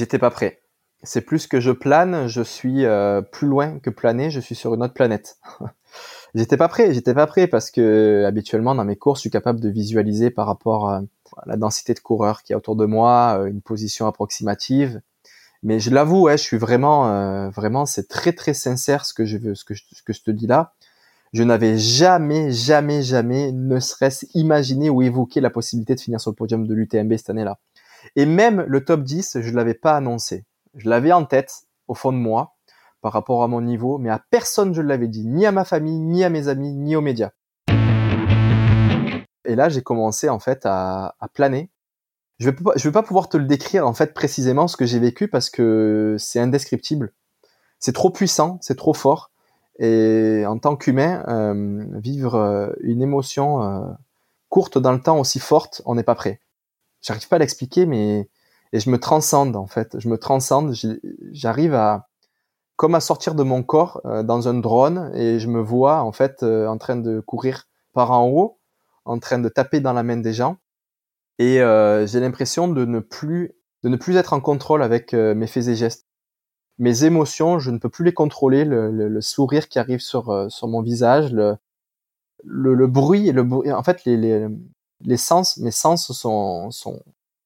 J'étais pas prêt. C'est plus que je plane, je suis euh, plus loin que planer, je suis sur une autre planète. j'étais pas prêt, j'étais pas prêt parce que habituellement dans mes courses, je suis capable de visualiser par rapport à la densité de coureurs qui est autour de moi, euh, une position approximative. Mais je l'avoue, ouais, je suis vraiment, euh, vraiment, c'est très très sincère ce que je veux, ce que je, ce que je te dis là. Je n'avais jamais, jamais, jamais, ne serait-ce imaginé ou évoqué la possibilité de finir sur le podium de l'UTMB cette année-là. Et même le top 10, je ne l'avais pas annoncé. Je l'avais en tête, au fond de moi, par rapport à mon niveau, mais à personne je l'avais dit, ni à ma famille, ni à mes amis, ni aux médias. Et là, j'ai commencé en fait à, planer. Je ne vais pas pouvoir te le décrire en fait précisément ce que j'ai vécu parce que c'est indescriptible. C'est trop puissant, c'est trop fort. Et en tant qu'humain, euh, vivre euh, une émotion euh, courte dans le temps aussi forte, on n'est pas prêt. J'arrive pas à l'expliquer, mais et je me transcende en fait. Je me transcende. J'arrive à comme à sortir de mon corps dans un drone et je me vois en fait en train de courir par en haut, en train de taper dans la main des gens. Et j'ai l'impression de ne plus de ne plus être en contrôle avec mes faits et gestes mes émotions, je ne peux plus les contrôler, le, le, sourire qui arrive sur, euh, sur mon visage, le, le, le bruit, le bruit, en fait, les, les, les sens, mes sens sont,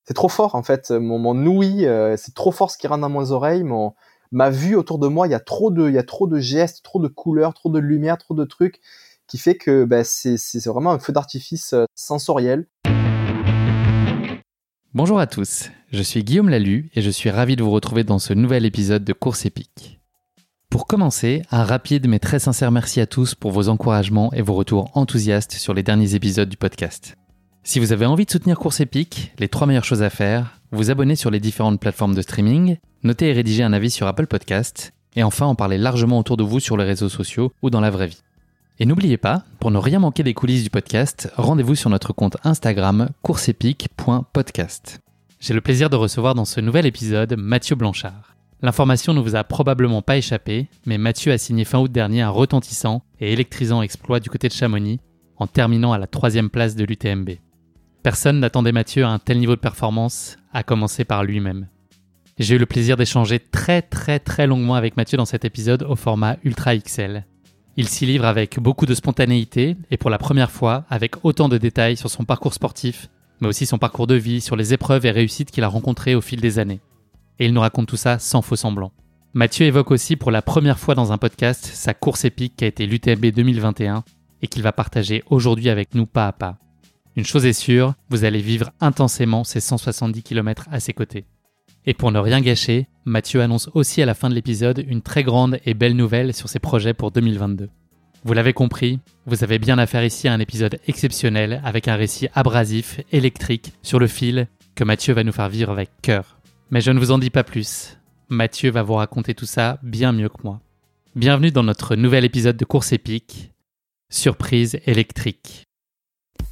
c'est trop fort, en fait, mon, mon ouïe, euh, c'est trop fort ce qui rentre dans mes oreilles, mon, ma vue autour de moi, il y a trop de, il y a trop de gestes, trop de couleurs, trop de lumière, trop de trucs, qui fait que ben, c'est, c'est vraiment un feu d'artifice euh, sensoriel. Bonjour à tous, je suis Guillaume Lalu et je suis ravi de vous retrouver dans ce nouvel épisode de Course épique. Pour commencer, un rapide mais très sincère merci à tous pour vos encouragements et vos retours enthousiastes sur les derniers épisodes du podcast. Si vous avez envie de soutenir Course épique, les trois meilleures choses à faire, vous abonner sur les différentes plateformes de streaming, noter et rédiger un avis sur Apple Podcast, et enfin en parler largement autour de vous sur les réseaux sociaux ou dans la vraie vie. Et n'oubliez pas, pour ne rien manquer des coulisses du podcast, rendez-vous sur notre compte Instagram courseepic.podcast. J'ai le plaisir de recevoir dans ce nouvel épisode Mathieu Blanchard. L'information ne vous a probablement pas échappé, mais Mathieu a signé fin août dernier un retentissant et électrisant exploit du côté de Chamonix, en terminant à la troisième place de l'UTMB. Personne n'attendait Mathieu à un tel niveau de performance, à commencer par lui-même. J'ai eu le plaisir d'échanger très très très longuement avec Mathieu dans cet épisode au format Ultra XL. Il s'y livre avec beaucoup de spontanéité et pour la première fois avec autant de détails sur son parcours sportif, mais aussi son parcours de vie, sur les épreuves et réussites qu'il a rencontrées au fil des années. Et il nous raconte tout ça sans faux semblant. Mathieu évoque aussi pour la première fois dans un podcast sa course épique qui a été l'UTMB 2021 et qu'il va partager aujourd'hui avec nous pas à pas. Une chose est sûre, vous allez vivre intensément ces 170 km à ses côtés. Et pour ne rien gâcher, Mathieu annonce aussi à la fin de l'épisode une très grande et belle nouvelle sur ses projets pour 2022. Vous l'avez compris, vous avez bien affaire ici à un épisode exceptionnel avec un récit abrasif, électrique, sur le fil, que Mathieu va nous faire vivre avec cœur. Mais je ne vous en dis pas plus. Mathieu va vous raconter tout ça bien mieux que moi. Bienvenue dans notre nouvel épisode de Course épique, Surprise électrique.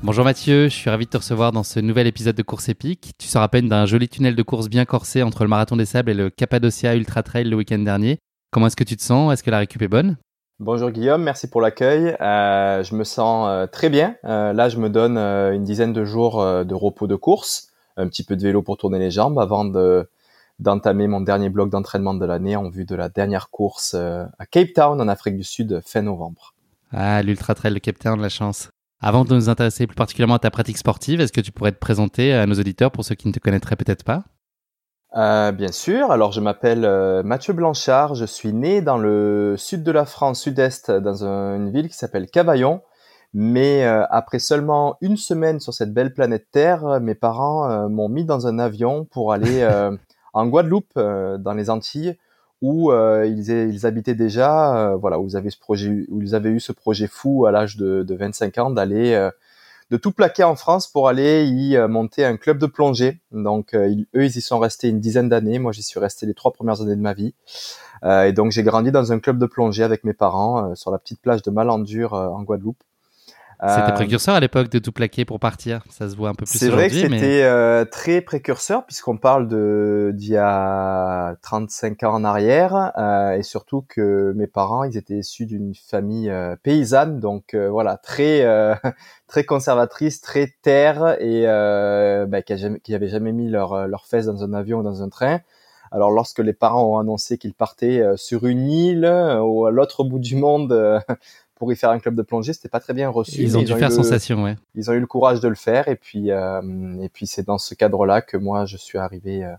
Bonjour Mathieu, je suis ravi de te recevoir dans ce nouvel épisode de Course épique. Tu sors à peine d'un joli tunnel de course bien corsé entre le Marathon des Sables et le Cappadocia Ultra Trail le week-end dernier. Comment est-ce que tu te sens? Est-ce que la récup est bonne? Bonjour Guillaume, merci pour l'accueil. Euh, je me sens euh, très bien. Euh, là, je me donne une dizaine de jours de repos de course, un petit peu de vélo pour tourner les jambes avant de d'entamer mon dernier bloc d'entraînement de l'année en vue de la dernière course à Cape Town en Afrique du Sud fin novembre. Ah, l'Ultra Trail de Cape Town, la chance. Avant de nous intéresser plus particulièrement à ta pratique sportive, est-ce que tu pourrais te présenter à nos auditeurs pour ceux qui ne te connaîtraient peut-être pas? Euh, bien sûr. Alors, je m'appelle euh, Mathieu Blanchard. Je suis né dans le sud de la France, sud-est, dans une ville qui s'appelle Cavaillon. Mais euh, après seulement une semaine sur cette belle planète Terre, mes parents m'ont mis dans un avion pour aller en Guadeloupe, dans les Antilles, où euh, ils, ils, habitaient déjà, euh, voilà, où ils avaient ce projet, où ils avaient eu ce projet fou à l'âge de, de 25 ans d'aller euh, de tout plaquer en France pour aller y monter un club de plongée. Donc eux, ils y sont restés une dizaine d'années. Moi, j'y suis resté les trois premières années de ma vie. et donc j'ai grandi dans un club de plongée avec mes parents sur la petite plage de Malandure en Guadeloupe. C'était euh, précurseur à l'époque de tout plaquer pour partir. Ça se voit un peu plus C'est vrai que c'était euh, très précurseur puisqu'on parle de d'il y a 35 ans en arrière euh, et surtout que mes parents ils étaient issus d'une famille paysanne donc voilà très très conservatrice, très terre et bah, qui, n'avaient jamais, jamais mis leur leurs fesses dans un avion ou dans un train. Alors lorsque les parents ont annoncé qu'ils partaient sur une île ou à l'autre bout du monde pour y faire un club de plongée, c'était pas très bien reçu. Ils ont dû faire sensation, ouais. Ils ont eu le courage de le faire et puis euh, et puis c'est dans ce cadre-là que moi je suis arrivé euh,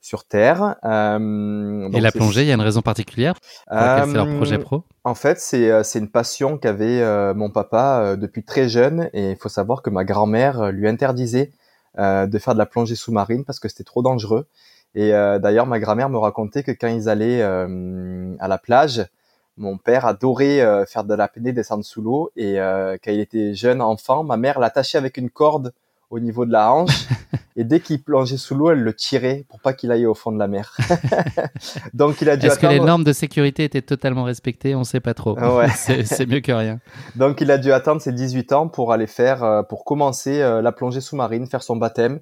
sur Terre. Euh, et la plongée, il y a une raison particulière pour c'est leur projet pro? En fait, c'est c'est une passion qu'avait mon papa depuis très jeune et il faut savoir que ma grand-mère lui interdisait de faire de la plongée sous-marine parce que c'était trop dangereux. Et d'ailleurs, ma grand-mère me racontait que quand ils allaient à la plage, mon père adorait euh, faire de la l'apnée, descendre sous l'eau. Et euh, quand il était jeune enfant, ma mère l'attachait avec une corde au niveau de la hanche. et dès qu'il plongeait sous l'eau, elle le tirait pour pas qu'il aille au fond de la mer. Donc il a dû Est-ce que les normes de sécurité étaient totalement respectées? On sait pas trop. Ouais. c'est mieux que rien. Donc il a dû attendre ses 18 ans pour aller faire, euh, pour commencer la plongée sous-marine, faire son baptême.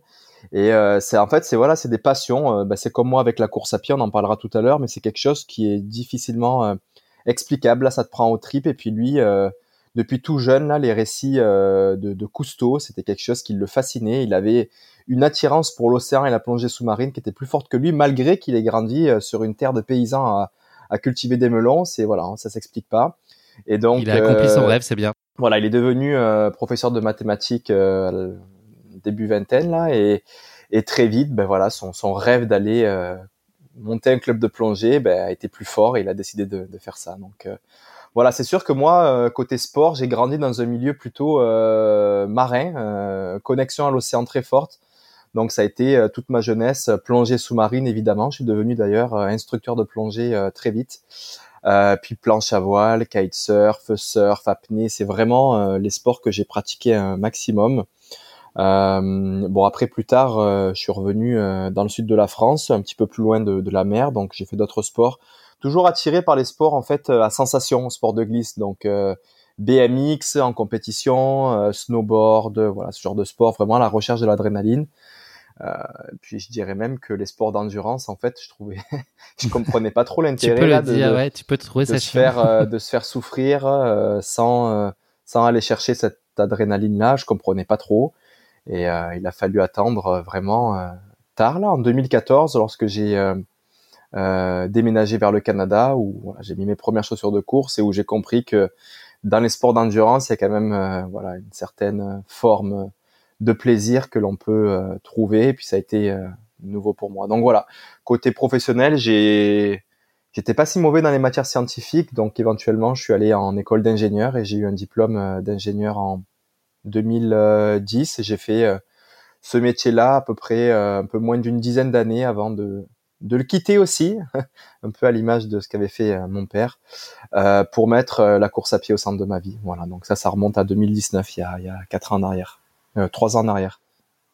Et c'est en fait c'est voilà c'est des passions. Bah, c'est comme moi avec la course à pied, on en parlera tout à l'heure, mais c'est quelque chose qui est difficilement explicable. Là, ça te prend au trip. Et puis lui, euh, depuis tout jeune, là, les récits euh, de, de Cousteau, c'était quelque chose qui le fascinait. Il avait une attirance pour l'océan et la plongée sous-marine qui était plus forte que lui, malgré qu'il ait grandi euh, sur une terre de paysans à, à cultiver des melons. C'est voilà, hein, ça s'explique pas. Et donc, il a accompli son rêve, c'est bien. Voilà, il est devenu professeur de mathématiques début vingtaine là, et, et très vite, ben voilà, son, son rêve d'aller monter un club de plongée ben, a été plus fort et il a décidé de, de faire ça. Donc euh, voilà, c'est sûr que moi, euh, côté sport, j'ai grandi dans un milieu plutôt euh, marin, connexion à l'océan très forte. Donc ça a été toute ma jeunesse plongée sous-marine évidemment. Je suis devenu d'ailleurs instructeur de plongée très vite. puis planche à voile, kitesurf, surf, apnée, c'est vraiment les sports que j'ai pratiqués un maximum. Euh, bon après plus tard, euh, je suis revenu euh, dans le sud de la France, un petit peu plus loin de, de la mer, donc j'ai fait d'autres sports. Toujours attiré par les sports en fait à sensation, sport de glisse, donc BMX en compétition, snowboard, voilà ce genre de sport, vraiment la recherche de l'adrénaline. Euh, puis je dirais même que les sports d'endurance, en fait, je trouvais, je comprenais pas trop l'intérêt de, dire, ouais, tu peux trouver de se faire, de se faire souffrir sans sans aller chercher cette adrénaline là. Je comprenais pas trop. Et euh, il a fallu attendre euh, vraiment euh, tard, là, en 2014, lorsque j'ai déménagé vers le Canada, où voilà, j'ai mis mes premières chaussures de course et où j'ai compris que dans les sports d'endurance, il y a quand même voilà une certaine forme de plaisir que l'on peut trouver. Et puis ça a été nouveau pour moi. Donc voilà, côté professionnel, j'ai j'étais pas si mauvais dans les matières scientifiques, donc éventuellement je suis allé en école d'ingénieur et j'ai eu un diplôme d'ingénieur en 2010 j'ai fait euh, ce métier-là à peu près euh, un peu moins d'une dizaine d'années avant de, de le quitter aussi, un peu à l'image de ce qu'avait fait euh, mon père, pour mettre la course à pied au centre de ma vie. Voilà, donc ça, ça remonte à 2019, il y a, il y a quatre ans en arrière, trois ans en arrière.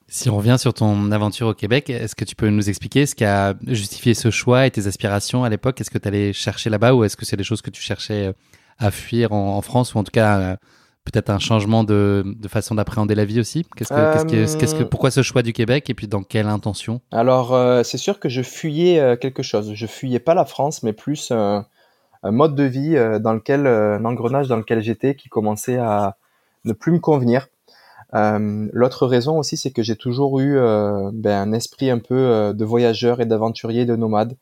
Si on revient sur ton aventure au Québec, est-ce que tu peux nous expliquer ce qui a justifié ce choix et tes aspirations à l'époque? Est-ce que tu allais chercher là-bas ou est-ce que c'est des choses que tu cherchais à fuir en, en France ou en tout cas peut-être un changement de, de façon d'appréhender la vie aussi qu'est-ce que, qu'est-ce que, qu'est-ce que, Pourquoi ce choix du Québec et puis dans quelle intention? Alors, euh, c'est sûr que je fuyais euh, quelque chose. Je fuyais pas la France, mais plus un mode de vie euh, dans lequel, un engrenage dans lequel j'étais qui commençait à ne plus me convenir. L'autre raison aussi, c'est que j'ai toujours eu ben, un esprit un peu de voyageur et d'aventurier, de nomade,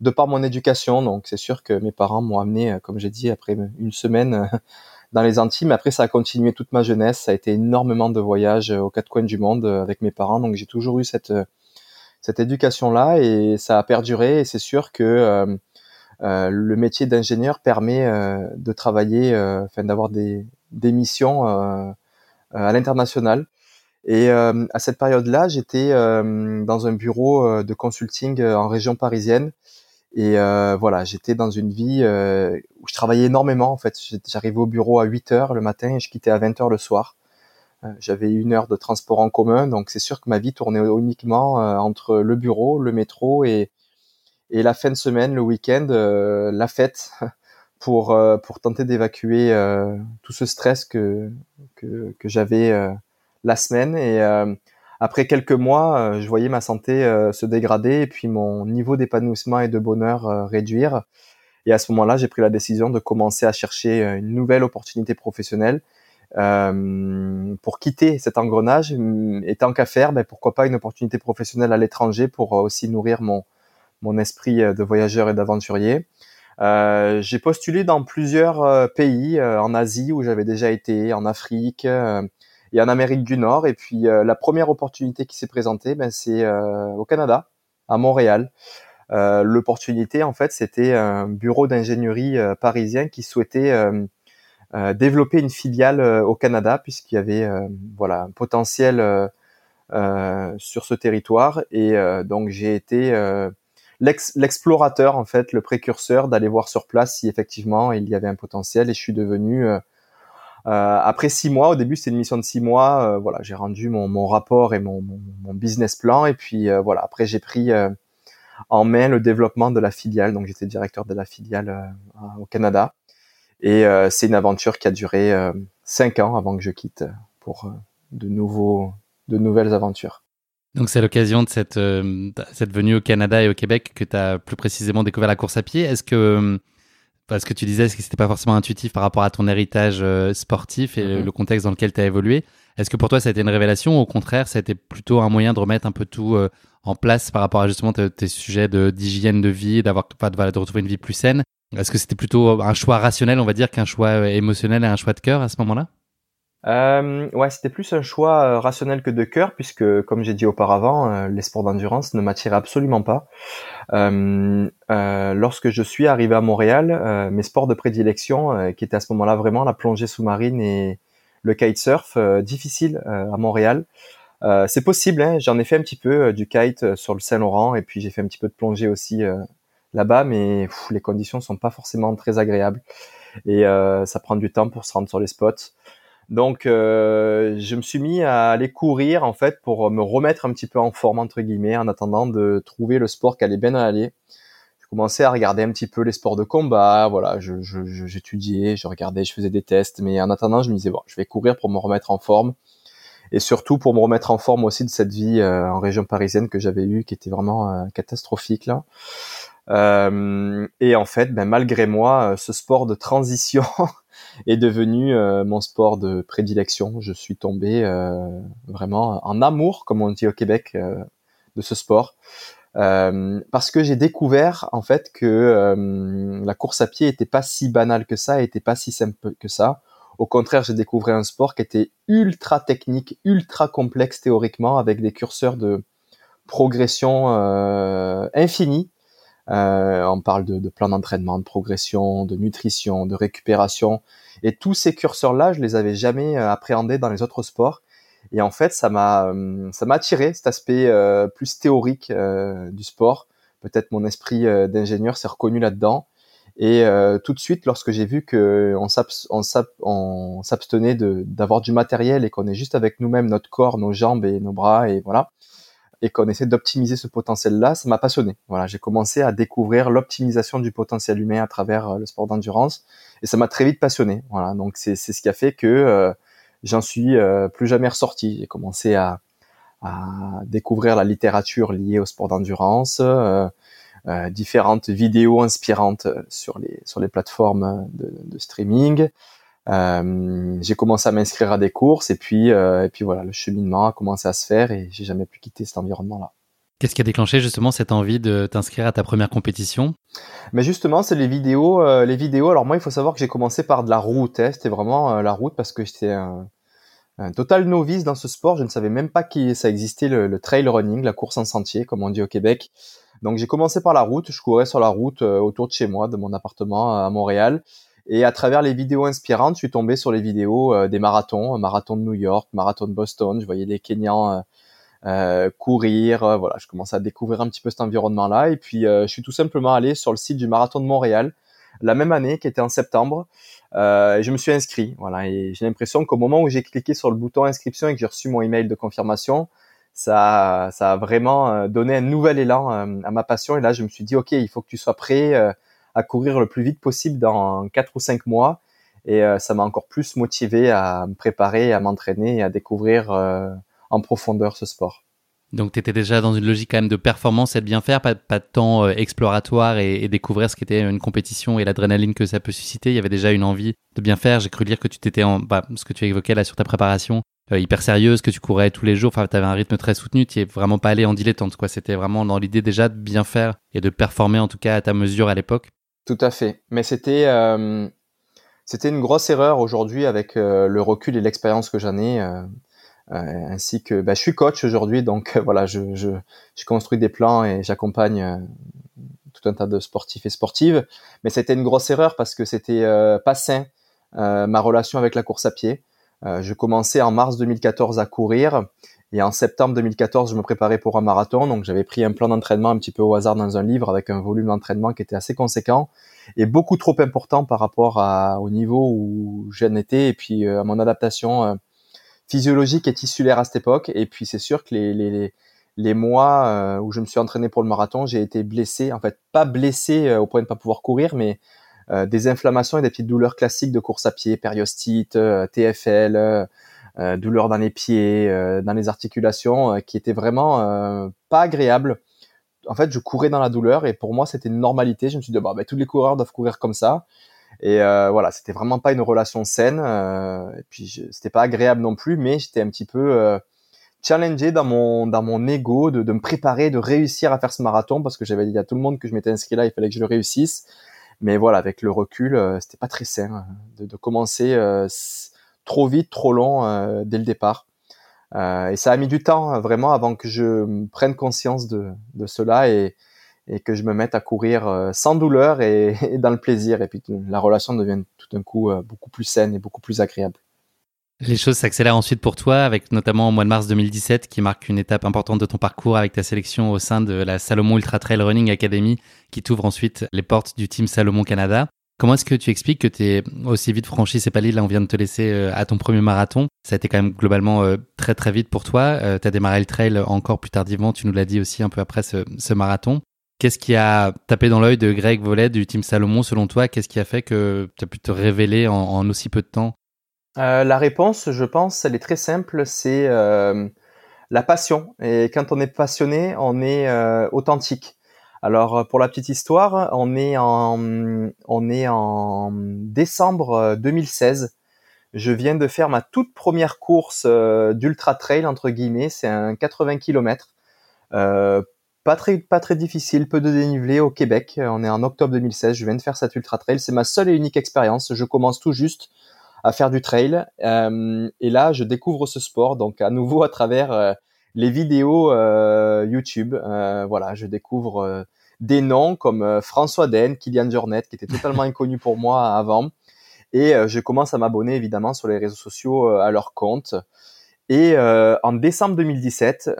de par mon éducation. Donc, c'est sûr que mes parents m'ont amené, comme j'ai dit, après une semaine dans les Antilles. Mais après, ça a continué toute ma jeunesse. Ça a été énormément de voyages euh, aux quatre coins du monde euh, avec mes parents. Donc, j'ai toujours eu cette euh, cette éducation-là et ça a perduré. Et c'est sûr que euh, le métier d'ingénieur permet de travailler, enfin d'avoir des, des missions à l'international. Et à cette période-là, j'étais dans un bureau de consulting en région parisienne et euh, voilà, j'étais dans une vie euh, où je travaillais énormément. En fait, j'arrivais au bureau à 8 heures le matin et je quittais à 20 heures le soir. J'avais une heure de transport en commun, donc c'est sûr que ma vie tournait uniquement entre le bureau, le métro et, et la fin de semaine, le week-end, la fête, pour, pour tenter d'évacuer tout ce stress que, que, que j'avais la semaine. Et après quelques mois, euh, je voyais ma santé euh, se dégrader et puis mon niveau d'épanouissement et de bonheur euh, réduire. Et à ce moment-là, j'ai pris la décision de commencer à chercher une nouvelle opportunité professionnelle pour quitter cet engrenage. Et tant qu'à faire, ben, pourquoi pas une opportunité professionnelle à l'étranger pour aussi nourrir mon, mon esprit de voyageur et d'aventurier. J'ai postulé dans plusieurs pays, en Asie où j'avais déjà été, en Afrique, et en Amérique du Nord. Et puis euh, la première opportunité qui s'est présentée, ben, c'est euh, au Canada, à Montréal. Euh, L'opportunité, en fait, c'était un bureau d'ingénierie parisien qui souhaitait développer une filiale au Canada puisqu'il y avait voilà un potentiel sur ce territoire. Et donc j'ai été l'explorateur en fait, le précurseur d'aller voir sur place si effectivement il y avait un potentiel et je suis devenu euh, après six mois, au début c'était une mission de six mois, euh, voilà, j'ai rendu mon, mon, rapport et mon, mon, business plan et puis euh, voilà, après j'ai pris en main le développement de la filiale, donc j'étais directeur de la filiale au Canada et c'est une aventure qui a duré cinq ans avant que je quitte pour de nouveaux, de nouvelles aventures. Donc c'est l'occasion de cette, cette venue au Canada et au Québec que tu as plus précisément découvert la course à pied. Est-ce que parce que tu disais que c'était pas forcément intuitif par rapport à ton héritage euh, sportif et mhm. le contexte dans lequel tu as évolué. Est-ce que pour toi ça a été une révélation ou au contraire ça a été plutôt un moyen de remettre un peu tout euh, en place par rapport à justement tes, sujets d'hygiène de, vie, d'avoir de, de retrouver une vie plus saine? Est-ce que c'était plutôt un choix rationnel on va dire qu'un choix euh, émotionnel et un choix de cœur à ce moment-là? Euh, ouais, c'était plus un choix euh, rationnel que de cœur, puisque, comme j'ai dit auparavant, euh, les sports d'endurance ne m'attiraient absolument pas. Euh, lorsque je suis arrivé à Montréal, mes sports de prédilection, qui étaient à ce moment-là vraiment la plongée sous-marine et le kitesurf, difficile à Montréal. c'est possible, hein, j'en ai fait un petit peu du kite sur le Saint-Laurent, et puis j'ai fait un petit peu de plongée aussi là-bas, mais les conditions sont pas forcément très agréables, et ça prend du temps pour se rendre sur les spots. Donc, euh, je me suis mis à aller courir en fait pour me remettre un petit peu en forme entre guillemets, en attendant de trouver le sport qui allait bien aller. Je commençais à regarder un petit peu les sports de combat, voilà, j'étudiais, je, je, regardais, je faisais des tests, mais en attendant, je me disais bon, je vais courir pour me remettre en forme et surtout pour me remettre en forme aussi de cette vie euh, en région parisienne que j'avais eue, qui était vraiment euh, catastrophique là. Euh, et en fait, ben, malgré moi, ce sport de transition est devenu euh, mon sport de prédilection. Je suis tombé euh, vraiment en amour, comme on dit au Québec, euh, de ce sport. parce que j'ai découvert en fait que la course à pied était pas si banale que ça, était pas si simple que ça. Au contraire, j'ai découvert un sport qui était ultra technique, ultra complexe théoriquement, avec des curseurs de progression euh, euh, on parle de, de plan d'entraînement, de progression, de nutrition, de récupération. Et tous ces curseurs-là, je les avais jamais euh, appréhendés dans les autres sports. Et en fait, ça m'a euh, ça m'a attiré cet aspect plus théorique du sport. Peut-être mon esprit d'ingénieur s'est reconnu là-dedans. Et tout de suite, lorsque j'ai vu que on s'abstenait d'avoir du matériel et qu'on est juste avec nous-mêmes, notre corps, nos jambes et nos bras, et voilà, et qu'on essaie d'optimiser ce potentiel-là, ça m'a passionné. Voilà, j'ai commencé à découvrir l'optimisation du potentiel humain à travers euh, le sport d'endurance et ça m'a très vite passionné. Voilà, donc c'est c'est ce qui a fait que euh, j'en suis euh, plus jamais ressorti. J'ai commencé à, à découvrir la littérature liée au sport d'endurance, différentes vidéos inspirantes sur les sur les plateformes de, de streaming. Euh, j'ai commencé à m'inscrire à des courses et puis euh, et puis voilà, le cheminement a commencé à se faire et j'ai jamais pu quitter cet environnement-là. Qu'est-ce qui a déclenché justement cette envie de t'inscrire à ta première compétition? Mais justement, c'est les vidéos. Euh, les vidéos. Alors moi, il faut savoir que j'ai commencé par de la route. Hein. C'était vraiment la route parce que j'étais un, un, total novice dans ce sport. Je ne savais même pas que ça existait le, le, trail running, la course en sentier, comme on dit au Québec. Donc j'ai commencé par la route. Je courais sur la route autour de chez moi, de mon appartement à Montréal. Et à travers les vidéos inspirantes, je suis tombé sur les vidéos euh, des marathons, marathon de New York, marathon de Boston. Je voyais des Kenyans euh, euh courir. Euh, voilà, je commençais à découvrir un petit peu cet environnement-là. Et puis, je suis tout simplement allé sur le site du marathon de Montréal la même année, qui était en septembre. Euh, je me suis inscrit, voilà, et j'ai l'impression qu'au moment où j'ai cliqué sur le bouton inscription et que j'ai reçu mon email de confirmation, ça, ça a vraiment donné un nouvel élan à ma passion. Et là, je me suis dit, ok, il faut que tu sois prêt à courir le plus vite possible dans quatre ou cinq mois. Et ça m'a encore plus motivé à me préparer, à m'entraîner et à découvrir en profondeur ce sport. Donc tu étais déjà dans une logique quand même de performance et de bien faire, pas, de temps exploratoire et, découvrir ce qu'était une compétition et l'adrénaline que ça peut susciter. Il y avait déjà une envie de bien faire. J'ai cru lire que tu t'étais en, bah, ce que tu évoquais là sur ta préparation, euh, hyper sérieuse, que tu courais tous les jours. Enfin, tu avais un rythme très soutenu. Tu es vraiment pas allé en dilettante. C'était vraiment dans l'idée déjà de bien faire et de performer en tout cas à ta mesure à l'époque. Tout à fait. Mais c'était euh, c'était une grosse erreur aujourd'hui avec euh, le recul et l'expérience que j'en ai. ainsi que bah, je suis coach aujourd'hui, donc voilà, je, je, construis des plans et j'accompagne tout un tas de sportifs et sportives. Mais c'était une grosse erreur parce que c'était pas sain ma relation avec la course à pied. Euh, je commençais en mars 2014 à courir et en septembre 2014, je me préparais pour un marathon. Donc j'avais pris un plan d'entraînement un petit peu au hasard dans un livre avec un volume d'entraînement qui était assez conséquent et beaucoup trop important par rapport au niveau où j'en étais et puis euh, à mon adaptation euh, physiologique et tissulaire à cette époque. Et puis c'est sûr que les, les, les mois où je me suis entraîné pour le marathon, j'ai été blessé. En fait, pas blessé au point de pas pouvoir courir, mais euh, des inflammations et des petites douleurs classiques de course à pied, périostite, euh, TFL, euh, douleurs dans les pieds, dans les articulations, qui étaient vraiment pas agréables. En fait, je courais dans la douleur et pour moi, c'était une normalité. Je me suis dit, bah, bah tous les coureurs doivent courir comme ça. Et voilà, c'était vraiment pas une relation saine. et puis c'était pas agréable non plus, mais j'étais un petit peu challengé dans mon dans mon ego de, de me préparer, de réussir à faire ce marathon parce que j'avais dit à tout le monde que je m'étais inscrit là, il fallait que je le réussisse. Mais voilà, avec le recul, euh, c'était pas très sain de, de commencer euh, trop vite, trop long euh, dès le départ. et ça a mis du temps vraiment avant que je prenne conscience de, cela et, que je me mette à courir sans douleur et, et, dans le plaisir. Et puis la relation devient tout d'un coup beaucoup plus saine et beaucoup plus agréable. Les choses s'accélèrent ensuite pour toi, avec notamment au mois de mars 2017, qui marque une étape importante de ton parcours avec ta sélection au sein de la Salomon Ultra Trail Running Academy, qui t'ouvre ensuite les portes du team Salomon Canada. Comment est-ce que tu expliques que tu es aussi vite franchi ces paliers? Là, on vient de te laisser euh, à ton premier marathon. Ça a été quand même globalement euh, très très vite pour toi. Euh, tu as démarré le trail encore plus tardivement, tu nous l'as dit aussi un peu après ce, marathon. Qu'est-ce qui a tapé dans l'œil de Greg Volet du team Salomon selon toi? Qu'est-ce qui a fait que tu as pu te révéler en, aussi peu de temps? La réponse, je pense, elle est très simple, c'est la passion. Et quand on est passionné, on est authentique. Alors pour la petite histoire, on est en on est en décembre 2016. Je viens de faire ma toute première course d'ultra trail entre guillemets, c'est un 80 km. pas très pas très difficile, peu de dénivelé au Québec. On est en octobre 2016. Je viens de faire cette ultra trail. C'est ma seule et unique expérience. Je commence tout juste à faire du trail. Euh, et là, je découvre ce sport, donc à nouveau à travers euh, les vidéos euh, YouTube. voilà, je découvre des noms comme François Den, Kylian Jornet, qui était totalement inconnu pour moi avant. Et je commence à m'abonner évidemment sur les réseaux sociaux à leur compte. Et en décembre 2017,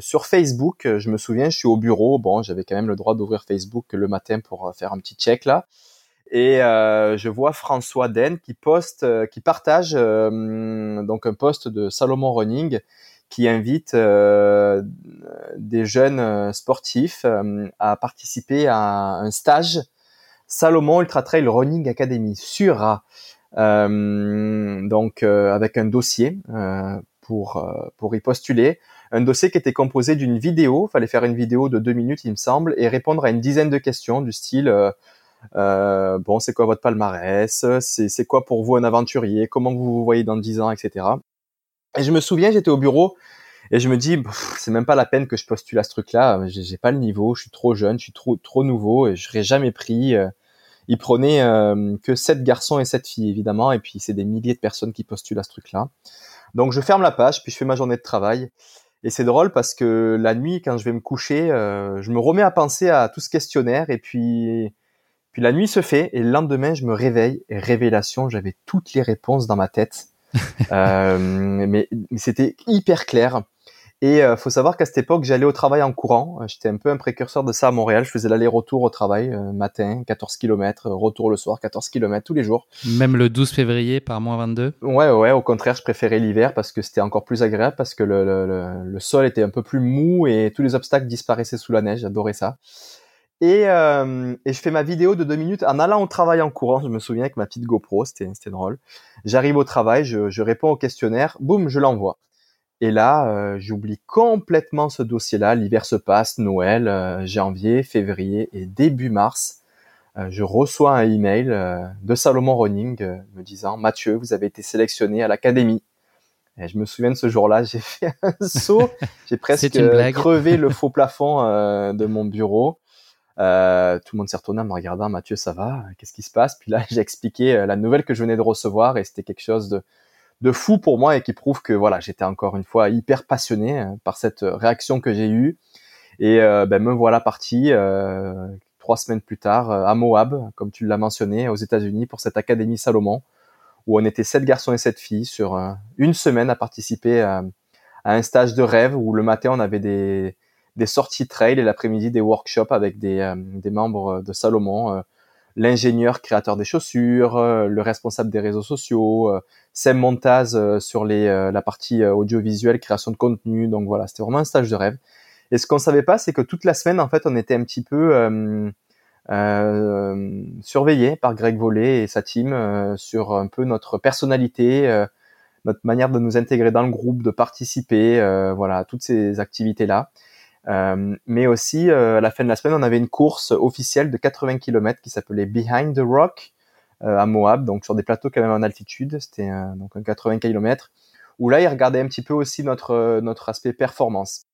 sur Facebook, je me souviens, je suis au bureau. Bon, j'avais quand même le droit d'ouvrir Facebook le matin pour faire un petit check là. Et euh, je vois François Den qui poste, euh, qui partage euh, donc un post de Salomon Running qui invite des jeunes sportifs à participer à un stage Salomon Ultra Trail Running Academy sur donc avec un dossier pour pour y postuler. Un dossier qui était composé d'une vidéo, fallait faire une vidéo de deux minutes il me semble et répondre à une dizaine de questions du style euh, bon, c'est quoi votre palmarès? C'est quoi pour vous un aventurier? Comment vous vous voyez dans 10 ans, etc. Et je me souviens, j'étais au bureau et je me dis, c'est même pas la peine que je postule à ce truc-là. J'ai pas le niveau, je suis trop jeune, je suis trop trop nouveau et je serais jamais pris. Euh. Il prenait euh, que 7 garçons et 7 filles évidemment, et puis c'est des milliers de personnes qui postulent à ce truc-là. Donc je ferme la page, puis je fais ma journée de travail. Et c'est drôle parce que la nuit, quand je vais me coucher, je me remets à penser à tout ce questionnaire et puis puis la nuit se fait et le lendemain, je me réveille et révélation, j'avais toutes les réponses dans ma tête. Euh, mais, mais c'était hyper clair. Et euh, faut savoir qu'à cette époque, j'allais au travail en courant. Euh, j'étais un peu un précurseur de ça à Montréal. Je faisais l'aller-retour au travail, euh, matin, 14 km, retour le soir, 14 km tous les jours. Même le 12 février par moins 22 Ouais, ouais, au contraire, je préférais l'hiver parce que c'était encore plus agréable, parce que le, le, le, sol était un peu plus mou et tous les obstacles disparaissaient sous la neige. J'adorais ça. Et, euh, et, je fais ma vidéo de deux minutes en allant au travail en courant. Je me souviens avec ma petite GoPro, c'était drôle. J'arrive au travail, je, je, réponds au questionnaire, boum, je l'envoie. Et là, euh, j'oublie complètement ce dossier-là. L'hiver se passe, Noël, euh, janvier, février et début mars. Euh, je reçois un email de Salomon Running me disant Mathieu, vous avez été sélectionné à l'académie. Et je me souviens de ce jour-là, j'ai fait un saut, j'ai presque crevé le faux plafond de mon bureau. Euh, tout le monde s'est retourné en me regardant, Mathieu, ça va? Qu'est-ce qui se passe? Puis là, j'ai expliqué la nouvelle que je venais de recevoir et c'était quelque chose de, de fou pour moi et qui prouve que voilà, j'étais encore une fois hyper passionné euh, par cette réaction que j'ai eue. Et euh, ben, me voilà parti euh, trois semaines plus tard à Moab, comme tu l'as mentionné, aux États-Unis pour cette académie Salomon, où on était sept garçons et sept filles sur une semaine à participer à, un stage de rêve où le matin on avait des, des sorties trail et l'après-midi des workshops avec des, des membres de Salomon l'ingénieur créateur des chaussures, euh, le responsable des réseaux sociaux, euh, Sam Montaz euh, sur les, la partie audiovisuelle, création de contenu. Donc voilà, c'était vraiment un stage de rêve. Et ce qu'on savait pas, c'est que toute la semaine, en fait, on était un petit peu euh, surveillé par Greg Vollet et sa team sur un peu notre personnalité, notre manière de nous intégrer dans le groupe, de participer, voilà, toutes ces activités là. Euh, mais aussi, euh, à la fin de la semaine, on avait une course officielle de 80 km qui s'appelait Behind the Rock euh, à Moab, donc sur des plateaux quand même en altitude. C'était donc un 80 km où là, il regardait un petit peu aussi notre notre aspect performance.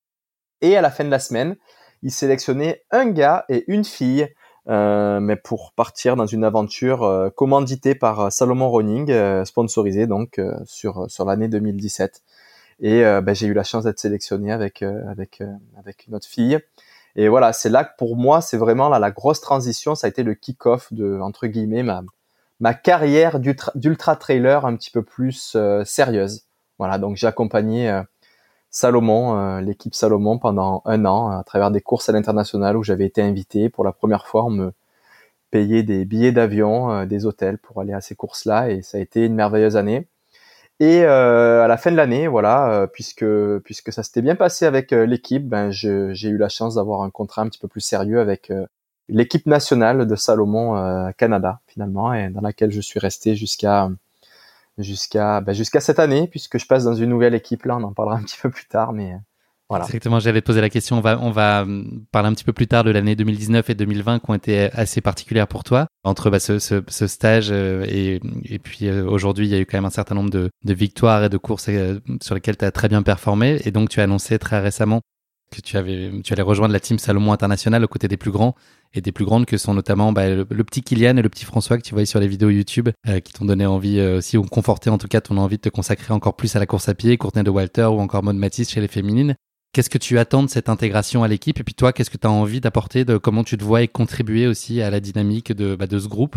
Et à la fin de la semaine, il sélectionnait un gars et une fille, mais pour partir dans une aventure commanditée par Salomon Running, sponsorisée donc sur sur l'année 2017. Et euh, ben, j'ai eu la chance d'être sélectionné avec euh, avec euh, avec une autre fille. Et voilà, c'est là que pour moi, c'est vraiment là la grosse transition. Ça a été le kick-off de entre guillemets ma ma carrière d'ultra trailer un petit peu plus sérieuse. Voilà, donc j'ai accompagné Salomon, l'équipe Salomon pendant un an à travers des courses à l'international où j'avais été invité pour la première fois. On me payait des billets d'avion, des hôtels pour aller à ces courses-là et ça a été une merveilleuse année. Et euh, à la fin de l'année, voilà, euh, puisque puisque ça s'était bien passé avec euh, l'équipe, ben j'ai eu la chance d'avoir un contrat un petit peu plus sérieux avec l'équipe nationale de Salomon Canada finalement, et dans laquelle je suis resté jusqu'à jusqu'à ben, jusqu'à cette année, puisque je passe dans une nouvelle équipe. Là, on en parlera un petit peu plus tard, mais voilà. Exactement, j'allais te poser la question. On va, on va hum, parler un petit peu plus tard de l'année 2019 et 2020 qui ont été assez particulières pour toi. Entre bah, ce, ce, ce, stage euh, et, et puis euh, aujourd'hui, il y a eu quand même un certain nombre de, de victoires et de courses euh, sur lesquelles tu as très bien performé. Et donc, tu as annoncé très récemment que tu, avais, tu allais rejoindre la team Salomon International aux côtés des plus grands et des plus grandes que sont notamment bah, le, petit Kylian et le petit François que tu voyais sur les vidéos YouTube qui t'ont donné envie aussi ou conforté en tout cas ton envie de te consacrer encore plus à la course à pied, Courtenay de Walter ou encore Maud Matisse chez les féminines. Qu'est-ce que tu attends de cette intégration à l'équipe Et puis toi, qu'est-ce que tu as envie d'apporter de comment tu te vois et contribuer aussi à la dynamique de, bah, ce groupe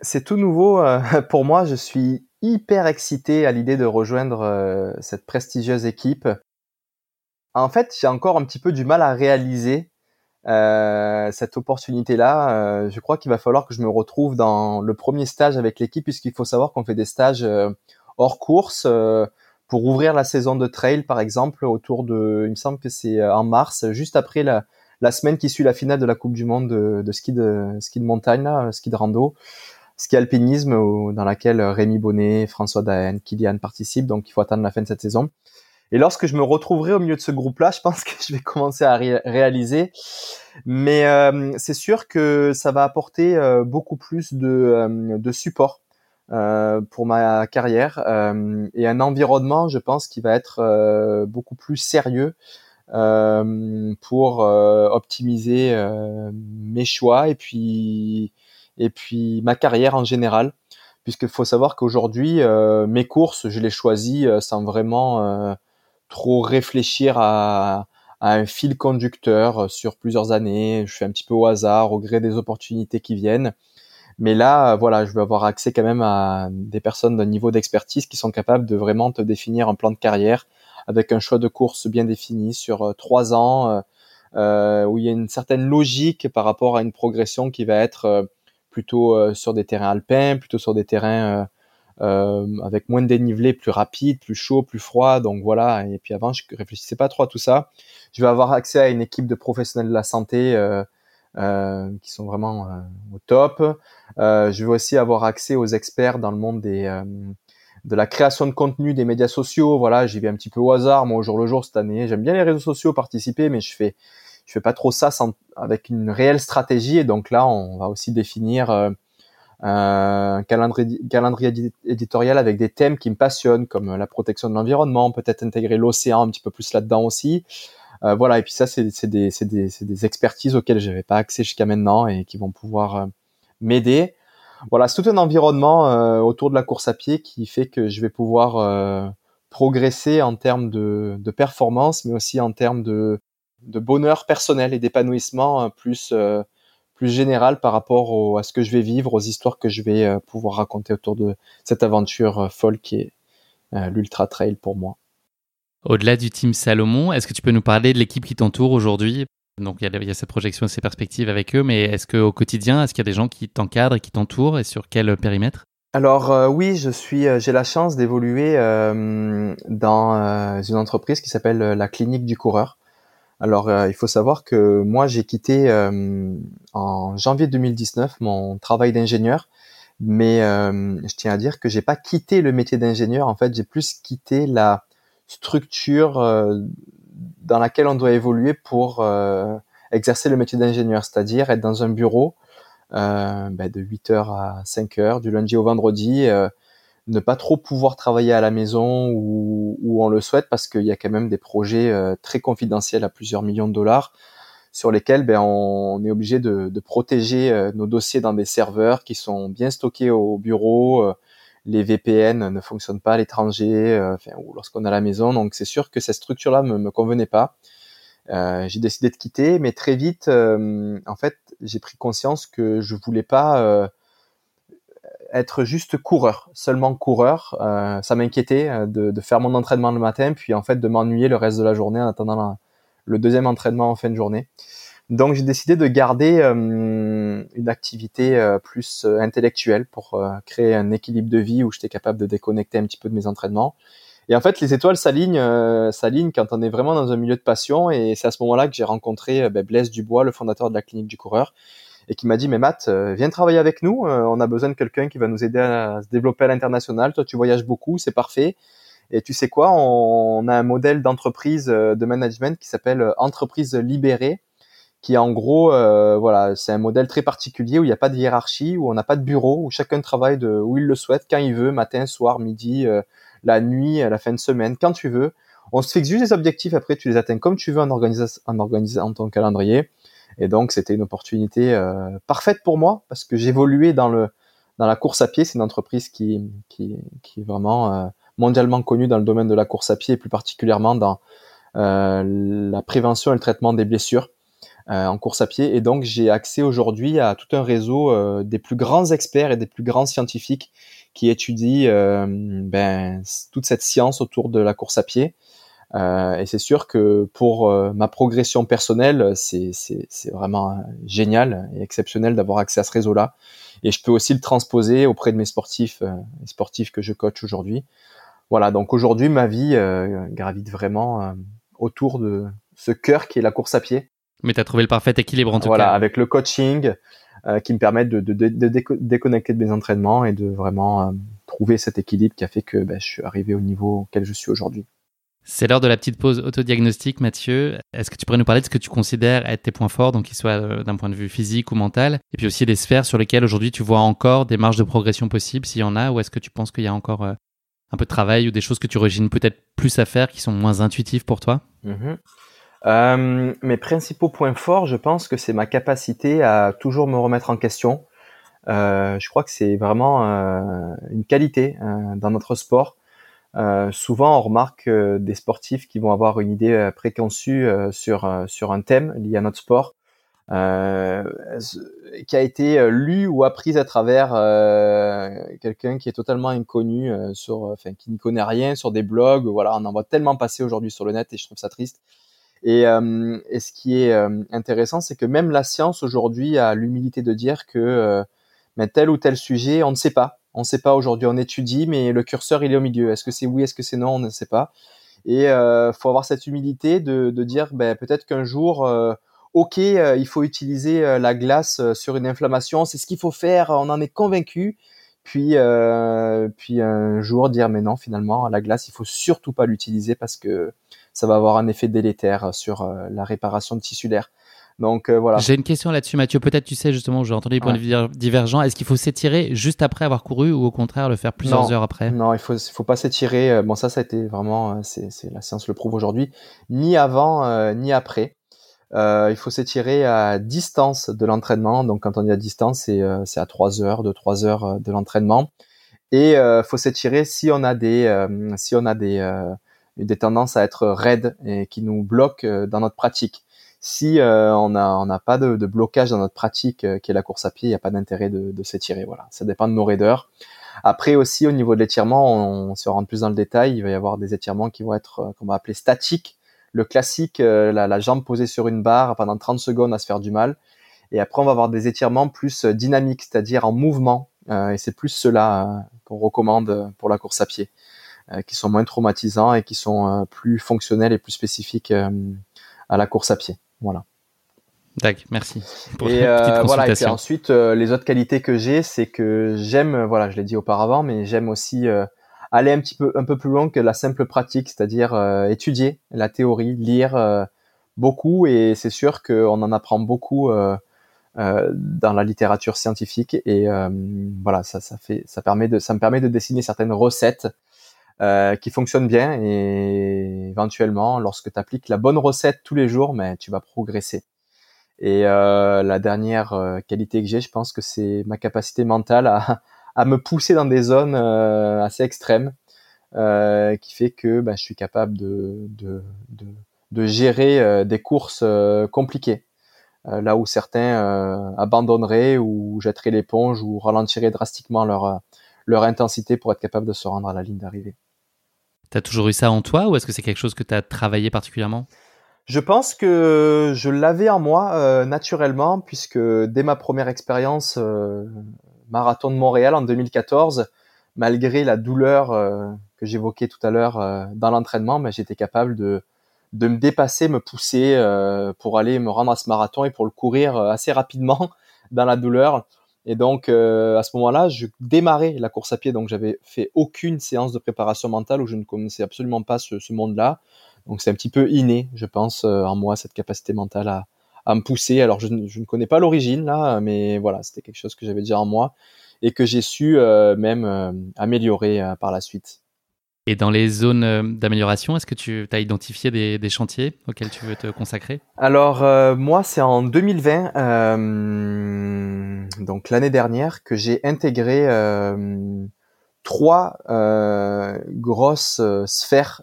C'est tout nouveau euh, pour moi. Je suis hyper excité à l'idée de rejoindre euh, cette prestigieuse équipe. En fait, j'ai encore un petit peu du mal à réaliser euh, cette opportunité-là. je crois qu'il va falloir que je me retrouve dans le premier stage avec l'équipe, puisqu'il faut savoir qu'on fait des stages hors course pour ouvrir la saison de trail, par exemple, autour de, il me semble que c'est euh, en mars, juste après la, la semaine qui suit la finale de la Coupe du Monde de, de ski de ski de montagne, là, ski de rando, ski alpinisme, dans laquelle Rémi Bonnet, François Daen, Kylian participent. Donc, il faut attendre la fin de cette saison. Et lorsque je me retrouverai au milieu de ce groupe-là, je pense que je vais commencer à réaliser. Mais euh, c'est sûr que ça va apporter euh, beaucoup plus de, de support euh, pour ma carrière euh, et un environnement, je pense, qui va être euh, beaucoup plus sérieux pour optimiser mes choix et puis et puis ma carrière en général. Puisqu'il faut savoir qu'aujourd'hui mes courses je les choisis sans vraiment trop réfléchir à, à, un fil conducteur sur plusieurs années. Je fais un petit peu au hasard au gré des opportunités qui viennent mais là, voilà, je veux avoir accès quand même à des personnes d'un niveau d'expertise qui sont capables de vraiment te définir un plan de carrière avec un choix de course bien défini sur trois ans, où il y a une certaine logique par rapport à une progression qui va être plutôt sur des terrains alpins, plutôt sur des terrains avec moins de dénivelé, plus rapide, plus chaud, plus froid. Donc voilà. Et puis avant, je réfléchissais pas trop à tout ça. Je vais avoir accès à une équipe de professionnels de la santé euh, qui sont vraiment euh, au top. Euh, je veux aussi avoir accès aux experts dans le monde des de la création de contenu des médias sociaux. Voilà, j'y vais un petit peu au hasard, moi au jour le jour cette année. J'aime bien les réseaux sociaux, participer, mais je fais je fais pas trop ça sans, avec une réelle stratégie. Et donc là, on va aussi définir euh, un calendrier, calendrier éditorial avec des thèmes qui me passionnent, comme la protection de l'environnement, peut-être intégrer l'océan un petit peu plus là-dedans aussi. Euh, voilà, et puis ça, c'est des, des, des, expertises auxquelles je n'avais pas accès jusqu'à maintenant et qui vont pouvoir euh, m'aider. Voilà, c'est tout un environnement euh, autour de la course à pied qui fait que je vais pouvoir progresser en termes de, de, performance, mais aussi en termes de, de bonheur personnel et d'épanouissement plus plus général par rapport à ce que je vais vivre, aux histoires que je vais pouvoir raconter autour de cette aventure folle qui est l'ultra trail pour moi. Au-delà du team Salomon, est-ce que tu peux nous parler de l'équipe qui t'entoure aujourd'hui? Donc il y, a cette projection, ces perspectives avec eux, mais est-ce qu'au quotidien, est-ce qu'il y a des gens qui t'encadrent et qui t'entourent et sur quel périmètre? Alors euh, oui, je suis, euh, j'ai la chance d'évoluer euh, dans une entreprise qui s'appelle la Clinique du Coureur. Alors il faut savoir que moi j'ai quitté en janvier 2019 mon travail d'ingénieur, mais je tiens à dire que j'ai pas quitté le métier d'ingénieur. En fait, j'ai plus quitté la structure euh, dans laquelle on doit évoluer pour euh, exercer le métier d'ingénieur, c'est-à-dire être dans un bureau euh, ben, de 8h à 5h, du lundi au vendredi, ne pas trop pouvoir travailler à la maison où, où on le souhaite parce qu'il y a quand même des projets très confidentiels à plusieurs millions de dollars sur lesquels ben, on, est obligé de, de protéger nos dossiers dans des serveurs qui sont bien stockés au bureau, les VPN ne fonctionnent pas à l'étranger, euh, ou lorsqu'on est à la maison. Donc c'est sûr que cette structure-là me, me convenait pas. Euh, j'ai décidé de quitter, mais très vite, euh, en fait, j'ai pris conscience que je voulais pas être juste coureur, seulement coureur. ça m'inquiétait de, faire mon entraînement le matin, puis en fait de m'ennuyer le reste de la journée en attendant le deuxième entraînement en fin de journée. Donc j'ai décidé de garder euh, une activité euh, plus euh, intellectuelle pour créer un équilibre de vie où j'étais capable de déconnecter un petit peu de mes entraînements. Et en fait, les étoiles s'alignent, s'alignent quand on est vraiment dans un milieu de passion. Et c'est à ce moment-là que j'ai rencontré ben, Blaise Dubois, le fondateur de la clinique du coureur, et qui m'a dit, mais Matt, viens travailler avec nous. on a besoin de quelqu'un qui va nous aider à se développer à l'international. Toi, tu voyages beaucoup, c'est parfait. Et tu sais quoi, on a un modèle d'entreprise de management qui s'appelle Entreprise Libérée qui en gros, euh, voilà, c'est un modèle très particulier où il n'y a pas de hiérarchie, où on n'a pas de bureau, où chacun travaille de où il le souhaite, quand il veut, matin, soir, midi, euh, la nuit, à la fin de semaine, quand tu veux. On se fixe juste des objectifs, après tu les atteins comme tu veux en, organisant, en organisant ton calendrier. Et donc c'était une opportunité euh, parfaite pour moi parce que j'évoluais dans le dans la course à pied. C'est une entreprise qui qui, qui est vraiment mondialement connue dans le domaine de la course à pied et plus particulièrement dans la prévention et le traitement des blessures. Euh, en course à pied. Et donc, j'ai accès aujourd'hui à tout un réseau euh, des plus grands experts et des plus grands scientifiques qui étudient euh, ben, toute cette science autour de la course à pied. et c'est sûr que pour ma progression personnelle, c'est vraiment génial et exceptionnel d'avoir accès à ce réseau-là. Et je peux aussi le transposer auprès de mes sportifs, les sportifs que je coach aujourd'hui. Voilà, donc aujourd'hui, ma vie gravite vraiment autour de ce cœur qui est la course à pied. Mais tu as trouvé le parfait équilibre en tout voilà, cas. Voilà, avec le coaching euh, qui me permet de, de, de, déconnecter de mes entraînements et de vraiment euh, trouver cet équilibre qui a fait que bah, je suis arrivé au niveau auquel je suis aujourd'hui. C'est l'heure de la petite pause autodiagnostique, Mathieu. Est-ce que tu pourrais nous parler de ce que tu considères être tes points forts, donc qu'ils soient euh, d'un point de vue physique ou mental, et puis aussi des sphères sur lesquelles aujourd'hui tu vois encore des marges de progression possibles, s'il y en a, ou est-ce que tu penses qu'il y a encore un peu de travail ou des choses que tu origines peut-être plus à faire qui sont moins intuitives pour toi? Mm-hmm. Euh, mes principaux points forts, je pense que c'est ma capacité à toujours me remettre en question. Euh, je crois que c'est vraiment euh, une qualité euh, dans notre sport. Euh, souvent, on remarque des sportifs qui vont avoir une idée préconçue sur sur un thème lié à notre sport. qui a été lu ou apprise à travers quelqu'un qui est totalement inconnu sur, enfin qui n'y connaît rien sur des blogs. Voilà, on en voit tellement passer aujourd'hui sur le net et je trouve ça triste. Et, et ce qui est intéressant, c'est que même la science aujourd'hui a l'humilité de dire que mais tel ou tel sujet, on ne sait pas. On ne sait pas aujourd'hui, on étudie, mais le curseur il est au milieu. Est-ce que c'est oui, est-ce que c'est non, on ne sait pas. Et euh, faut avoir cette humilité de, de dire, ben, peut-être qu'un jour, euh, ok, euh, il faut utiliser euh, la glace sur une inflammation, c'est ce qu'il faut faire, on en est convaincu. Puis, puis un jour dire, mais non, finalement, la glace, il faut surtout pas l'utiliser parce que ça va avoir un effet délétère sur la réparation de tissulaire. Donc euh, voilà. J'ai une question là-dessus, Mathieu. Peut-être tu sais justement, j'ai entendu des points de vue divergents. Est-ce qu'il faut s'étirer juste après avoir couru ou au contraire le faire plusieurs heures après? Non, il faut, faut pas s'étirer. Euh, bon, ça, ça a été vraiment, euh, c'est, la science le prouve aujourd'hui, ni avant ni après. il faut s'étirer à distance de l'entraînement. Donc quand on dit à distance, c'est, c'est à 3 heures, de 3 heures de l'entraînement. Et il faut s'étirer si on a des, si on a des, des tendances à être raides et qui nous bloquent dans notre pratique si euh, on n'a on pas de, blocage dans notre pratique euh, qui est la course à pied, il n'y a pas d'intérêt de, s'étirer. Voilà, ça dépend de nos raideurs. Après aussi au niveau de l'étirement, on, se rentre plus dans le détail, il va y avoir des étirements qui vont être euh, qu'on va appeler statiques. Le classique, la, la, jambe posée sur une barre pendant 30 secondes à se faire du mal. Et après, on va avoir des étirements plus dynamiques, c'est-à-dire en mouvement. et c'est plus cela qu'on recommande pour la course à pied, qui sont moins traumatisants et qui sont plus fonctionnels et plus spécifiques à la course à pied. Voilà. D'accord, merci. et euh, voilà. Et ensuite, euh, les autres qualités que j'ai, c'est que j'aime, voilà, je l'ai dit auparavant, mais j'aime aussi euh, aller un petit peu, un peu plus loin que la simple pratique, c'est-à-dire étudier la théorie, lire beaucoup. Et c'est sûr qu'on en apprend beaucoup dans la littérature scientifique. Et voilà, ça, ça fait, ça permet de, ça me permet de dessiner certaines recettes euh, qui fonctionne bien et éventuellement, lorsque tu appliques la bonne recette tous les jours, mais tu vas progresser. Et euh, la dernière euh, qualité que j'ai, je pense que c'est ma capacité mentale à, me pousser dans des zones assez extrêmes, qui fait que bah, je suis capable de gérer des courses compliquées. là où certains abandonneraient ou jetteraient l'éponge ou ralentiraient drastiquement leur, leur intensité pour être capable de se rendre à la ligne d'arrivée. T'as toujours eu ça en toi ou est-ce que c'est quelque chose que tu as travaillé particulièrement? Je pense que je l'avais en moi euh, naturellement puisque dès ma première expérience euh, marathon de Montréal en 2014, malgré la douleur euh, que j'évoquais tout à l'heure dans l'entraînement, j'étais capable de me dépasser, me pousser pour aller me rendre à ce marathon et pour le courir assez rapidement dans la douleur. Et donc euh, à ce moment-là, je démarrais la course à pied, donc j'avais fait aucune séance de préparation mentale où je ne connaissais absolument pas ce, monde-là. Donc c'est un petit peu inné, je pense, euh, en moi cette capacité mentale à, me pousser. Alors je, ne connais pas l'origine là, mais voilà, c'était quelque chose que j'avais déjà en moi et que j'ai su euh, même améliorer par la suite. Et dans les zones euh, d'amélioration, est-ce que tu as identifié des, chantiers auxquels tu veux te consacrer? Alors euh, moi, c'est en 2020, euh, donc l'année dernière, que j'ai intégré trois grosses sphères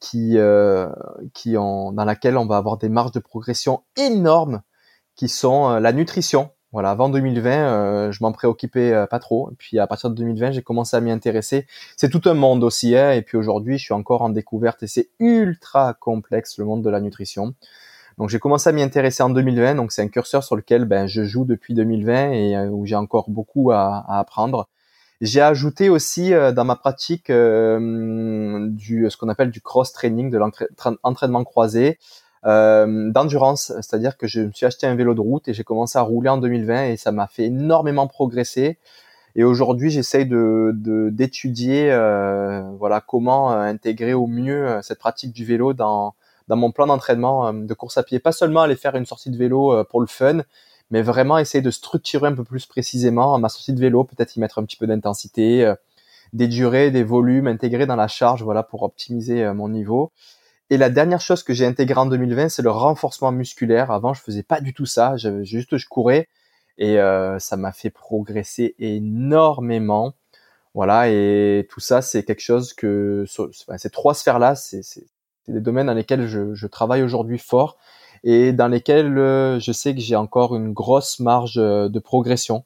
qui, qui ont, dans laquelle on va avoir des marges de progression énormes, qui sont la nutrition, voilà, avant 2020, euh, je m'en préoccupais euh, pas trop. Et puis à partir de 2020, j'ai commencé à m'y intéresser. C'est tout un monde aussi, hein. et puis aujourd'hui, je suis encore en découverte et c'est ultra complexe le monde de la nutrition. Donc j'ai commencé à m'y intéresser en 2020. Donc c'est un curseur sur lequel ben, je joue depuis 2020 et euh, où j'ai encore beaucoup à, à apprendre. J'ai ajouté aussi dans ma pratique du ce qu'on appelle du cross training, de l'entraînement croisé euh, d'endurance, c'est-à-dire que je me suis acheté un vélo de route et j'ai commencé à rouler en 2020 et ça m'a fait énormément progresser. Et aujourd'hui, j'essaye de d'étudier euh, voilà comment euh, intégrer au mieux cette pratique du vélo dans dans mon plan d'entraînement de course à pied. Pas seulement aller faire une sortie de vélo pour le fun, mais vraiment essayer de structurer un peu plus précisément ma sortie de vélo, peut-être y mettre un petit peu d'intensité, des durées, des volumes intégrés dans la charge, voilà pour optimiser mon niveau. Et la dernière chose que j'ai intégrée en 2020, c'est le renforcement musculaire. Avant, je faisais pas du tout ça. juste, je courais et euh, ça m'a fait progresser énormément. Voilà, et tout ça, c'est quelque chose que ces trois sphères-là, c'est des domaines dans lesquels je, je travaille aujourd'hui fort et dans lesquels je sais que j'ai encore une grosse marge de progression.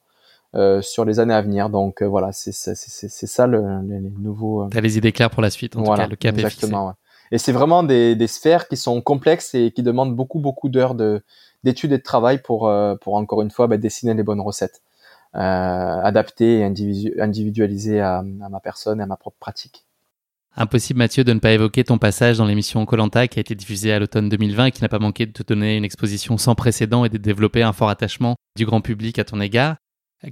sur les années à venir. Donc voilà, c'est ça le, les, nouveaux. T'as les idées claires pour la suite, en tout cas, le cap exactement, est Et c'est vraiment des, sphères qui sont complexes et qui demandent beaucoup beaucoup d'heures de d'études et de travail pour pour encore une fois bah, dessiner les bonnes recettes. Euh, adapté et individualisé à, ma personne et à ma propre pratique. Impossible, Mathieu, de ne pas évoquer ton passage dans l'émission Colanta qui a été diffusée à l'automne 2020 et qui n'a pas manqué de te donner une exposition sans précédent et de développer un fort attachement du grand public à ton égard.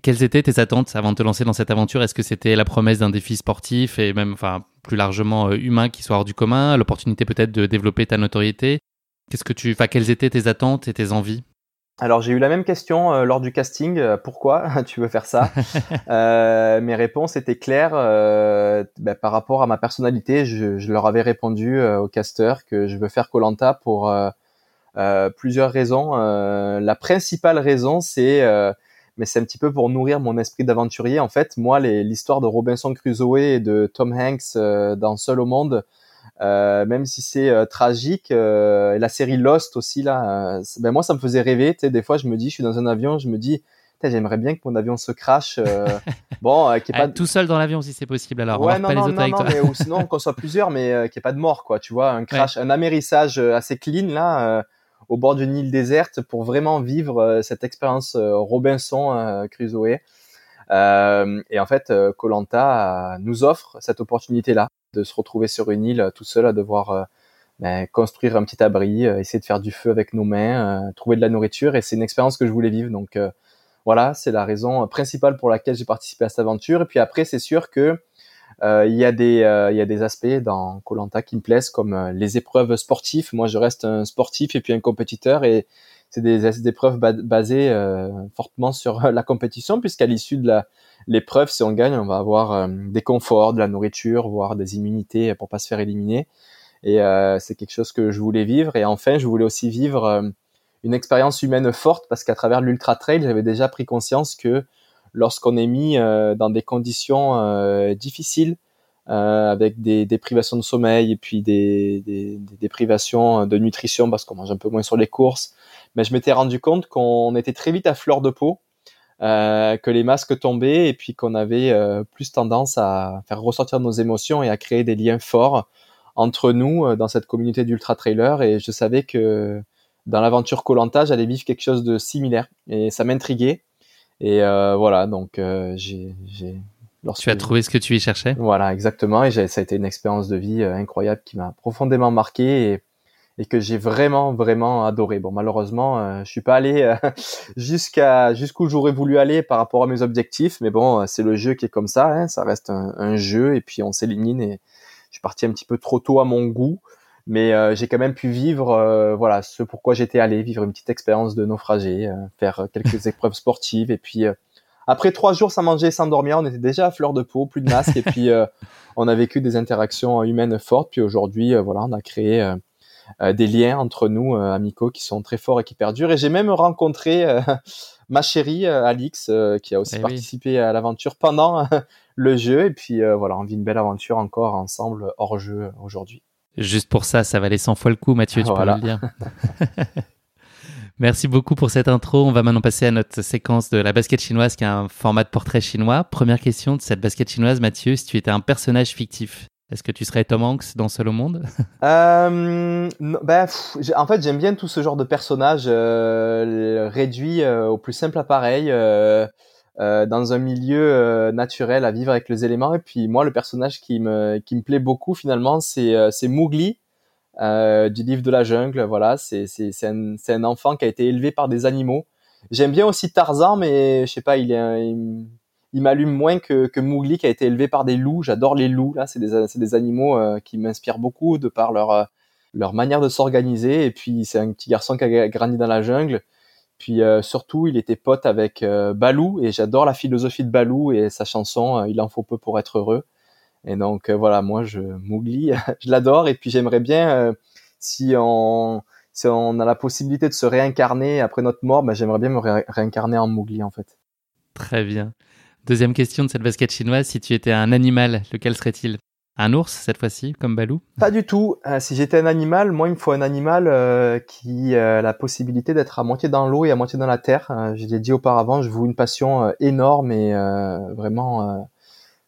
Quelles étaient tes attentes avant de te lancer dans cette aventure? Est-ce que c'était la promesse d'un défi sportif et même, enfin, plus largement euh, humain qui soit hors du commun, l'opportunité peut-être de développer ta notoriété? Qu'est-ce que tu, enfin, quelles étaient tes attentes et tes envies? Alors j'ai eu la même question euh, lors du casting. Euh, pourquoi tu veux faire ça euh, Mes réponses étaient claires ben, par rapport à ma personnalité. Je, leur avais répondu au caster que je veux faire Colanta pour plusieurs raisons. la principale raison, c'est mais c'est un petit peu pour nourrir mon esprit d'aventurier. En fait, moi, l'histoire de Robinson Crusoe et de Tom Hanks dans Seul au monde, euh, même si c'est euh, tragique. Euh, et la série Lost aussi là, ben moi ça me faisait rêver. Tu sais, des fois je me dis, je suis dans un avion, je me dis, j'aimerais bien que mon avion se crache. bon, qui est pas tout seul dans l'avion si c'est possible. Alors, ouais, non, pas non, les autres non, mais, ou sinon qu'on soit plusieurs, mais euh, qu'il n'y ait pas de mort, quoi. Tu vois, un crash, un amérissage assez clean là, au bord d'une île déserte pour vraiment vivre cette expérience Robinson Crusoe. et en fait, Colanta nous offre cette opportunité là de se retrouver sur une île euh, tout seul à devoir euh, ben, construire un petit abri, euh, essayer de faire du feu avec nos mains, trouver de la nourriture. Et c'est une expérience que je voulais vivre. Donc voilà, c'est la raison principale pour laquelle j'ai participé à cette aventure. Et puis après, c'est sûr que il y a des il y a des aspects dans Colanta qui me plaisent comme les épreuves sportives. Moi, je reste un sportif et puis un compétiteur et c'est des, épreuves basées fortement sur la compétition puisqu'à l'issue de l'épreuve, si on gagne, on va avoir euh, des conforts, de la nourriture, voire des immunités pour pas se faire éliminer. Et euh, c'est quelque chose que je voulais vivre. Et enfin, je voulais aussi vivre euh, une expérience humaine forte parce qu'à travers l'ultra trail, j'avais déjà pris conscience que lorsqu'on est mis dans des conditions difficiles, avec des, des, privations de sommeil et puis des, des, des, privations de nutrition parce qu'on mange un peu moins sur les courses, mais je m'étais rendu compte qu'on était très vite à fleur de peau euh, que les masques tombaient et puis qu'on avait euh, plus tendance à faire ressortir nos émotions et à créer des liens forts entre nous euh, dans cette communauté d'ultra trailer et je savais que dans l'aventure Colanta j'allais vivre quelque chose de similaire. Et ça m'intriguait et voilà donc j'ai tu as trouvé ce que tu y cherchais? Voilà exactement et ça a été une expérience de vie incroyable qui m'a profondément marqué et et que j'ai vraiment vraiment adoré. Bon, malheureusement, euh, je suis pas allé euh, jusqu'à jusqu'où j'aurais voulu aller par rapport à mes objectifs, mais bon, c'est le jeu qui est comme ça. Hein, ça reste un, jeu et puis on s'élimine et je suis parti un petit peu trop tôt à mon goût, mais euh, j'ai quand même pu vivre, voilà, ce pourquoi j'étais allé, vivre une petite expérience de naufragé, faire quelques épreuves sportives et puis après trois jours sans manger, sans dormir, on était déjà à fleur de peau, plus de masque et puis on a vécu des interactions humaines fortes. Puis aujourd'hui, voilà, on a créé euh, des liens entre nous euh, amicaux qui sont très forts et qui perdurent. Et j'ai même rencontré euh, ma chérie Alix qui a aussi eh participé à l'aventure pendant le jeu. Et puis voilà, on vit une belle aventure encore ensemble hors jeu aujourd'hui. Juste pour ça, ça valait 100 fois le coup, Mathieu, tu peux le dire. Merci beaucoup pour cette intro. On va maintenant passer à notre séquence de la basket chinoise qui est un format de portrait chinois. Première question de cette basket chinoise, Mathieu, si tu étais un personnage fictif, est-ce que tu serais Tom Hanks dans Seul au monde? Euh, ben, En fait, j'aime bien tout ce genre de personnages euh, réduits euh, au plus simple appareil, euh, euh, dans un milieu euh, naturel à vivre avec les éléments. Et puis moi, le personnage qui me, qui me plaît beaucoup finalement, c'est c'est Mowgli du livre de la jungle. Voilà, c'est un, un enfant qui a été élevé par des animaux. J'aime bien aussi Tarzan, mais je sais pas, il est... Il, m'allume moins que, que Mowgli qui a été élevé par des loups. J'adore les loups. Là, c'est des, des animaux euh, qui m'inspirent beaucoup de par leur euh, leur manière de s'organiser. Et puis c'est un petit garçon qui a grandi dans la jungle. Puis euh, surtout, il était pote avec Balou et j'adore la philosophie de Balou et sa chanson "Il en faut peu pour être heureux". Et donc voilà, moi je Mowgli, je l'adore et puis j'aimerais bien si on si on a la possibilité de se réincarner après notre mort, ben, j'aimerais bien me réincarner en Mowgli en fait. Très bien. Deuxième question de cette basket chinoise, si tu étais un animal, lequel serait-il? Un ours cette fois-ci, comme Balou? Pas du tout. Euh, si j'étais un animal, moi il me faut un animal euh, qui a la possibilité d'être à moitié dans l'eau et à moitié dans la terre. Euh, je l'ai dit auparavant, je vous une passion énorme et vraiment,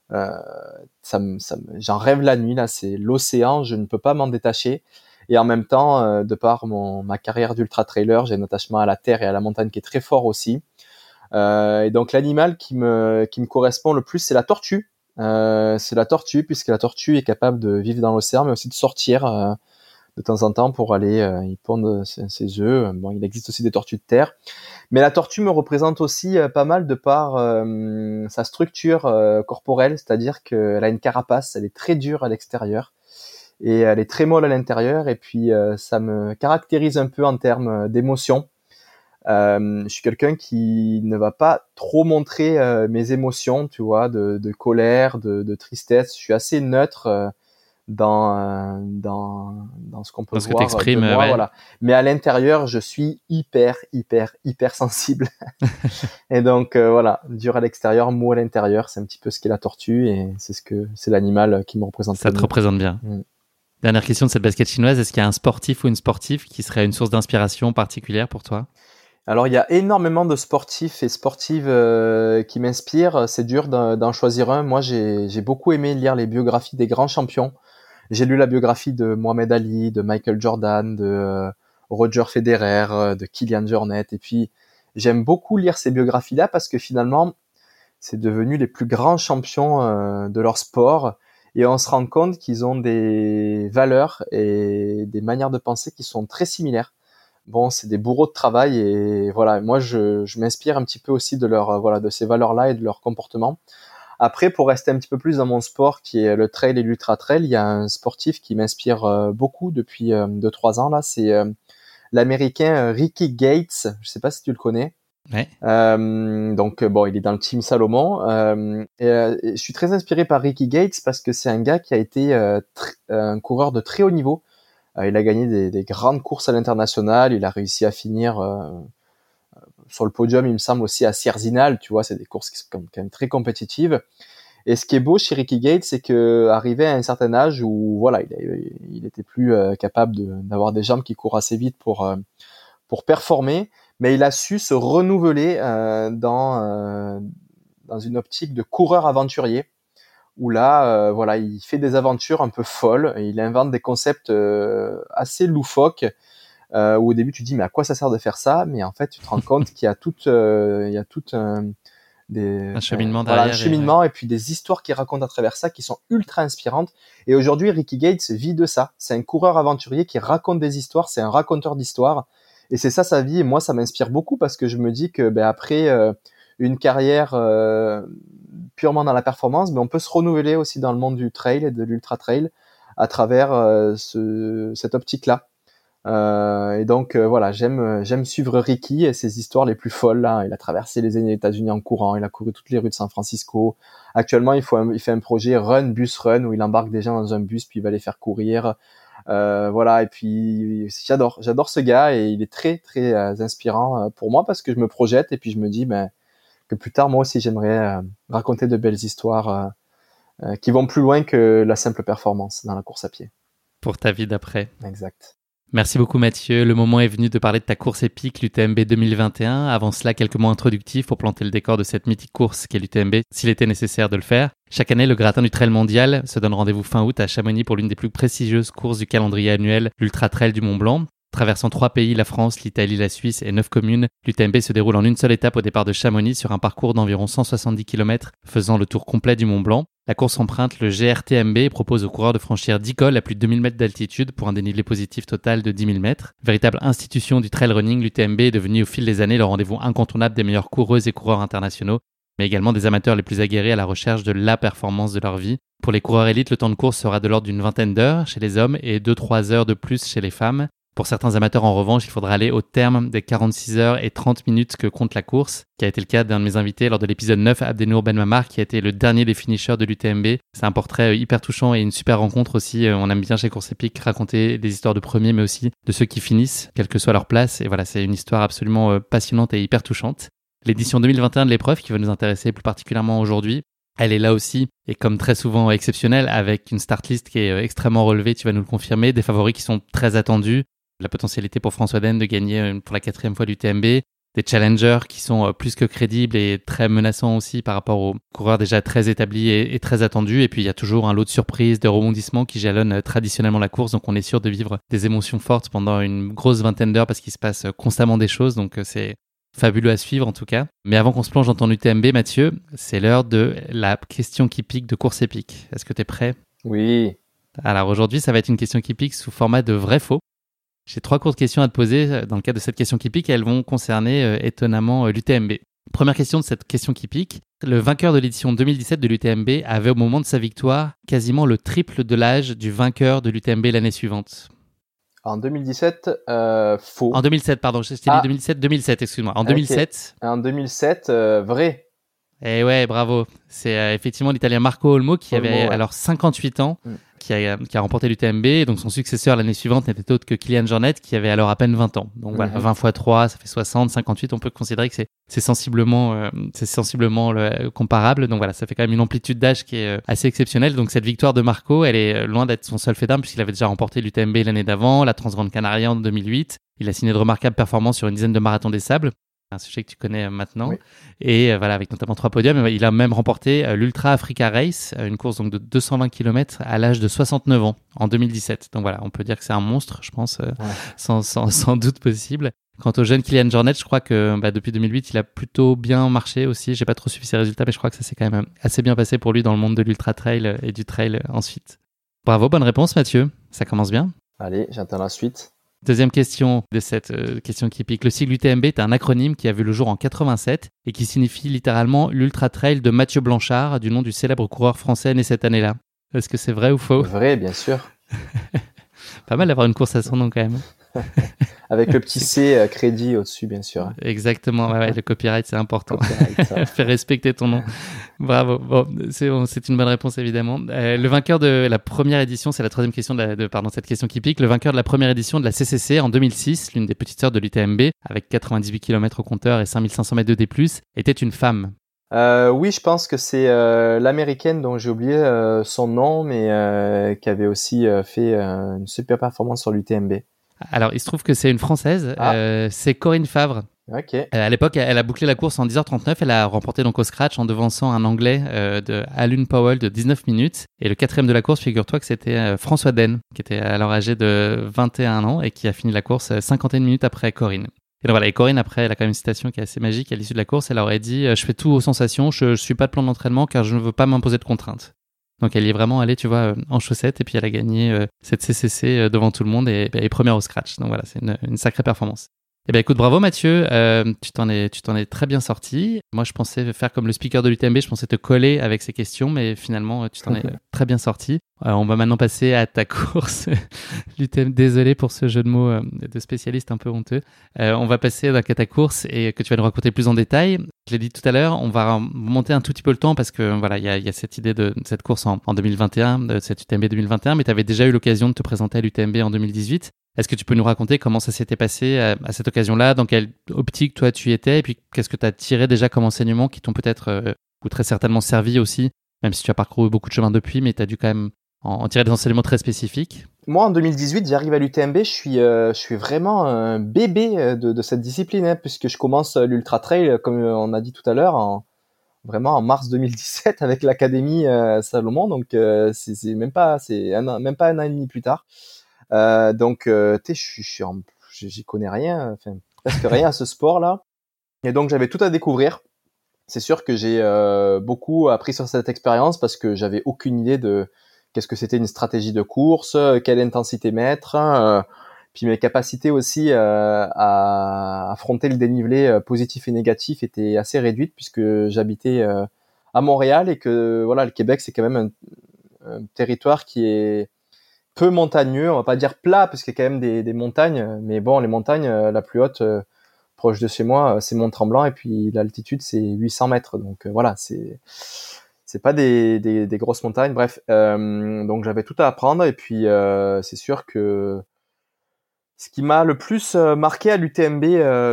j'en rêve la nuit là. C'est l'océan, je ne peux pas m'en détacher. Et en même temps, de par ma carrière d'ultra trailer, j'ai un attachement à la terre et à la montagne qui est très fort aussi. et donc l'animal qui qui me correspond le plus, c'est la tortue. Euh, c'est la tortue, puisque la tortue est capable de vivre dans l'océan, mais aussi de sortir euh, de temps en temps pour aller euh, y pondre ses, œufs. Bon, il existe aussi des tortues de terre. Mais la tortue me représente aussi pas mal de par sa structure corporelle, c'est-à-dire qu'elle a une carapace, elle est très dure à l'extérieur et elle est très molle à l'intérieur. Et puis ça me caractérise un peu en termes d'émotion. Euh, je suis quelqu'un qui ne va pas trop montrer euh, mes émotions, tu vois, de, de colère, de, de, tristesse. Je suis assez neutre euh, dans, dans, dans ce qu'on peut voir que de moi, voilà. Mais à l'intérieur, je suis hyper, hyper, hyper sensible. et donc voilà, dur à l'extérieur, mou à l'intérieur, c'est un petit peu ce qu'est la tortue et c'est ce que c'est l'animal qui me représente. Ça te représente bien. Mm. Dernière question de cette basket chinoise, est-ce qu'il y a un sportif ou une sportive qui serait une source d'inspiration particulière pour toi? Alors il y a énormément de sportifs et sportives euh, qui m'inspirent. C'est dur d'en choisir un. Moi j'ai beaucoup aimé lire les biographies des grands champions. J'ai lu la biographie de Mohamed Ali, de Michael Jordan, de euh, Roger Federer, euh, de Kylian Jornet. Et puis j'aime beaucoup lire ces biographies-là parce que finalement c'est devenu les plus grands champions de leur sport. Et on se rend compte qu'ils ont des valeurs et des manières de penser qui sont très similaires bon, c'est des bourreaux de travail et voilà. Moi, je, je m'inspire un petit peu aussi de leur voilà de ces valeurs-là et de leur comportement. Après, pour rester un petit peu plus dans mon sport, qui est le trail et l'ultra trail, il y a un sportif qui m'inspire euh, beaucoup depuis 2-3 euh, ans là. C'est euh, l'américain Ricky Gates. Je sais pas si tu le connais. Ouais. Euh, donc bon, il est dans le team Salomon. Euh, et, je suis très inspiré par Ricky Gates parce que c'est un gars qui a été un coureur de très haut niveau. Euh, il a gagné des, des grandes courses à l'international. Il a réussi à finir euh, sur le podium, il me semble aussi à Sierzinal. Tu vois, c'est des courses qui sont quand même très compétitives. Et ce qui est beau chez Ricky Gates, c'est que arrivé à un certain âge où voilà, il, il était plus euh, capable d'avoir des jambes qui courent assez vite pour pour performer, mais il a su se renouveler dans dans une optique de coureur aventurier où là, euh, voilà, il fait des aventures un peu folles, il invente des concepts euh, assez loufoques. Euh, où au début tu dis mais à quoi ça sert de faire ça? Mais en fait tu te rends compte qu'il y a tout, il y a tout un, des, un cheminement derrière. un cheminement et, puis des histoires qu'il raconte à travers ça qui sont ultra inspirantes. Et aujourd'hui Ricky Gates vit de ça. C'est un coureur aventurier qui raconte des histoires, c'est un raconteur d'histoires. Et c'est ça sa vie. Et moi ça m'inspire beaucoup parce que je me dis que ben, après une carrière purement dans la performance, mais on peut se renouveler aussi dans le monde du trail et de l'ultra trail à travers euh, ce, cette optique-là. Euh, et donc euh, voilà, j'aime j'aime suivre Ricky et ses histoires les plus folles. Là. Il a traversé les États-Unis en courant, il a couru toutes les rues de San Francisco. Actuellement, il, faut il fait un projet Run Bus Run où il embarque des gens dans un bus puis il va les faire courir. voilà et puis j'adore j'adore ce gars et il est très très inspirant pour moi parce que je me projette et puis je me dis ben que plus tard, moi aussi, j'aimerais euh, raconter de belles histoires euh, euh, qui vont plus loin que la simple performance dans la course à pied. Pour ta vie d'après. Exact. Merci beaucoup Mathieu. Le moment est venu de parler de ta course épique, l'UTMB 2021. Avant cela, quelques mots introductifs pour planter le décor de cette mythique course qu'est l'UTMB, s'il était nécessaire de le faire. Chaque année, le gratin du trail mondial se donne rendez-vous fin août à Chamonix pour l'une des plus prestigieuses courses du calendrier annuel, l'Ultra Trail du Mont Blanc. Traversant trois pays, la France, l'Italie, la Suisse et neuf communes, l'UTMB se déroule en une seule étape au départ de Chamonix sur un parcours d'environ 170 km faisant le tour complet du Mont Blanc. La course emprunte le GRTMB et propose aux coureurs de franchir 10 cols à plus de 2000 mètres d'altitude pour un dénivelé positif total de 10 000 mètres. Véritable institution du trail running, l'UTMB est devenue au fil des années le rendez-vous incontournable des meilleurs coureuses et coureurs internationaux, mais également des amateurs les plus aguerris à la recherche de la performance de leur vie. Pour les coureurs élites, le temps de course sera de l'ordre d'une vingtaine d'heures chez les hommes et 2-3 heures de plus chez les femmes. Pour certains amateurs, en revanche, il faudra aller au terme des 46 heures et 30 minutes que compte la course, qui a été le cas d'un de mes invités lors de l'épisode 9, Abdenour Ben Mamar, qui a été le dernier des finishers de l'UTMB. C'est un portrait euh, hyper touchant et une super rencontre aussi. Euh, on aime bien chez Course Épique raconter des histoires de premiers, mais aussi de ceux qui finissent, quelle que soit leur place. Et voilà, c'est une histoire absolument euh, passionnante et hyper touchante. L'édition 2021 de l'épreuve qui va nous intéresser plus particulièrement aujourd'hui Elle est là aussi, et comme très souvent exceptionnelle, avec une start list qui est extrêmement relevée, tu vas nous le confirmer, des favoris qui sont très attendus, la potentialité pour François Den de gagner euh, pour la quatrième fois l'UTMB, des challengers qui sont euh, plus que crédibles et très menaçants aussi par rapport aux coureurs déjà très établis et, très attendus. Et puis il y a toujours un lot de surprises, de rebondissements qui jalonnent traditionnellement la course. Donc on est sûr de vivre des émotions fortes pendant une grosse vingtaine d'heures parce qu'il se passe constamment des choses. Donc c'est fabuleux à suivre en tout cas. Mais avant qu'on se plonge dans ton UTMB, Mathieu, c'est l'heure de la question qui pique de course épique. Est-ce que tu es prêt? Oui. Alors aujourd'hui, ça va être une question qui pique sous format de vrai-faux. J'ai trois courtes questions à te poser euh, dans le cadre de cette question qui pique et elles vont concerner euh, étonnamment euh, l'UTMB. Première question de cette question qui pique. Le vainqueur de l'édition 2017 de l'UTMB avait au moment de sa victoire quasiment le triple de l'âge du vainqueur de l'UTMB l'année suivante. En 2017, euh, faux. En 2007, pardon, je dit 2007, 2007, excuse-moi. En 2007. En 2007, euh, vrai. Eh ouais, bravo. C'est euh, effectivement l'Italien Marco Olmo qui avait alors 58 ans. Mm qui a, qui a remporté l'UTMB. Donc son successeur l'année suivante n'était autre que Kylian Jornet qui avait alors à peine 20 ans. Donc voilà, 20 x 3, ça fait 60, 58. On peut considérer que c'est sensiblement, euh, c'est sensiblement le, comparable. Donc voilà, ça fait quand même une amplitude d'âge qui est euh, assez exceptionnelle. Donc cette victoire de Marco, elle est euh, loin d'être son seul fait d'armes puisqu'il avait déjà remporté l'UTMB l'année d'avant, la Transgrande Canaria en 2008. Il a signé de remarquables performances sur une dizaine de marathons des sables un sujet que tu connais euh, maintenant. Et euh, voilà, avec notamment trois podiums. Il a même remporté euh, l'Ultra Africa Race, une course donc de 220 km à l'âge de 69 ans en 2017. Donc voilà, on peut dire que c'est un monstre, je pense, sans, sans, sans, doute possible. Quant au jeune Kylian Jornet, je crois que bah, depuis 2008, il a plutôt bien marché aussi. J'ai pas trop suivi ses résultats, mais je crois que ça s'est quand même assez bien passé pour lui dans le monde de l'ultra trail et du trail ensuite. Bravo, bonne réponse Mathieu. Ça commence bien. Allez, j'attends la suite. Deuxième question de cette euh, question qui pique. Le sigle UTMB est un acronyme qui a vu le jour en 87 et qui signifie littéralement l'Ultra Trail de Mathieu Blanchard, du nom du célèbre coureur français né cette année-là. Est-ce que c'est vrai ou faux? Vrai, bien sûr. Pas mal d'avoir une course à son nom quand même. Avec le petit C euh, crédit au-dessus, bien sûr. Exactement, le copyright, c'est important. Fais respecter ton nom. Bravo. Bon, c'est c'est une bonne réponse, évidemment. Euh, le vainqueur de la première édition, c'est la troisième question de, pardon, cette question qui pique. Le vainqueur de la première édition de la CCC en 2006, l'une des petites sœurs de l'UTMB, avec 98 km au compteur et 5500 mètres de D+, était une femme. Euh, oui, je pense que c'est l'américaine dont j'ai oublié son nom, mais qui avait aussi fait une super performance sur l'UTMB. Alors, il se trouve que c'est une Française, ah. euh, c'est Corinne Favre. Ok. Euh, à l'époque, elle a bouclé la course en 10h39. Elle a remporté donc au scratch en devançant un Anglais euh, de Alun Powell de 19 minutes. Et le quatrième de la course, figure-toi que c'était François Den, qui était alors âgé de 21 ans et qui a fini la course 51 minutes après Corinne. Et donc voilà, et Corinne, après, elle a quand même une citation qui est assez magique. À l'issue de la course, elle aurait dit Je fais tout aux sensations, je ne suis pas de plan d'entraînement car je ne veux pas m'imposer de contraintes. Donc elle y est vraiment allée, tu vois, euh, en chaussettes et puis elle a gagné euh, cette CCC euh, devant tout le monde et, et première au scratch. Donc voilà, c'est une, sacrée performance. Eh bien, écoute, bravo Mathieu, tu t'en es, tu t'en es très bien sorti. Moi, je pensais faire comme le speaker de l'UTMB, je pensais te coller avec ces questions, mais finalement, tu t'en es très bien sorti. On va maintenant passer à ta course. L'UTMB, désolé pour ce jeu de mots de spécialiste un peu honteux. on va passer à ta course et que tu vas nous raconter plus en détail. Je l'ai dit tout à l'heure, on va monter un tout petit peu le temps parce que voilà, il y a, cette idée de, cette course en, en 2021, de cette UTMB 2021, mais tu avais déjà eu l'occasion de te présenter à l'UTMB en 2018. Est-ce que tu peux nous raconter comment ça s'était passé à, cette occasion-là, dans quelle optique toi tu étais, et puis qu'est-ce que tu as tiré déjà comme enseignement qui t'ont peut-être euh, ou très certainement servi aussi, même si tu as parcouru beaucoup de chemin depuis, mais tu as dû quand même en, tirer des enseignements très spécifiques Moi, en 2018, j'arrive à l'UTMB, je suis, euh, je suis vraiment un bébé euh, de, cette discipline, hein, puisque je commence euh, l'ultra trail, comme on a dit tout à l'heure, en, vraiment en mars 2017 avec l'académie Salomon, donc c'est même pas, c'est même pas un an et demi plus tard. donc, tu sais, j'y connais rien, enfin presque rien à ce sport-là, et donc j'avais tout à découvrir. C'est sûr que j'ai beaucoup appris sur cette expérience parce que j'avais aucune idée de qu'est-ce que c'était une stratégie de course, euh, quelle intensité mettre, euh, puis mes capacités aussi euh, à affronter le dénivelé positif et négatif étaient assez réduites puisque j'habitais à Montréal et que voilà le Québec c'est quand même un, territoire qui est peu montagneux, on va pas dire plat parce qu'il y a quand même des, montagnes, mais bon les montagnes la plus haute proche de chez moi c'est Mont Tremblant et puis l'altitude c'est 800 mètres. Donc voilà c'est c'est pas des, des, des, grosses montagnes. Bref, euh, donc j'avais tout à apprendre et puis euh, c'est sûr que Ce qui m'a le plus marqué à l'UTMB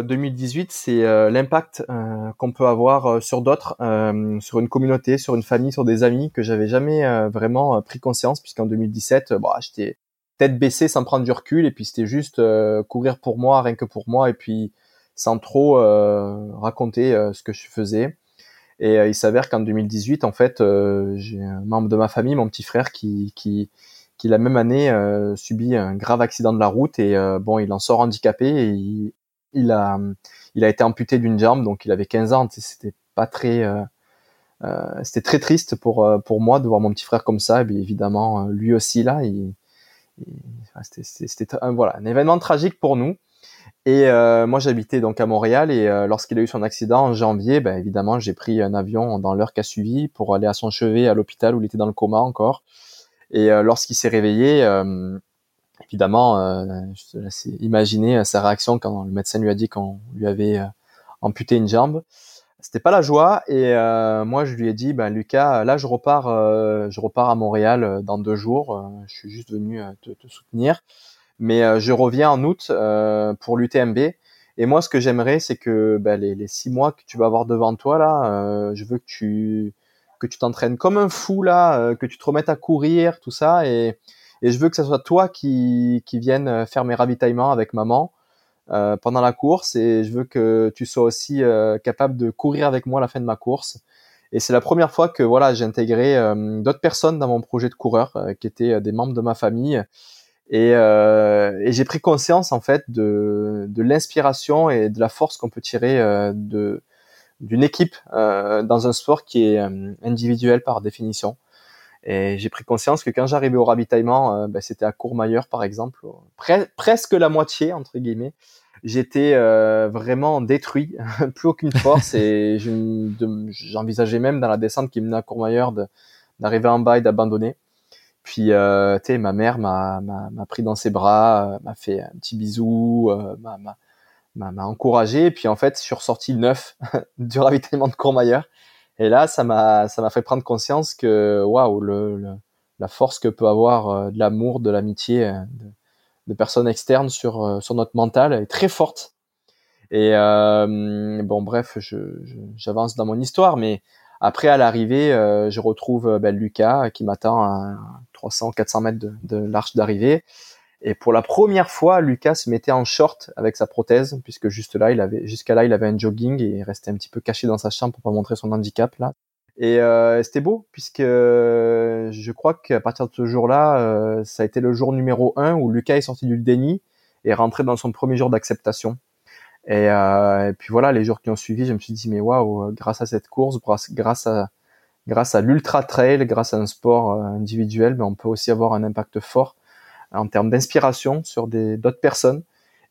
2018, c'est l'impact qu'on peut avoir sur d'autres, sur une communauté, sur une famille, sur des amis que j'avais jamais vraiment pris conscience, puisqu'en 2017, bon, j'étais tête baissée sans prendre du recul, et puis c'était juste courir pour moi, rien que pour moi, et puis sans trop raconter ce que je faisais. Et il s'avère qu'en 2018, en fait, j'ai un membre de ma famille, mon petit frère, qui, qui qui la même année euh, subit un grave accident de la route et euh, bon, il en sort handicapé et il, a il a été amputé d'une jambe, donc il avait 15 ans. C'était pas très euh, euh, c'était très triste pour pour moi de voir mon petit frère comme ça. Et bien évidemment, lui aussi là, il, c'était voilà un événement tragique pour nous. Et euh, moi, j'habitais donc à Montréal et lorsqu'il a eu son accident en janvier, ben, évidemment, j'ai pris un avion dans l'heure qui a suivi pour aller à son chevet à l'hôpital où il était dans le coma encore. Et euh, lorsqu'il s'est réveillé, euh, évidemment, euh, je te imaginer sa réaction quand le médecin lui a dit qu'on lui avait amputé une jambe. C'était pas la joie et moi je lui ai dit, ben Lucas, là je repars, je repars à Montréal dans deux jours. je suis juste venu te, te, soutenir, mais je reviens en août pour l'UTMB. Et moi, ce que j'aimerais, c'est que ben, les, les, six mois que tu vas avoir devant toi là, je veux que tu que tu t'entraînes comme un fou là, euh, que tu te remettes à courir, tout ça, et, et je veux que ce soit toi qui, qui vienne euh, faire mes ravitaillements avec maman euh, pendant la course, et je veux que tu sois aussi euh, capable de courir avec moi à la fin de ma course. Et c'est la première fois que voilà, j'ai intégré d'autres personnes dans mon projet de coureur, qui étaient des membres de ma famille. Et, et j'ai pris conscience en fait de, de l'inspiration et de la force qu'on peut tirer de, d'une équipe euh, dans un sport qui est euh, individuel par définition. Et j'ai pris conscience que quand j'arrivais au ravitaillement, euh, ben, c'était à Courmayeur par exemple, presque la moitié entre guillemets. J'étais vraiment détruit, plus aucune force et j'envisageais même dans la descente qui menait à Courmayeur d'arriver en bas et d'abandonner. Puis, euh, tu sais, ma mère m'a pris dans ses bras, m'a fait un petit bisou, m'a m'a encouragé. Et puis en fait, je suis ressorti neuf du ravitaillement de Courmayeur. Et là, ça m'a ça m'a fait prendre conscience que waouh, le, la force que peut avoir euh, de l'amour, de l'amitié euh, de, personnes externes sur euh, sur notre mental est très forte. Et euh, bon, bref, j'avance je, dans mon histoire, mais après à l'arrivée, je retrouve ben, Lucas qui m'attend à 300-400 mètres de, de l'arche d'arrivée. Et pour la première fois, Lucas se mettait en short avec sa prothèse, puisque juste là, il avait, jusqu'à là, il avait un jogging et il restait un petit peu caché dans sa chambre pour pas montrer son handicap là. Et euh, c'était beau, puisque euh, je crois qu'à partir de ce jour-là, euh, ça a été le jour numéro un où Lucas est sorti du déni et rentré dans son premier jour d'acceptation. Et, euh, et, puis voilà, les jours qui ont suivi, je me suis dit mais waouh, grâce à cette course, grâce à grâce à l'ultra trail, grâce à un sport euh, individuel, mais on peut aussi avoir un impact fort en termes d'inspiration sur d'autres personnes.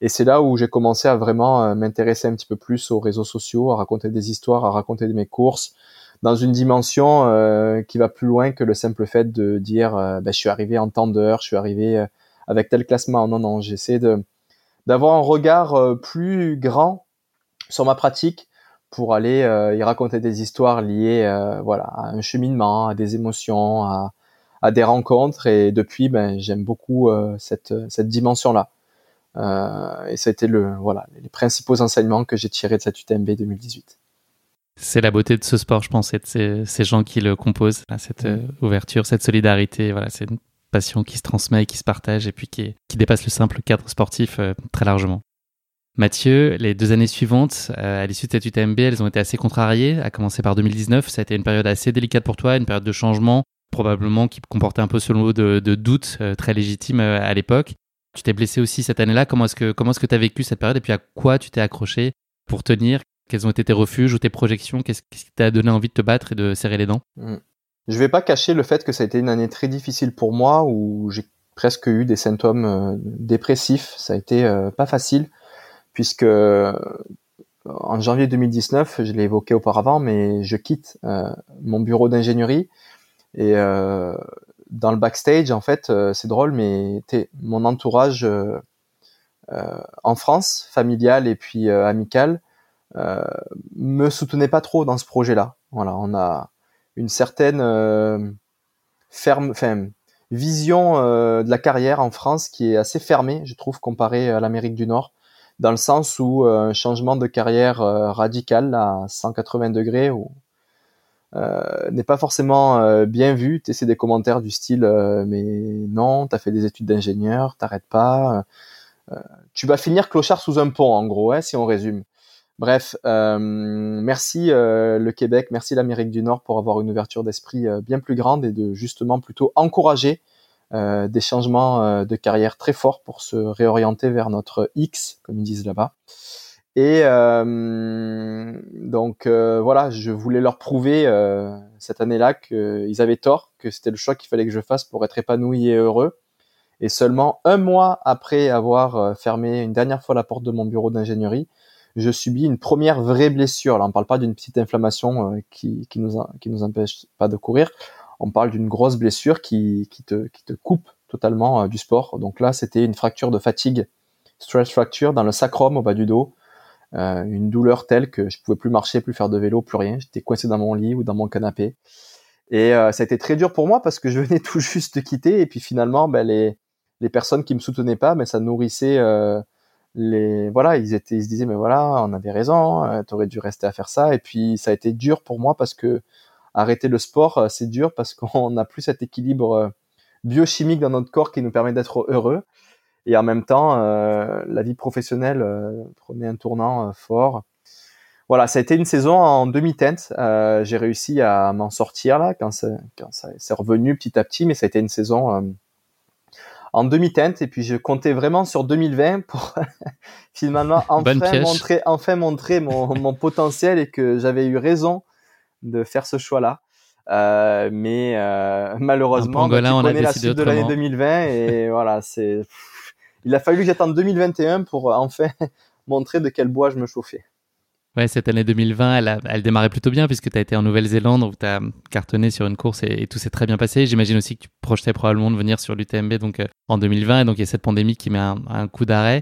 Et c'est là où j'ai commencé à vraiment euh, m'intéresser un petit peu plus aux réseaux sociaux, à raconter des histoires, à raconter mes courses, dans une dimension euh, qui va plus loin que le simple fait de dire ben, je suis arrivé en temps d'heure, je suis arrivé avec tel classement. Non, non, j'essaie de d'avoir un regard plus grand sur ma pratique pour aller y raconter des histoires liées voilà à un cheminement, à des émotions, à, à des rencontres. Et depuis ben j'aime beaucoup euh, cette cette dimension là euh, et ça a été le voilà les principaux enseignements que j'ai tirés de cette UTMB 2018 c'est la beauté de ce sport je pense ces, ces gens qui le composent cette euh, ouverture cette solidarité voilà c'est une passion qui se transmet et qui se partage et puis qui, dépasse le simple cadre sportif très largement Mathieu, les deux années suivantes, à l'issue de cette UTMB, elles ont été assez contrariées, à commencer par 2019. Ça a été une période assez délicate pour toi, une période de changement, probablement qui comportait un peu ce lot de, de doutes euh, très légitimes euh, à l'époque. Tu t'es blessé aussi cette année-là. Comment est-ce que tu as vécu cette période et puis à quoi tu t'es accroché pour tenir? Quels ont été tes refuges ou tes projections? Qu'est-ce qui t'a donné envie de te battre et de serrer les dents? Mmh. Je vais pas cacher le fait que ça a été une année très difficile pour moi où j'ai presque eu des symptômes euh, dépressifs. Ça a été pas facile puisque en janvier 2019, je l'ai évoqué auparavant, mais je quitte mon bureau d'ingénierie et euh, dans le backstage, en fait, euh, c'est drôle, mais mon entourage euh, en France, familial et puis amical, me soutenait pas trop dans ce projet-là. Voilà, on a une certaine ferme, enfin, vision de la carrière en France qui est assez fermée, je trouve, comparée à l'Amérique du Nord, dans le sens où un changement de carrière radical à 180 degrés euh, n'est pas forcément euh, bien vu. Tu des commentaires du style euh, mais non, t'as fait des études d'ingénieur, t'arrêtes pas. tu vas finir clochard sous un pont en gros, hein, si on résume. Bref, merci le Québec, merci l'Amérique du Nord pour avoir une ouverture d'esprit bien plus grande et de justement plutôt encourager des changements de carrière très forts pour se réorienter vers notre X, comme ils disent là-bas. Et euh, donc euh, voilà, je voulais leur prouver euh, cette année-là qu'ils avaient tort, que c'était le choix qu'il fallait que je fasse pour être épanoui et heureux. Et seulement un mois après avoir fermé une dernière fois la porte de mon bureau d'ingénierie, je subis une première vraie blessure. Là, on ne parle pas d'une petite inflammation qui, qui nous qui nous empêche pas de courir. On parle d'une grosse blessure qui, qui te qui te coupe totalement du sport. Donc là, c'était une fracture de fatigue, stress fracture dans le sacrum au bas du dos euh, une douleur telle que je pouvais plus marcher, plus faire de vélo, plus rien. J'étais coincé dans mon lit ou dans mon canapé. Et euh, ça a été très dur pour moi parce que je venais tout juste de quitter et puis finalement, ben, les, les personnes qui me soutenaient pas, mais ben, ça nourrissait euh, les voilà, ils étaient, ils se disaient mais voilà, on avait raison, euh, tu aurais dû rester à faire ça. Et puis ça a été dur pour moi parce que arrêter le sport, c'est dur parce qu'on n'a plus cet équilibre biochimique dans notre corps qui nous permet d'être heureux. Et en même temps, euh, la vie professionnelle euh, prenait un tournant euh, fort. Voilà, ça a été une saison en demi-teinte. j'ai réussi à m'en sortir là quand, ça s'est revenu petit à petit, mais ça a été une saison en demi-teinte. Et puis je comptais vraiment sur 2020 pour finalement enfin montrer, enfin montrer mon, mon potentiel et que j'avais eu raison de faire ce choix-là. Euh, mais euh, malheureusement, on connais la suite de l'année 2020 et voilà, c'est il a fallu que j'attende 2021 pour euh, enfin montrer de quel bois je me chauffais. Cette année 2020, elle, elle démarrait plutôt bien puisque tu as été en Nouvelle-Zélande où tu as cartonné sur une course et, tout s'est très bien passé. J'imagine aussi que tu projetais probablement de venir sur l'UTMB donc, euh, en 2020 et donc il y a cette pandémie qui met un coup d'arrêt.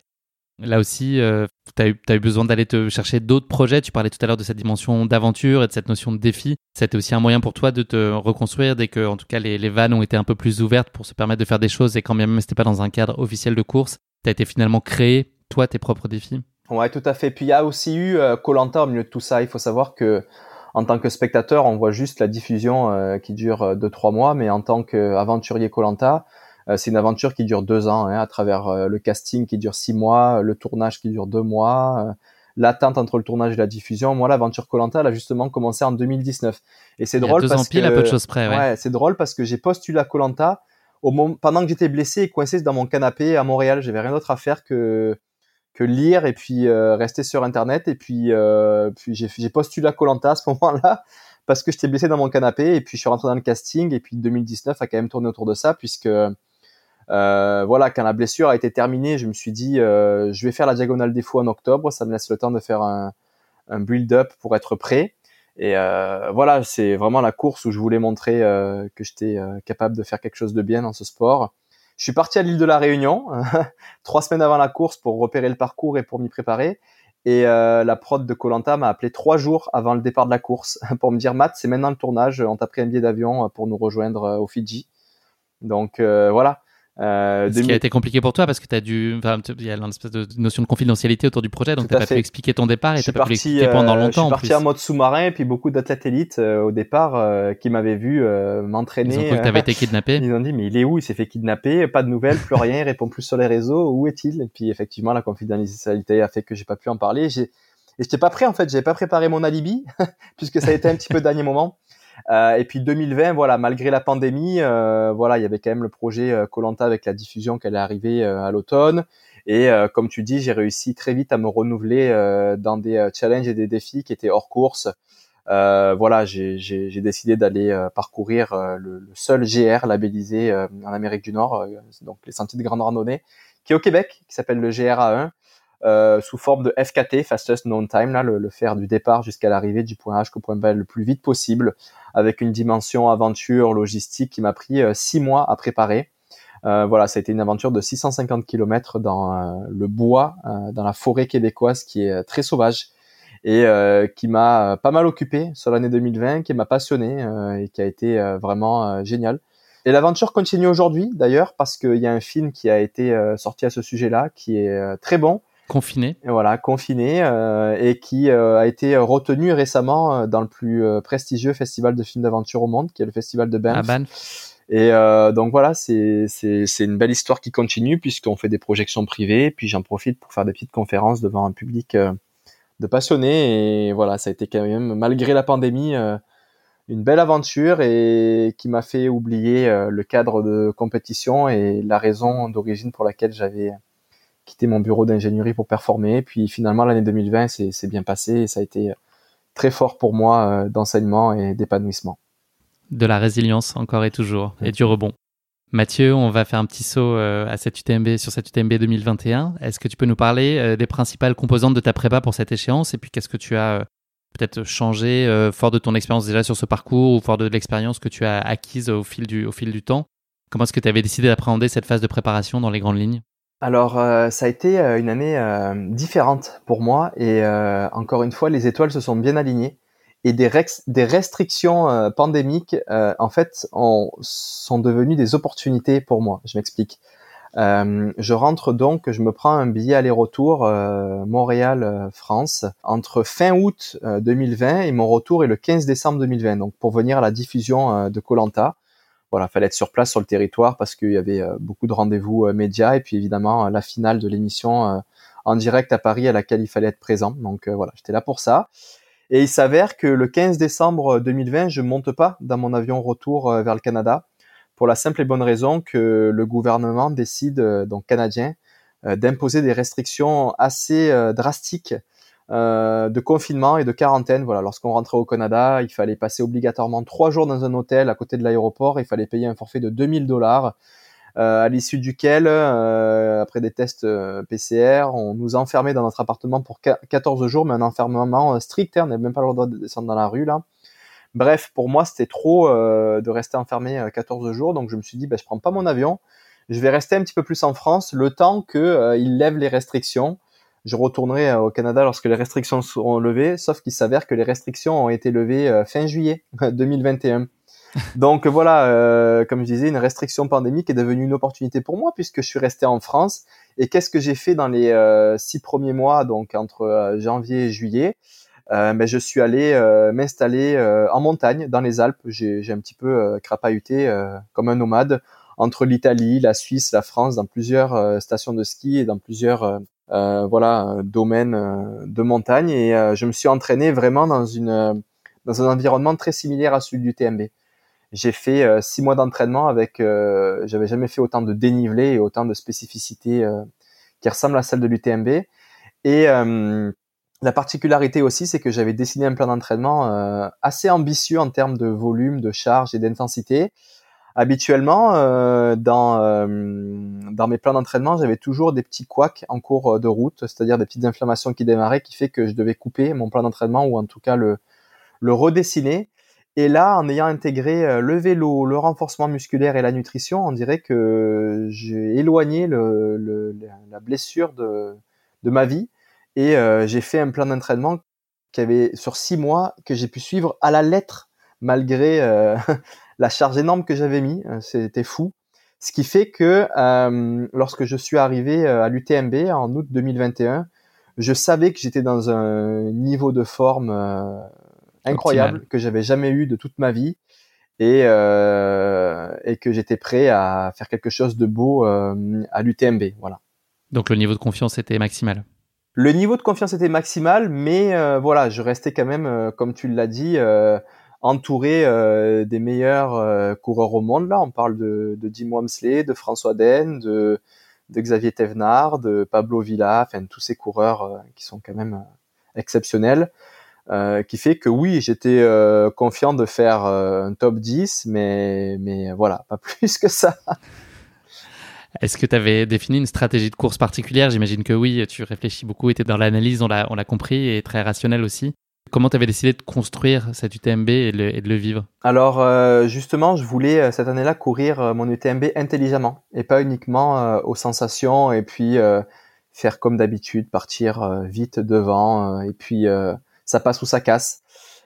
Là aussi, euh, tu as, eu besoin d'aller te chercher d'autres projets. Tu parlais tout à l'heure de cette dimension d'aventure et de cette notion de défi. C'était aussi un moyen pour toi de te reconstruire dès que, en tout cas, les, les vannes ont été un peu plus ouvertes pour se permettre de faire des choses. Et quand bien même c'était pas dans un cadre officiel de course, tu as été finalement créé, toi, tes propres défis? Ouais, tout à fait. Puis il y a aussi eu euh, Colanta au milieu de tout ça. Il faut savoir que en tant que spectateur, on voit juste la diffusion euh, qui dure 2-3 mois, mais en tant qu'aventurier Colanta, euh, c'est une aventure qui dure deux ans, hein, à travers euh, le casting qui dure six mois, le tournage qui dure deux mois, euh, l'attente entre le tournage et la diffusion. Moi, l'aventure Colanta, elle a justement commencé en 2019. Et c'est drôle deux parce ans pile, à peu de choses près. Ouais. c'est drôle parce que j'ai postulé à Colanta au moment pendant que j'étais blessé et coincé dans mon canapé à Montréal. J'avais rien d'autre à faire que que lire et puis rester sur internet. Et puis puis j'ai postulé à Colanta à ce moment-là parce que j'étais blessé dans mon canapé et puis je suis rentré dans le casting et puis 2019 a quand même tourné autour de ça puisque euh, voilà, quand la blessure a été terminée, je me suis dit, euh, je vais faire la diagonale des fous en octobre. Ça me laisse le temps de faire un, build-up pour être prêt. Et euh, voilà, c'est vraiment la course où je voulais montrer euh, que j'étais euh, capable de faire quelque chose de bien dans ce sport. Je suis parti à l'île de la Réunion trois semaines avant la course pour repérer le parcours et pour m'y préparer. Et la prod de Colanta m'a appelé trois jours avant le départ de la course pour me dire Matt, c'est maintenant le tournage, on t'a pris un billet d'avion pour nous rejoindre au Fidji. Donc voilà, euh, Ce qui a été compliqué pour toi parce que tu as dû, il y a une espèce de notion de confidentialité autour du projet, donc tu n'as pas pu expliquer ton départ et tu pas pu l'expliquer pendant longtemps. Je suis parti en, mode sous-marin et puis beaucoup d'athlètes élites euh, au départ euh, qui m'avaient vu euh, m'entraîner. Ils ont cru que tu avais été kidnappé. Ils ont dit mais il est où? Il s'est fait kidnapper, pas de nouvelles, plus rien, il répond plus sur les réseaux, où est-il? Et puis effectivement la confidentialité a fait que j'ai pas pu en parler. Et j'étais pas prêt en fait, j'avais pas préparé mon alibi puisque ça a été un petit peu dernier moment. Euh, et puis 2020, voilà, malgré la pandémie, euh, voilà, il y avait quand même le projet euh, Colanta avec la diffusion qui allait arriver à l'automne. Et comme tu dis, j'ai réussi très vite à me renouveler dans des challenges et des défis qui étaient hors course. Voilà, j'ai décidé d'aller parcourir le, le, seul GR labellisé en Amérique du Nord, donc les sentiers de grande randonnée, qui est au Québec, qui s'appelle le GRA1. Euh, sous forme de FKT, Fastest Known Time, là, le, le faire du départ jusqu'à l'arrivée du point H au point B le plus vite possible, avec une dimension aventure logistique qui m'a pris euh, six mois à préparer. Euh, voilà, ça a été une aventure de 650 km dans euh, le bois, dans la forêt québécoise qui est très sauvage et qui m'a pas mal occupé sur l'année 2020, qui m'a passionné et qui a été vraiment génial. Et l'aventure continue aujourd'hui d'ailleurs parce qu'il y a un film qui a été euh, sorti à ce sujet-là qui est euh, très bon. Confiné. Et voilà, confiné euh, et qui a été retenu récemment dans le plus prestigieux festival de films d'aventure au monde, qui est le festival de Banff. Et donc voilà, c'est c'est une belle histoire qui continue puisqu'on fait des projections privées, puis j'en profite pour faire des petites conférences devant un public de passionnés et voilà, ça a été quand même malgré la pandémie une belle aventure et qui m'a fait oublier euh, le cadre de compétition et la raison d'origine pour laquelle j'avais quitté mon bureau d'ingénierie pour performer. Puis finalement, l'année 2020 c'est bien passé et ça a été très fort pour moi euh, d'enseignement et d'épanouissement. De la résilience encore et toujours et du rebond. Mathieu, on va faire un petit saut euh, à cette UTMB sur cette UTMB 2021. Est-ce que tu peux nous parler des principales composantes de ta prépa pour cette échéance et puis qu'est-ce que tu as peut-être changé euh, fort de ton expérience déjà sur ce parcours ou fort de l'expérience que tu as acquise au fil du, au fil du temps? Comment est-ce que tu avais décidé d'appréhender cette phase de préparation dans les grandes lignes? Alors euh, ça a été euh, une année différente pour moi et encore une fois les étoiles se sont bien alignées et des, restrictions pandémiques en fait sont devenues des opportunités pour moi. Je m'explique. Euh, je rentre donc, je me prends un billet aller-retour euh, Montréal-France euh, entre fin août 2020 et mon retour est le 15 décembre 2020. Donc pour venir à la diffusion de Colanta, voilà, fallait être sur place sur le territoire parce qu'il y avait beaucoup de rendez-vous médias et puis évidemment la finale de l'émission en direct à Paris à laquelle il fallait être présent. Donc voilà, j'étais là pour ça. Et il s'avère que le 15 décembre 2020, je monte pas dans mon avion retour vers le Canada pour la simple et bonne raison que le gouvernement décide, euh, donc canadien, euh, d'imposer des restrictions assez euh, de confinement et de quarantaine. Voilà, lorsqu'on rentrait au Canada, il fallait passer obligatoirement trois jours dans un hôtel à côté de l'aéroport. Il fallait payer un forfait de 2000 dollars, à l'issue duquel, après des tests PCR, on nous enfermait dans notre appartement pour 14 jours, mais un enfermement strict. Hein, on n'avait même pas le droit de descendre dans la rue là. Bref, pour moi, c'était trop euh, de rester enfermé 14 euh, jours, donc je me suis dit, ben, je prends pas mon avion, je vais rester un petit peu plus en France le temps euh, lèvent les restrictions. Je retournerai au Canada lorsque les restrictions seront levées, sauf qu'il s'avère que les restrictions ont été levées fin juillet 2021. Donc voilà, comme je disais, une restriction pandémique est devenue une opportunité pour moi puisque je suis resté en France. Et qu'est-ce que j'ai fait dans les six premiers mois, donc entre janvier et juillet? Euh, mais je suis allé euh, m'installer euh, en montagne dans les Alpes. J'ai un petit peu crapahuté comme un nomade entre l'Italie, la Suisse, la France, dans plusieurs stations de ski et dans plusieurs voilà domaines de montagne. Et je me suis entraîné vraiment dans une dans un environnement très similaire à celui du TMB. J'ai fait six mois d'entraînement avec, j'avais jamais fait autant de dénivelé et autant de spécificité qui ressemble à celle de l'UTMB. Et la particularité aussi, c'est que j'avais dessiné un plan d'entraînement euh, assez ambitieux en termes de volume, de charge et d'intensité. Habituellement, euh, dans, euh, dans mes plans d'entraînement, j'avais toujours des petits couacs en cours de route, c'est-à-dire des petites inflammations qui démarraient, qui fait que je devais couper mon plan d'entraînement ou en tout cas le, le redessiner. Et là, en ayant intégré le vélo, le renforcement musculaire et la nutrition, on dirait que j'ai éloigné le, la blessure de, de ma vie et euh, j'ai fait un plan d'entraînement qui avait sur six mois que j'ai pu suivre à la lettre malgré euh, la charge énorme que j'avais mis. Euh, c'était fou. Ce qui fait que lorsque je suis arrivé à l'UTMB en août 2021, je savais que j'étais dans un niveau de forme incroyable que j'avais jamais eu de toute ma vie et, et que j'étais prêt à faire quelque chose de beau à l'UTMB. Voilà. Donc le niveau de confiance était maximal. Le niveau de confiance était maximal, mais euh, voilà, je restais quand même, euh, comme tu l'as dit, euh, entouré des meilleurs coureurs au monde. Là, on parle de, de Jim Wamsley, de François Den, de, de Xavier Thévenard, de Pablo Villa, enfin tous ces coureurs qui sont quand même exceptionnels. qui fait que oui, j'étais confiant de faire un top 10, mais, mais voilà, pas plus que ça. Est-ce que tu avais défini une stratégie de course particulière? J'imagine que oui, tu réfléchis beaucoup, tu es dans l'analyse, on l'a compris, et très rationnel aussi. Comment tu avais décidé de construire cette UTMB et, de le vivre Alors euh, justement, je voulais euh, cette année-là courir euh, mon UTMB intelligemment et pas uniquement aux sensations et puis faire comme d'habitude, partir vite devant et puis ça passe ou ça casse.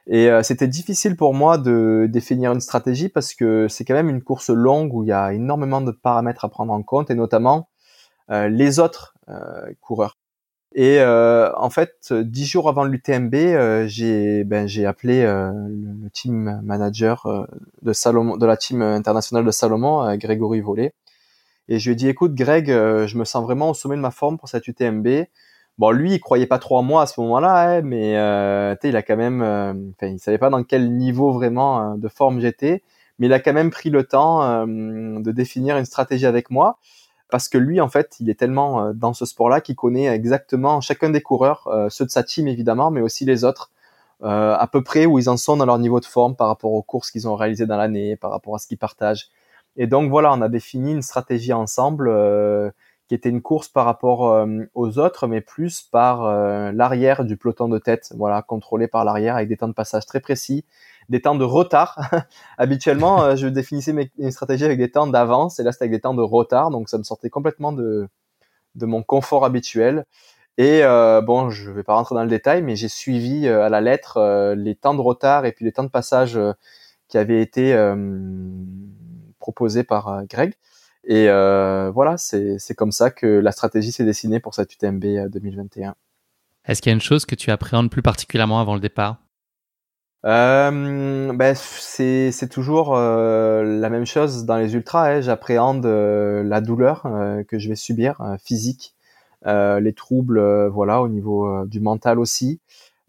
Et c'était difficile pour moi de définir une stratégie parce que c'est quand même une course longue où il y a énormément de paramètres à prendre en compte et notamment les autres coureurs. Et euh, en fait, dix jours avant l'UTMB, euh, j'ai ben, appelé euh, le, team manager de Salomon, de la team internationale de Salomon, Grégory Vollet, et je lui ai dit écoute Greg, je me sens vraiment au sommet de ma forme pour cette UTMB. Bon, lui, il croyait pas trop à moi à ce moment-là, hein, mais euh, il a quand même, enfin, il savait pas dans quel niveau vraiment de forme j'étais, mais il a quand même pris le temps de définir une stratégie avec moi parce que lui, en fait, il est tellement euh, dans ce sport-là qu'il connaît exactement chacun des coureurs, euh, ceux de sa team évidemment, mais aussi les autres, euh, à peu près où ils en sont dans leur niveau de forme par rapport aux courses qu'ils ont réalisées dans l'année, par rapport à ce qu'ils partagent. Et donc voilà, on a défini une stratégie ensemble qui était une course par rapport aux autres, mais plus par l'arrière du peloton de tête, voilà, contrôlé par l'arrière avec des temps de passage très précis, des temps de retard. Habituellement, euh, je définissais mes, stratégies avec des temps d'avance et là c'était avec des temps de retard, donc ça me sortait complètement de, de mon confort habituel. Et euh, bon, je vais pas rentrer dans le détail, mais j'ai suivi euh, à la lettre les temps de retard et puis les temps de passage qui avaient été proposés par Greg. Et voilà, c'est comme ça que la stratégie s'est dessinée pour cette UTMB 2021. Est-ce qu'il y a une chose que tu appréhendes plus particulièrement avant le départ? Euh, ben, c'est toujours euh, la même chose dans les ultras. Hein. J'appréhende euh, la douleur euh, que je vais subir physique, les troubles, voilà, au niveau du mental aussi.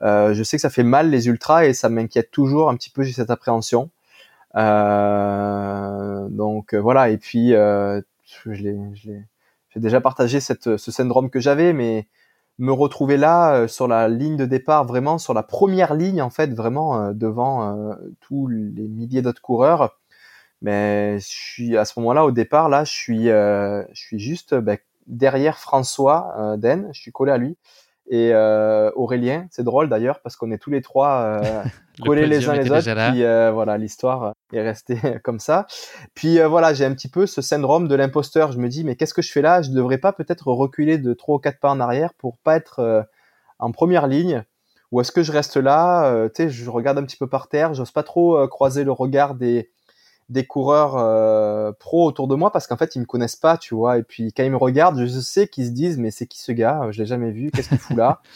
je sais que ça fait mal les ultras et ça m'inquiète toujours un petit peu. J'ai cette appréhension. Donc voilà. Et puis je l'ai, j'ai déjà partagé cette, ce syndrome que j'avais, mais me retrouver là euh, sur la ligne de départ, vraiment sur la première ligne en fait, vraiment euh, devant euh, tous les milliers d'autres coureurs. Mais je suis à ce moment-là au départ là, je suis je suis juste ben, derrière François Den, je suis collé à lui et euh, Aurélien. C'est drôle d'ailleurs parce qu'on est tous les trois euh, collés les uns les autres. Puis euh, voilà, l'histoire est restée comme ça. Puis euh, voilà, j'ai un petit peu ce syndrome de l'imposteur. Je me dis mais qu'est-ce que je fais là? Je devrais pas peut-être reculer de trois ou quatre pas en arrière pour pas être euh, en première ligne. Ou est-ce que je reste là? Tu sais, je regarde un petit peu par terre. J'ose pas trop croiser le regard des des coureurs euh, pro autour de moi parce qu'en fait ils me connaissent pas, tu vois. Et puis quand ils me regardent, je sais qu'ils se disent mais c'est qui ce gars? Je l'ai jamais vu, qu'est-ce qu'il fout là?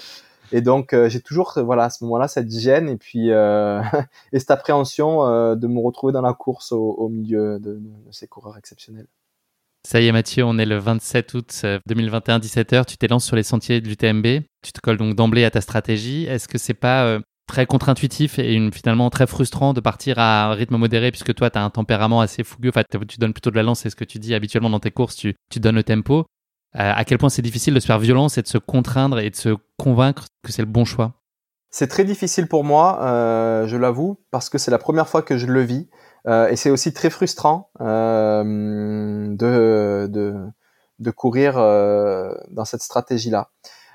Et donc euh, j'ai toujours voilà à ce moment-là cette gêne et puis euh, et cette appréhension euh, de me retrouver dans la course au, au milieu de, de, ces coureurs exceptionnels. Ça y est Mathieu, on est le 27 août 2021 17h, tu t'élances sur les sentiers du TMB, tu te colles donc d'emblée à ta stratégie. Est-ce que c'est pas très contre-intuitif et finalement très frustrant de partir à un rythme modéré puisque toi, tu as un tempérament assez fougueux. Enfin, tu donnes plutôt de la lance, c'est ce que tu dis habituellement dans tes courses, tu, donnes le tempo. Euh, à quel point c'est difficile de se faire violence et de se contraindre et de se convaincre que c'est le bon choix? C'est très difficile pour moi, euh, je l'avoue, parce que c'est la première fois que je le vis. Euh, et c'est aussi très frustrant de, courir dans cette stratégie-là.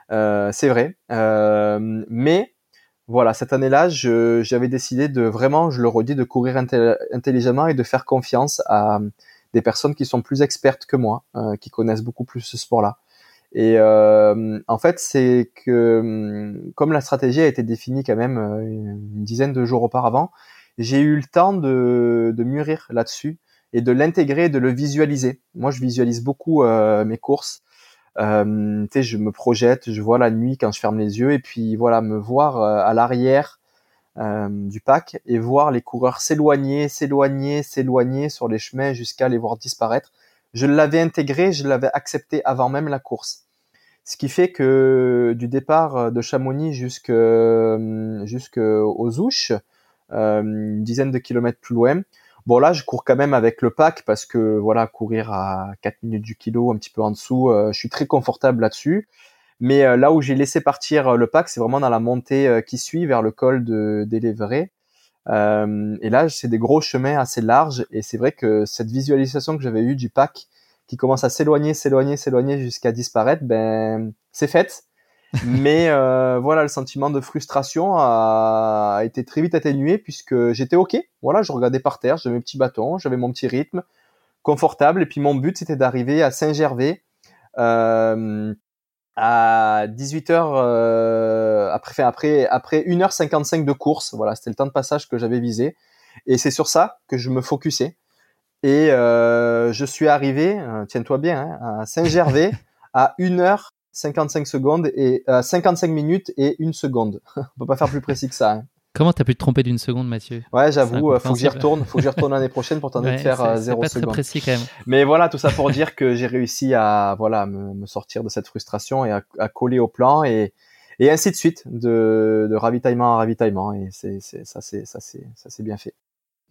C'est vrai. mais voilà, cette année-là, j'avais décidé de vraiment, je le redis, de courir intelligemment et de faire confiance à des personnes qui sont plus expertes que moi, euh, qui connaissent beaucoup plus ce sport-là. Et euh, en fait, c'est que hum, comme la stratégie a été définie quand même euh, une dizaine de jours auparavant, j'ai eu le temps de, de mûrir là-dessus et de l'intégrer, de le visualiser. Moi, je visualise beaucoup mes courses. Euh, je me projette, je vois la nuit quand je ferme les yeux, et puis voilà, me voir euh, à l'arrière euh, du pack et voir les coureurs s'éloigner, s'éloigner, s'éloigner sur les chemins jusqu'à les voir disparaître. Je l'avais intégré, je l'avais accepté avant même la course. Ce qui fait que du départ de Chamonix jusqu'aux Ouches, euh, une dizaine de kilomètres plus loin, Bon là, je cours quand même avec le pack parce que voilà, courir à 4 minutes du kilo, un petit peu en dessous, euh, je suis très confortable là-dessus. Mais euh, là où j'ai laissé partir euh, le pack, c'est vraiment dans la montée qui suit vers le col de d'Elévré. et là, c'est des gros chemins assez larges et c'est vrai que cette visualisation que j'avais eue du pack qui commence à s'éloigner, s'éloigner, s'éloigner jusqu'à disparaître, ben c'est fait. Mais euh, voilà, le sentiment de frustration a, été très vite atténué puisque j'étais ok. Voilà, je regardais par terre, j'avais mes petits bâtons, j'avais mon petit rythme confortable. Et puis mon but, c'était d'arriver à Saint-Gervais. Euh, à 18h euh, après après après 1h55 de course voilà c'était le temps de passage que j'avais visé et c'est sur ça que je me focusais et euh, je suis arrivé euh, tiens-toi bien hein, à Saint-Gervais à 1h55 secondes et 55 minutes et une seconde on peut pas faire plus précis que ça hein. Comment t'as pu te tromper d'une seconde, Mathieu? Ouais, j'avoue, faut que j'y retourne, faut que j'y retourne l'année prochaine pour tenter de faire euh, zéro pas seconde. très précis quand même. Mais voilà, tout ça pour dire que j'ai réussi à voilà me, me, sortir de cette frustration et à, à, coller au plan et et ainsi de suite, de, de ravitaillement à ravitaillement et c'est ça c'est ça c'est ça c'est bien fait.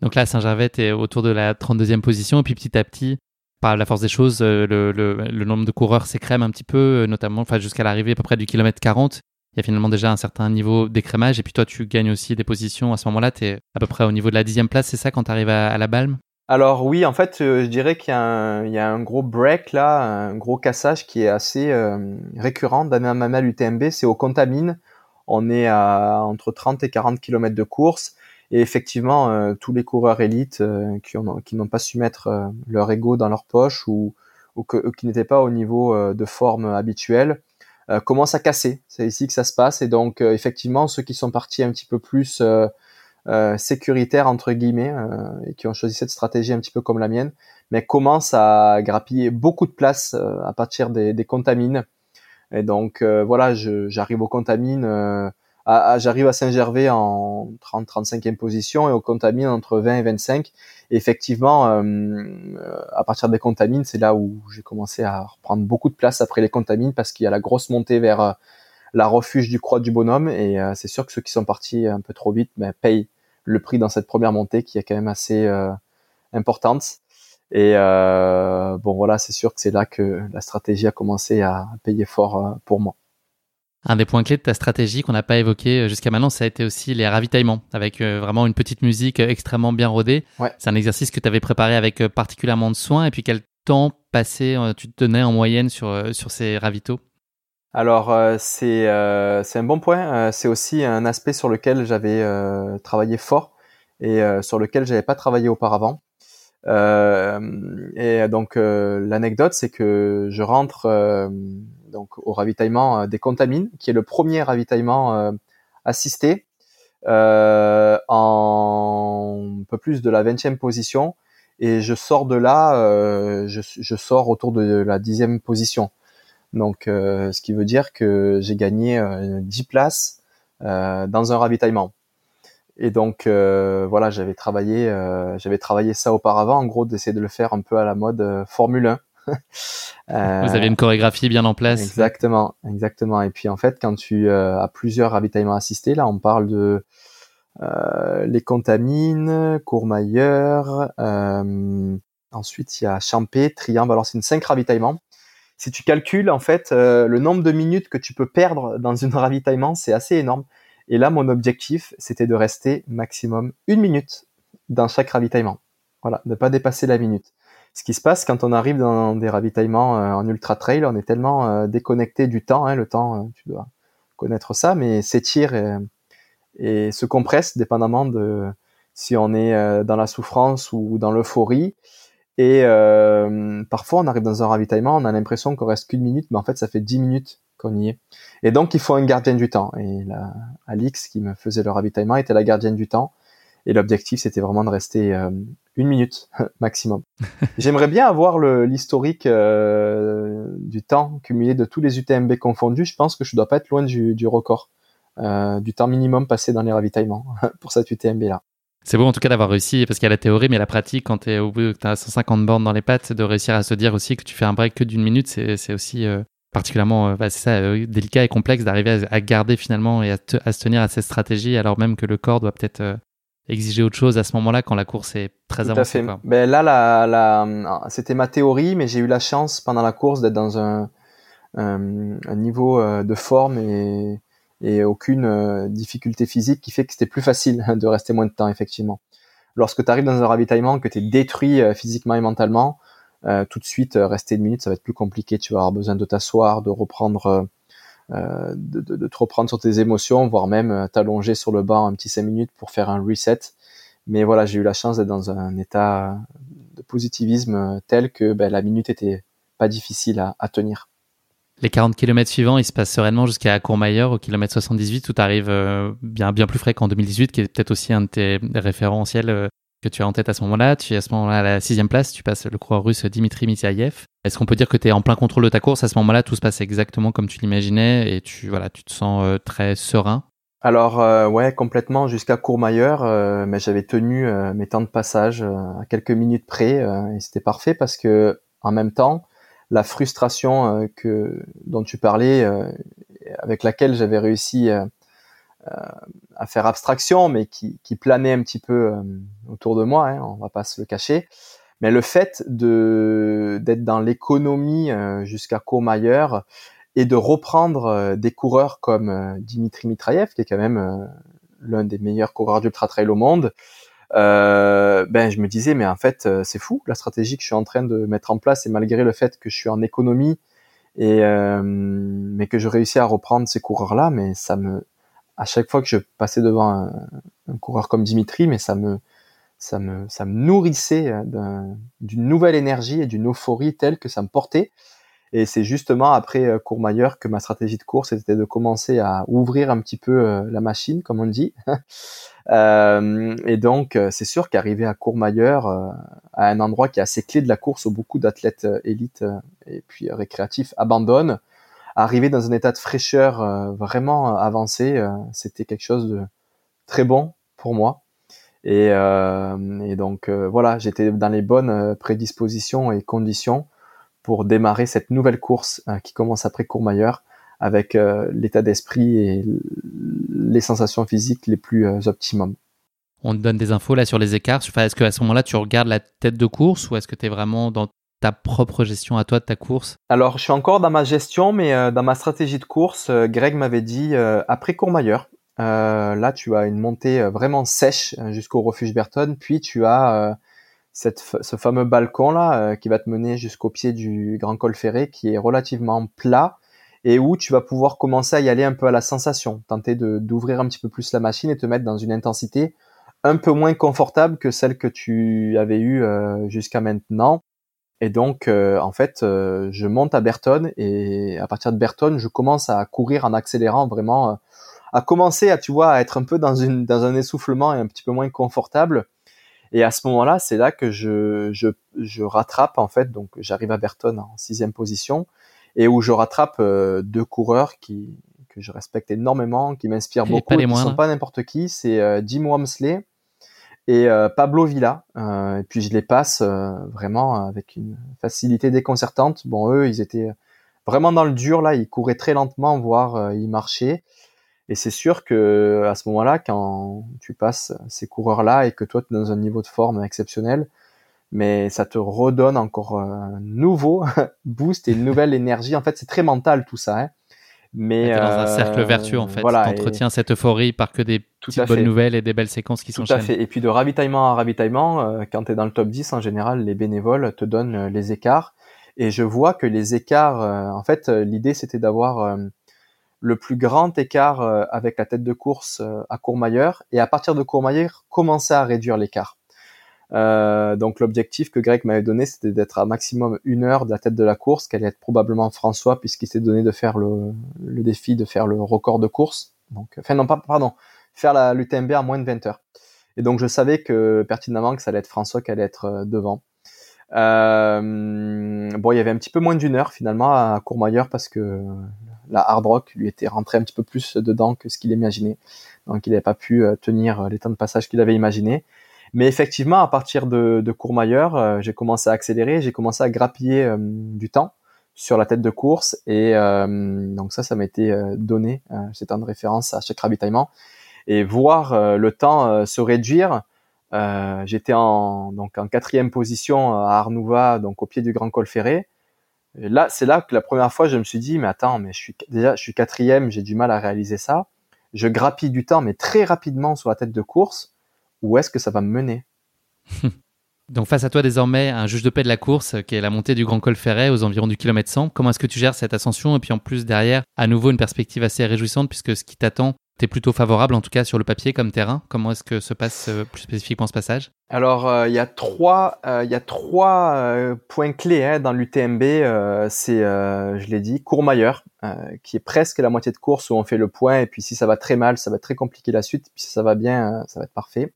Donc là, Saint-Gervais est autour de la 32e position et puis petit à petit, par la force des choses, euh, le, le, le nombre de coureurs s'écrème un petit peu, euh, notamment enfin jusqu'à l'arrivée à peu près du kilomètre 40 il y a finalement déjà un certain niveau d'écrémage. Et puis toi, tu gagnes aussi des positions. À ce moment-là, tu es à peu près au niveau de la dixième place, c'est ça, quand tu arrives à, à, la Balme? Alors oui, en fait, euh, je dirais qu'il y, y, a un gros break là, un gros cassage qui est assez euh, récurrent d'année en année à l'UTMB. C'est au Contamine. On est à entre 30 et 40 km de course. Et effectivement, euh, tous les coureurs élites euh, qui, ont, qui n'ont pas su mettre euh, leur ego dans leur poche ou, ou que, qui n'étaient pas au niveau de forme habituel, euh, commence à casser. C'est ici que ça se passe. Et donc, euh, effectivement, ceux qui sont partis un petit peu plus euh, sécuritaires, entre guillemets, et qui ont choisi cette stratégie un petit peu comme la mienne, mais commencent à grappiller beaucoup de place à partir des, des contamines. Et donc, voilà, j'arrive aux contamines j'arrive à Saint-Gervais en 30-35e position et aux contamines entre 20 et 25. Et effectivement, euh, à partir des contamines, c'est là où j'ai commencé à reprendre beaucoup de place après les contamines parce qu'il y a la grosse montée vers euh, la refuge du Croix du Bonhomme. Et euh, c'est sûr que ceux qui sont partis un peu trop vite ben, payent le prix dans cette première montée qui est quand même assez euh, importante. Et euh, bon voilà, c'est sûr que c'est là que la stratégie a commencé à payer fort pour moi. Un des points clés de ta stratégie qu'on n'a pas évoqué jusqu'à maintenant, ça a été aussi les ravitaillements, avec euh, vraiment une petite musique extrêmement bien rodée. Ouais. C'est un exercice que tu avais préparé avec euh, particulièrement de soin. Et puis quel temps passé euh, tu te donnais en moyenne sur, sur ces ravitaux? Alors c'est c'est un bon point. c'est aussi un aspect sur lequel j'avais travaillé fort et sur lequel j'avais pas travaillé auparavant. et donc l'anecdote, c'est que je rentre donc au ravitaillement des contamines, qui est le premier ravitaillement euh, assisté euh, en un peu plus de la 20e position. Et je sors de là, euh, je, sors autour de la dixième position. Donc, ce qui veut dire que j'ai gagné 10 places dans un ravitaillement. Et donc voilà, j'avais travaillé, j'avais travaillé ça auparavant, en gros d'essayer de le faire un peu à la mode Formule 1 euh, Vous avez une chorégraphie bien en place. Exactement, exactement. Et puis en fait, quand tu euh, as plusieurs ravitaillements assistés, là, on parle de euh, les Contamines, Courmayeur. Ensuite, il y a Champé, Triangle. Alors, c'est une cinq ravitaillements. Si tu calcules en fait le nombre de minutes que tu peux perdre dans un ravitaillement, c'est assez énorme. Et là, mon objectif, c'était de rester maximum une minute dans chaque ravitaillement. Voilà, ne pas dépasser la minute ce qui se passe quand on arrive dans des ravitaillements euh, en ultra trail, on est tellement euh, déconnecté du temps, hein, le temps, euh, tu dois connaître ça, mais s'étire et, se compresse dépendamment de si on est dans la souffrance ou dans l'euphorie. Et parfois, on arrive dans un ravitaillement, on a l'impression qu'on reste qu'une minute, mais en fait, ça fait dix minutes qu'on y est. Et donc, il faut un gardien du temps. Et là, Alix, qui me faisait le ravitaillement, était la gardienne du temps. Et l'objectif, c'était vraiment de rester une minute maximum. J'aimerais bien avoir l'historique euh, du temps cumulé de tous les UTMB confondus. Je pense que je dois pas être loin du, record, euh, du temps minimum passé dans les ravitaillements pour cette UTMB là. C'est beau en tout cas d'avoir réussi, parce qu'il y a la théorie, mais la pratique, quand tu as 150 bornes dans les pattes, de réussir à se dire aussi que tu fais un break que d'une minute, c'est aussi euh, particulièrement bah, ça, délicat et complexe d'arriver à, garder finalement et à, à, se tenir à cette stratégie, alors même que le corps doit peut-être exiger autre chose à ce moment-là quand la course est très Tout avancée. Quoi. Ben là, la, la, c'était ma théorie, mais j'ai eu la chance pendant la course d'être dans un, un, un, niveau euh, de forme et, et aucune euh, difficulté physique qui fait que c'était plus facile de rester moins de temps, effectivement. Lorsque tu arrives dans un ravitaillement, que tu es détruit euh, physiquement et mentalement, tout de suite, rester une minute, ça va être plus compliqué. Tu vas avoir besoin de t'asseoir, de reprendre euh, de, de, de, te reprendre sur tes émotions, voire même euh, t'allonger sur le banc un petit 5 minutes pour faire un reset. Mais voilà, j'ai eu la chance d'être dans un état de positivisme tel que ben, la minute était pas difficile à, tenir. Les 40 km suivants, ils se passent sereinement jusqu'à Courmayeur au kilomètre 78 où tu arrives bien, bien plus frais qu'en 2018, qui est peut-être aussi un de tes référentiels que tu as en tête à ce moment-là. Tu es à ce moment-là à la sixième place, tu passes le coureur russe Dimitri Mityayev. Est-ce qu'on peut dire que tu es en plein contrôle de ta course? À ce moment-là, tout se passe exactement comme tu l'imaginais et tu, voilà, tu te sens euh, très serein alors euh, ouais complètement jusqu'à Courmayeur, euh, mais j'avais tenu mes temps de passage à quelques minutes près et c'était parfait parce que en même temps la frustration que dont tu parlais, avec laquelle j'avais réussi à faire abstraction, mais qui, qui, planait un petit peu euh, autour de moi, hein, on va pas se le cacher. Mais le fait de d'être dans l'économie euh, jusqu'à Courmayeur et de reprendre euh, des coureurs comme Dimitri Mitraev, qui est quand même l'un des meilleurs coureurs d'ultra trail au monde, ben je me disais mais en fait c'est fou la stratégie que je suis en train de mettre en place et malgré le fait que je suis en économie et mais que je réussis à reprendre ces coureurs là, mais ça me à chaque fois que je passais devant un, coureur comme Dimitri, mais ça me, ça me, ça me nourrissait d'une nouvelle énergie et d'une euphorie telle que ça me portait. Et c'est justement après euh, Courmayeur que ma stratégie de course était de commencer à ouvrir un petit peu euh, la machine, comme on dit. euh, et donc, euh, c'est sûr qu'arriver à Courmayeur, à un endroit qui est assez clé de la course où beaucoup d'athlètes élites et puis récréatifs abandonnent, arriver dans un état de fraîcheur euh, vraiment avancé, euh, c'était quelque chose de très bon pour moi. Et, euh, et donc voilà, j'étais dans les bonnes prédispositions et conditions pour démarrer cette nouvelle course qui commence après Courmayeur avec l'état d'esprit et les sensations physiques les plus optimum. On te donne des infos là sur les écarts. est-ce qu'à ce moment-là, tu regardes la tête de course ou est-ce que tu es vraiment dans ta propre gestion à toi de ta course? Alors, je suis encore dans ma gestion, mais euh, dans ma stratégie de course, euh, Greg m'avait dit euh, après Courmayeur, là, tu as une montée vraiment sèche jusqu'au refuge Berton, puis tu as cette, ce fameux balcon là qui va te mener jusqu'au pied du Grand Col Ferré, qui est relativement plat et où tu vas pouvoir commencer à y aller un peu à la sensation, tenter d'ouvrir un petit peu plus la machine et te mettre dans une intensité un peu moins confortable que celle que tu avais eue jusqu'à maintenant. Et donc, euh, en fait, euh, je monte à Berton et à partir de Berton, je commence à courir en accélérant vraiment, euh, à commencer à, tu vois, à être un peu dans une dans un essoufflement et un petit peu moins confortable. Et à ce moment-là, c'est là que je, je, je rattrape en fait, donc j'arrive à Berton en sixième position et où je rattrape deux coureurs qui que je respecte énormément, qui m'inspirent beaucoup, qui ne sont pas n'importe qui. C'est Jim Wamsley et euh, Pablo Villa. Euh, et puis je les passe euh, vraiment avec une facilité déconcertante. Bon, eux, ils étaient vraiment dans le dur là, ils couraient très lentement, voire ils marchaient. Et c'est sûr que à ce moment-là, quand tu passes ces coureurs-là et que toi tu es dans un niveau de forme exceptionnel, mais ça te redonne encore un nouveau boost et une nouvelle énergie. En fait, c'est très mental tout ça. Hein. Mais dans un cercle vertueux en fait. Voilà, entretiens cette euphorie par que des petites bonnes nouvelles et des belles séquences qui sont Tout à fait. Et puis de ravitaillement à ravitaillement, euh, quand tu es dans le top 10 en général, les bénévoles te donnent euh, les écarts. Et je vois que les écarts, euh, en fait, l'idée c'était d'avoir le plus grand écart avec la tête de course à Courmayeur et à partir de Courmayeur commencer à réduire l'écart. Euh, donc l'objectif que Greg m'avait donné, c'était d'être à maximum une heure de la tête de la course, qu'elle allait être probablement François, puisqu'il s'est donné de faire le, le, défi de faire le record de course. Donc, enfin non, pas, pardon, faire la l'UTMB à moins de 20 heures. Et donc je savais que pertinemment que ça allait être François qui allait être euh, devant. Euh, bon, il y avait un petit peu moins d'une heure finalement à Courmayeur parce que la hard rock lui était rentrée un petit peu plus dedans que ce qu'il imaginait. Donc il n'avait pas pu euh, tenir les temps de passage qu'il avait imaginé. Mais effectivement, à partir de, de Courmayeur, euh, j'ai commencé à accélérer, j'ai commencé à grappiller euh, du temps sur la tête de course et euh, donc ça, ça m'a été donné, c'est temps de référence à chaque ravitaillement et voir le temps se réduire. J'étais en donc en quatrième position à Arnouva, donc au pied du Grand Col Ferré. Là, c'est là que la première fois, je me suis dit, mais attends, mais je suis déjà, je suis quatrième, j'ai du mal à réaliser ça. Je grappille du temps, mais très rapidement sur la tête de course où est-ce que ça va me mener Donc face à toi désormais un juge de paix de la course qui est la montée du Grand Col Ferret aux environs du kilomètre 100. Comment est-ce que tu gères cette ascension? Et puis en plus derrière à nouveau une perspective assez réjouissante puisque ce qui t'attend tu plutôt favorable, en tout cas sur le papier comme terrain? Comment est-ce que se passe euh, plus spécifiquement ce passage? Alors, euh, il y a trois, il y a trois points clés hein, dans l'UTMB. c'est, je l'ai dit, Courmayeur, qui est presque la moitié de course où on fait le point. Et puis si ça va très mal, ça va être très compliqué la suite. Puis si ça va bien, ça va être parfait.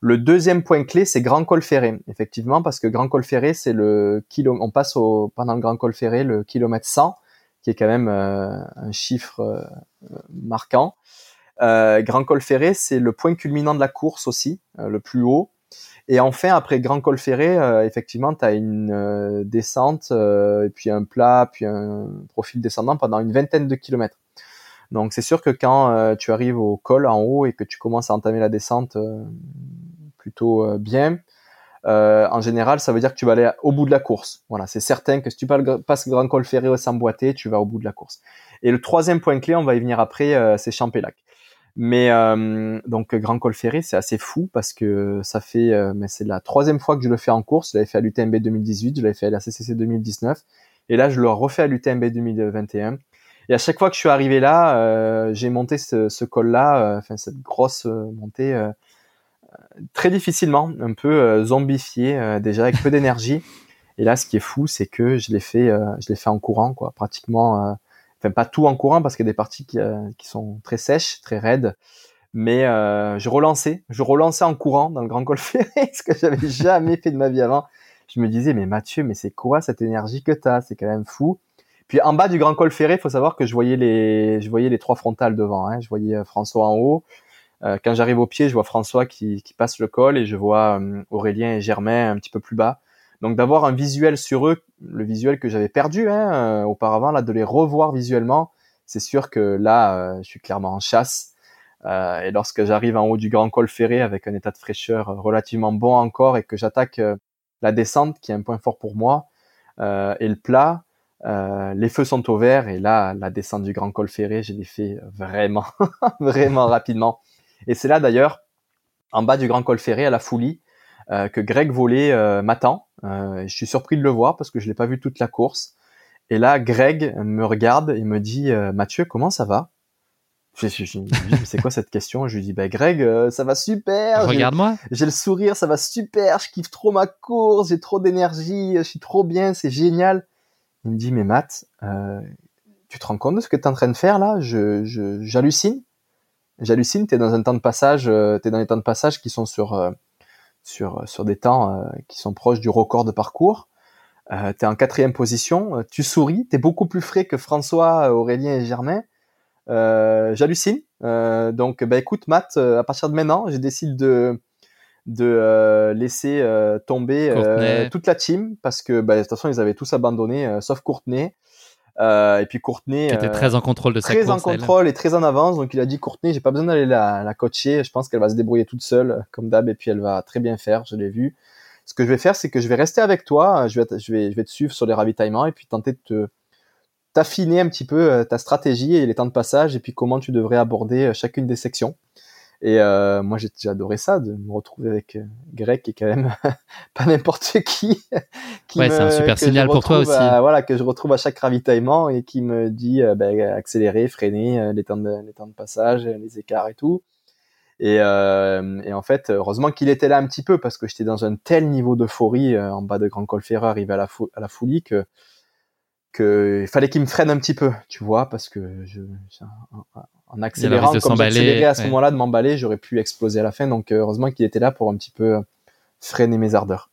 Le deuxième point clé, c'est Grand Col Ferré, effectivement, parce que Grand Col Ferré, c'est le kilo, on passe pendant le Grand Col Ferré le kilomètre 100, qui est quand même euh, un chiffre euh, marquant. Euh, Grand Col Ferré, c'est le point culminant de la course aussi, le plus haut. Et enfin, après Grand Col Ferré, effectivement, tu as une descente, et puis un plat, puis un profil descendant pendant une vingtaine de kilomètres. Donc c'est sûr que quand tu arrives au col en haut et que tu commences à entamer la descente plutôt bien, euh, en général, ça veut dire que tu vas aller au bout de la course. Voilà, c'est certain que si tu passes grand col ferré sans boiter, tu vas au bout de la course. Et le troisième point clé, on va y venir après, euh, c'est Champélac. Mais euh, donc grand col ferré, c'est assez fou parce que ça fait, mais c'est la troisième fois que je le fais en course. Je l'avais fait à l'UTMB 2018, je l'avais fait à la CCC 2019, et là je le refais à l'UTMB 2021. Et à chaque fois que je suis arrivé là, j'ai monté ce, ce col-là, enfin cette grosse montée très difficilement, un peu euh, zombifié euh, déjà avec peu d'énergie. Et là, ce qui est fou, c'est que je l'ai fait, euh, je l'ai fait en courant, quoi, pratiquement. Enfin, pas tout en courant parce qu'il y a des parties qui, qui sont très sèches, très raides. Mais je relançais, je relançais en courant dans le Grand Col Ferré, ce que j'avais jamais fait de ma vie avant. Je me disais, mais Mathieu, mais c'est quoi cette énergie que tu as C'est quand même fou. Puis en bas du Grand Col Ferré, faut savoir que je voyais les, je voyais les trois frontales devant. Hein. Je voyais François en haut, euh, quand j'arrive au pied, je vois François qui, qui, passe le col et je vois euh, Aurélien et Germain un petit peu plus bas. Donc d'avoir un visuel sur eux, le visuel que j'avais perdu hein, euh, auparavant, là de les revoir visuellement, c'est sûr que là, je suis clairement en chasse. et lorsque j'arrive en haut du grand col ferré avec un état de fraîcheur relativement bon encore et que j'attaque la descente, qui est un point fort pour moi, et le plat, les feux sont au vert et là, la descente du grand col ferré, je l'ai fait vraiment, vraiment rapidement. Et c'est là d'ailleurs, en bas du Grand Col Ferré, à la Foulie, euh, que Greg Volé euh, m'attend. Euh, je suis surpris de le voir parce que je l'ai pas vu toute la course. Et là, Greg me regarde et me dit Mathieu, comment ça va? Je, je, c'est quoi cette question? Je lui dis bah Greg, ça va super. Regarde-moi. J'ai le sourire, ça va super. Je kiffe trop ma course, j'ai trop d'énergie, je suis trop bien, c'est génial. Il me dit mais Matt, tu te rends compte de ce que tu es en train de faire là? Je j'hallucine j'hallucine, tu es dans un temps de passage, euh, tu es dans des temps de passage qui sont sur, euh, sur, sur des temps euh, qui sont proches du record de parcours. Euh, tu es en quatrième position, tu souris, tu es beaucoup plus frais que François, Aurélien et Germain. Euh, j'hallucine. Euh, donc, bah, écoute, Matt, à partir de maintenant, j'ai décidé de, de laisser tomber toute la team parce que bah, de toute façon, ils avaient tous abandonné, sauf Courtenay. Euh, et puis Courtenay qui était très en contrôle de sa très en contrôle et très en avance. Donc il a dit Courtenay j'ai pas besoin d'aller la, la coacher. Je pense qu'elle va se débrouiller toute seule comme d'hab et puis elle va très bien faire je l'ai vu. Ce que je vais faire c'est que je vais rester avec toi. Je vais je vais je vais te suivre sur les ravitaillements et puis tenter de te t'affiner un petit peu euh, ta stratégie et les temps de passage et puis comment tu devrais aborder euh, chacune des sections et euh, moi, j'ai adoré ça, de me retrouver avec euh, Greg, qui est quand même pas n'importe qui. qui ouais, c'est un super signal pour toi aussi. voilà, que je retrouve à chaque ravitaillement et qui me dit euh, ben, accélérer, freiner, euh, les temps de les temps de passage, les écarts et tout. Et, euh, et en fait, heureusement qu'il était là un petit peu parce que j'étais dans un tel niveau d'euphorie en bas de Grand Col Ferrer, arrivé à la, à la folie que que il fallait qu'il me freine un petit peu, tu vois, parce que je, en accélérant comme j'accélérais à ce moment-là de m'emballer, j'aurais pu exploser à la fin. Donc euh, heureusement qu'il était là pour un petit peu euh, freiner mes ardeurs.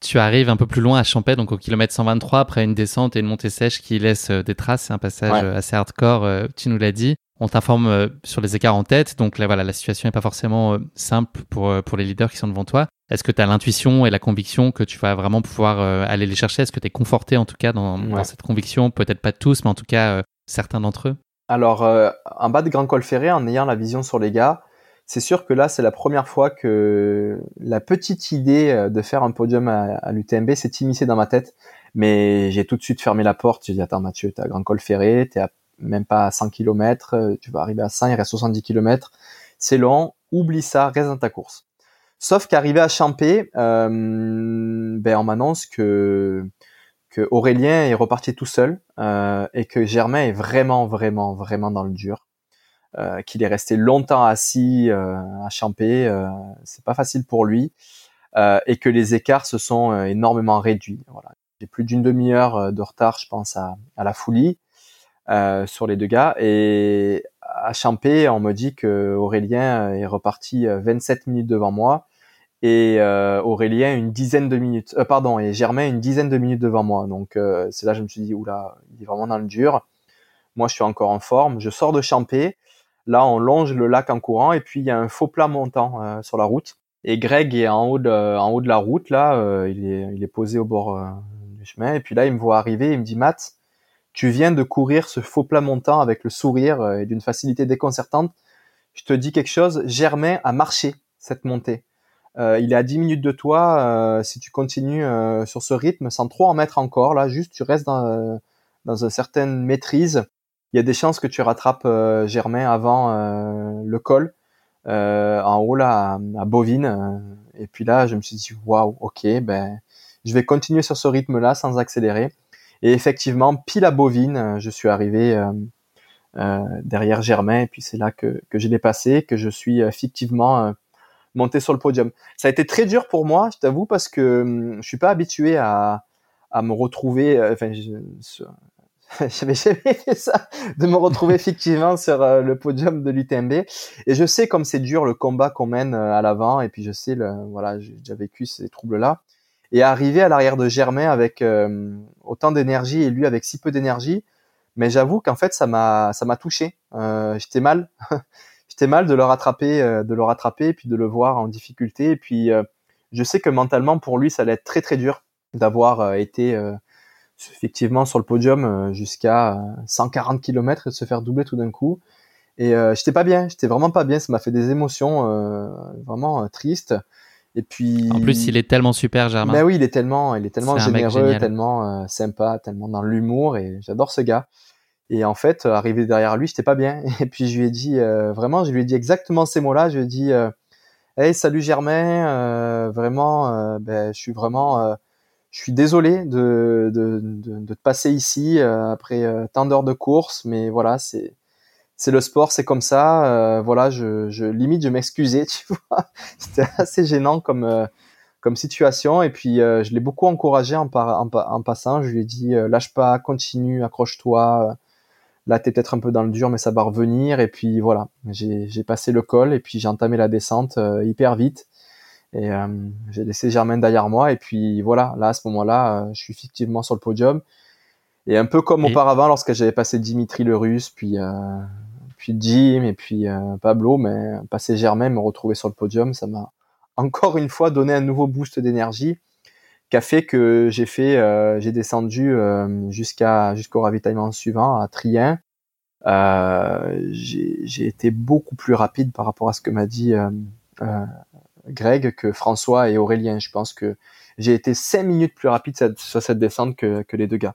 Tu arrives un peu plus loin à Champet, donc au kilomètre 123, après une descente et une montée sèche qui laisse euh, des traces. C'est un passage assez hardcore, tu nous l'as dit. On t'informe sur les écarts en tête, donc là, voilà, la situation n'est pas forcément simple pour, pour les leaders qui sont devant toi. Est-ce que tu as l'intuition et la conviction que tu vas vraiment pouvoir aller les chercher? Est-ce que tu es conforté en tout cas dans, dans cette conviction? Peut-être pas tous, mais en tout cas certains d'entre eux? Alors, euh, en bas de Grand Col Ferré, en ayant la vision sur les gars, c'est sûr que là, c'est la première fois que la petite idée euh, de faire un podium à, l'UTMB s'est immiscée dans ma tête. Mais j'ai tout de suite fermé la porte. J'ai dit, attends Mathieu, t'es à Grand Col Ferré, t'es même pas à 100 km, euh, tu vas arriver à 100, il reste 70 km. C'est long, oublie ça, reste dans ta course. Sauf qu'arrivé à Champé, euh, ben on m'annonce que que Aurélien est reparti tout seul euh, et que Germain est vraiment, vraiment, vraiment dans le dur. qu'il est resté longtemps assis à champer, c'est pas facile pour lui, et que les écarts se sont énormément réduits. Voilà. J'ai plus d'une demi-heure de retard, je pense, à, la folie sur les deux gars, et à Champé, on me dit que Aurélien est reparti 27 minutes devant moi et euh, Aurélien une dizaine de minutes, euh, pardon, et Germain une dizaine de minutes devant moi. Donc euh, c'est là que je me suis dit, oula, il est vraiment dans le dur. Moi, je suis encore en forme. Je sors de Champé. Là, on longe le lac en courant et puis il y a un faux plat montant euh, sur la route. Et Greg est en haut de, en haut de la route. Là, euh, il, est, il est posé au bord du chemin. Et puis là, il me voit arriver. Il me dit, Matt, tu viens de courir ce faux plat montant avec le sourire et d'une facilité déconcertante. Je te dis quelque chose. Germain a marché cette montée. Euh, il est à 10 minutes de toi. Euh, si tu continues euh, sur ce rythme, sans trop en mettre encore, là, juste tu restes dans, dans une certaine maîtrise, il y a des chances que tu rattrapes Germain avant le col, en haut là, à, Bovine. et puis là, je me suis dit, waouh, ok, ben, je vais continuer sur ce rythme-là sans accélérer. Et effectivement, pile à Bovine, je suis arrivé derrière Germain, et puis c'est là que, que j'ai dépassé, que je suis effectivement monter sur le podium. Ça a été très dur pour moi, je t'avoue, parce que hum, je suis pas habitué à, à me retrouver. Euh, enfin, je, j'avais jamais fait ça, de me retrouver effectivement sur euh, le podium de l'UTMB. Et je sais comme c'est dur le combat qu'on mène euh, à l'avant. Et puis je sais, le, voilà, j'ai déjà vécu ces troubles-là. Et arriver à l'arrière de Germain avec autant d'énergie et lui avec si peu d'énergie, mais j'avoue qu'en fait ça m'a ça m'a touché. J'étais mal. j'étais mal de le rattraper, euh, de le rattraper, et puis de le voir en difficulté. Et puis, euh, je sais que mentalement, pour lui, ça allait être très très dur d'avoir euh, été effectivement sur le podium jusqu'à 140 km et de se faire doubler tout d'un coup. Et j'étais pas bien, j'étais vraiment pas bien. Ça m'a fait des émotions vraiment tristes. Et puis. En plus, il est tellement super, Germain. Ben oui, il est tellement, il est tellement généreux, tellement sympa, tellement dans l'humour. Et j'adore ce gars. Et en fait, euh, arrivé derrière lui, j'étais pas bien. Et puis je lui ai dit, euh, vraiment, je lui ai dit exactement ces mots-là. Je lui ai dit, euh, hey, salut Germain, euh, vraiment, ben, je suis vraiment, je suis désolé de, de, de, de te passer ici après tant d'heures de course, mais voilà, c'est c'est le sport, c'est comme ça. voilà, je, je limite, je m'excusais, tu vois. C'était assez gênant comme comme situation. Et puis je l'ai beaucoup encouragé en, par, en, en, passant. Je lui ai dit, lâche pas, continue, accroche-toi Là, t'es peut-être un peu dans le dur, mais ça va revenir. Et puis voilà, j'ai passé le col et puis j'ai entamé la descente euh, hyper vite. Et euh, j'ai laissé Germain derrière moi. Et puis voilà, là, à ce moment-là, euh, je suis effectivement sur le podium. Et un peu comme auparavant, lorsque j'avais passé Dimitri le Russe, puis, puis Jim et puis Pablo, mais passer Germain, me retrouver sur le podium, ça m'a encore une fois donné un nouveau boost d'énergie qui a fait que j'ai fait, euh, j'ai descendu euh, jusqu'à jusqu'au ravitaillement suivant à Trien. Euh, j'ai été beaucoup plus rapide par rapport à ce que m'a dit Greg que François et Aurélien. Je pense que j'ai été cinq minutes plus rapide sur cette descente que, que les deux gars.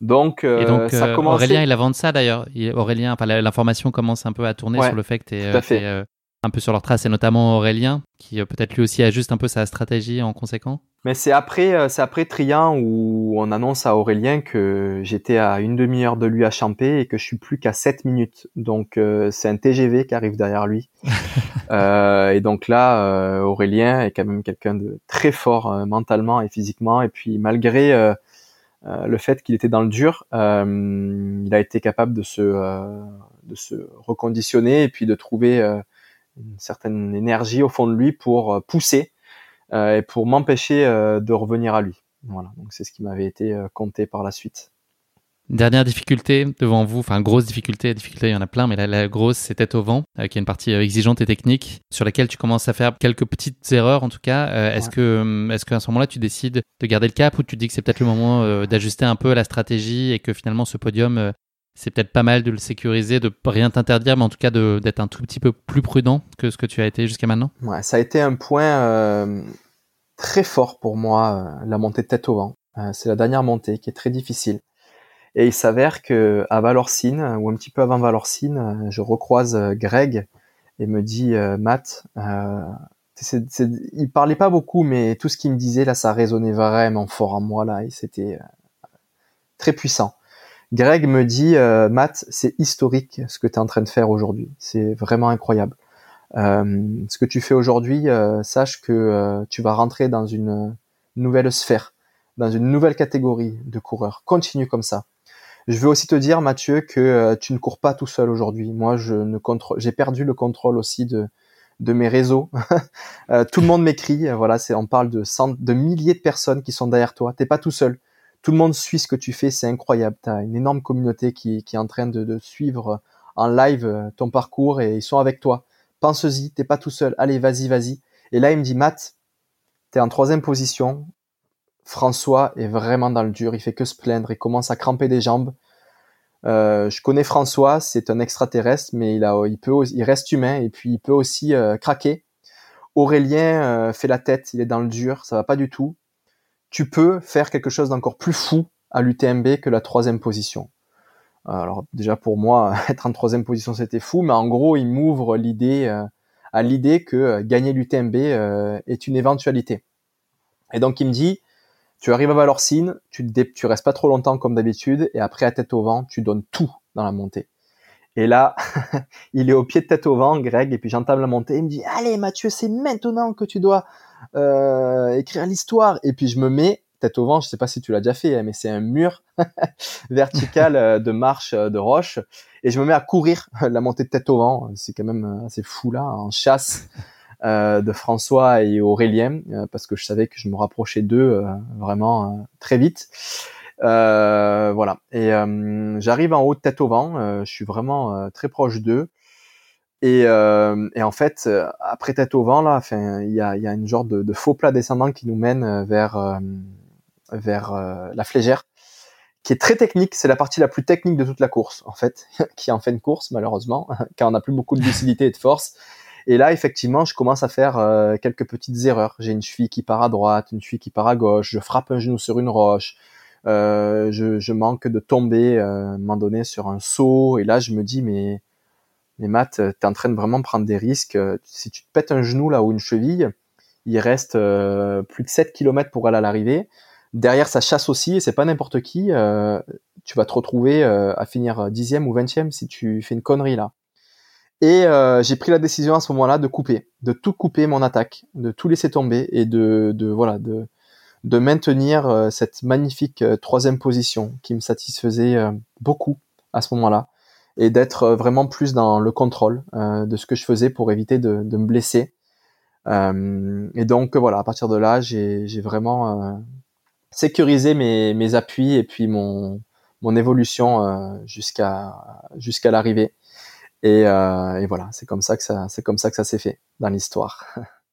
Donc, et donc ça Aurélien, il avance ça d'ailleurs. Aurélien, l'information commence un peu à tourner sur le fait que tu es, un peu sur leur trace, et notamment Aurélien, qui euh, peut-être lui aussi ajuste un peu sa stratégie en conséquent. Mais c'est après, euh, c'est après Trian où on annonce à Aurélien que j'étais à une demi-heure de lui à Champé et que je suis plus qu'à 7 minutes. Donc euh, c'est un TGV qui arrive derrière lui. et donc là, Aurélien est quand même quelqu'un de très fort mentalement et physiquement. Et puis malgré le fait qu'il était dans le dur, il a été capable de se, de se reconditionner et puis de trouver une certaine énergie au fond de lui pour euh, pousser euh, et pour m'empêcher euh, de revenir à lui. Voilà, donc c'est ce qui m'avait été compté par la suite. Dernière difficulté devant vous, enfin grosse difficulté, difficulté il y en a plein, mais la, grosse c'était au vent, qui est une partie exigeante et technique, sur laquelle tu commences à faire quelques petites erreurs en tout cas. est-ce que, est-ce qu'à ce moment-là tu décides de garder le cap ou tu dis que c'est peut-être le moment d'ajuster un peu la stratégie et que finalement ce podium c'est peut-être pas mal de le sécuriser, de rien t'interdire, mais en tout cas d'être un tout petit peu plus prudent que ce que tu as été jusqu'à maintenant Ouais, ça a été un point euh, très fort pour moi, euh, la montée tête au vent. Euh, c'est la dernière montée qui est très difficile. Et il s'avère que à Valorcine, ou un petit peu avant Valorcine, je recroise Greg et me dit Matt, il parlait pas beaucoup, mais tout ce qu'il me disait là, ça résonnait vraiment fort en moi là, et c'était très puissant. Greg me dit, euh, Matt, c'est historique ce que tu es en train de faire aujourd'hui. C'est vraiment incroyable. Euh, ce que tu fais aujourd'hui, euh, sache que tu vas rentrer dans une nouvelle sphère, dans une nouvelle catégorie de coureurs. Continue comme ça. Je veux aussi te dire, Mathieu, que tu ne cours pas tout seul aujourd'hui. Moi, je ne contrôle, j'ai perdu le contrôle aussi de de mes réseaux. tout le monde m'écrit. Voilà, c'est on parle de cent, de milliers de personnes qui sont derrière toi. T'es pas tout seul. Tout le monde suit ce que tu fais. C'est incroyable. T'as une énorme communauté qui, est en train de, suivre en live ton parcours et ils sont avec toi pense-y, t'es pas tout seul, allez, vas-y, vas-y. Et là, il me dit, Matt, t'es en troisième position. François est vraiment dans le dur, il fait que se plaindre, il commence à cramper des jambes. Euh, je connais François, c'est un extraterrestre, mais il, a, il, peut, il reste humain et puis il peut aussi euh, craquer. Aurélien euh, fait la tête, il est dans le dur, ça va pas du tout. Tu peux faire quelque chose d'encore plus fou à l'UTMB que la troisième position. Alors déjà pour moi, être en troisième position c'était fou, mais en gros il m'ouvre l'idée euh, à l'idée que euh, gagner l'UTMB euh, est une éventualité. Et donc il me dit, tu arrives à Valorcine, tu, tu restes pas trop longtemps comme d'habitude, et après à tête au vent, tu donnes tout dans la montée. Et là, il est au pied de tête au vent, Greg, et puis j'entame la montée. Il me dit, allez Mathieu, c'est maintenant que tu dois écrire l'histoire. Et puis je me mets tête au vent, je sais pas si tu l'as déjà fait, mais c'est un mur vertical euh, de marche euh, de roche. Et je me mets à courir la montée de tête au vent. C'est quand même euh, assez fou là, en chasse de François et Aurélien, parce que je savais que je me rapprochais d'eux vraiment très vite. voilà. Et j'arrive en haut de tête au vent. je suis vraiment très proche d'eux. Et, et, en fait, après tête au vent, là, enfin, il y a, y a une genre de, de, faux plat descendant qui nous mène vers vers euh, la flégère, qui est très technique. C'est la partie la plus technique de toute la course, en fait, qui en fait une course, malheureusement, car on n'a plus beaucoup de lucidité et de force. Et là, effectivement, je commence à faire euh, quelques petites erreurs. J'ai une cheville qui part à droite, une cheville qui part à gauche, je frappe un genou sur une roche, euh, je, je, manque de tomber euh, à un moment donné sur un saut. Et là, je me dis, mais, mais Matt, t'es en train de vraiment prendre des risques. Si tu te pètes un genou là ou une cheville, il reste plus de 7 km pour aller à l'arrivée derrière ça chasse aussi et c'est pas n'importe qui. Euh, tu vas te retrouver euh, à finir dixième ou vingtième si tu fais une connerie là. Et euh, j'ai pris la décision à ce moment-là de couper, de tout couper mon attaque, de tout laisser tomber et de, de voilà de maintenir cette magnifique troisième position qui me satisfaisait beaucoup à ce moment-là et d'être vraiment plus dans le contrôle de ce que je faisais pour éviter de, de me blesser. et donc voilà, à partir de là, j'ai vraiment sécuriser mes, mes appuis et puis mon, mon évolution euh, jusqu'à jusqu'à l'arrivée. Et, euh, et, voilà, c'est comme ça que ça c'est comme ça que ça s'est fait dans l'histoire.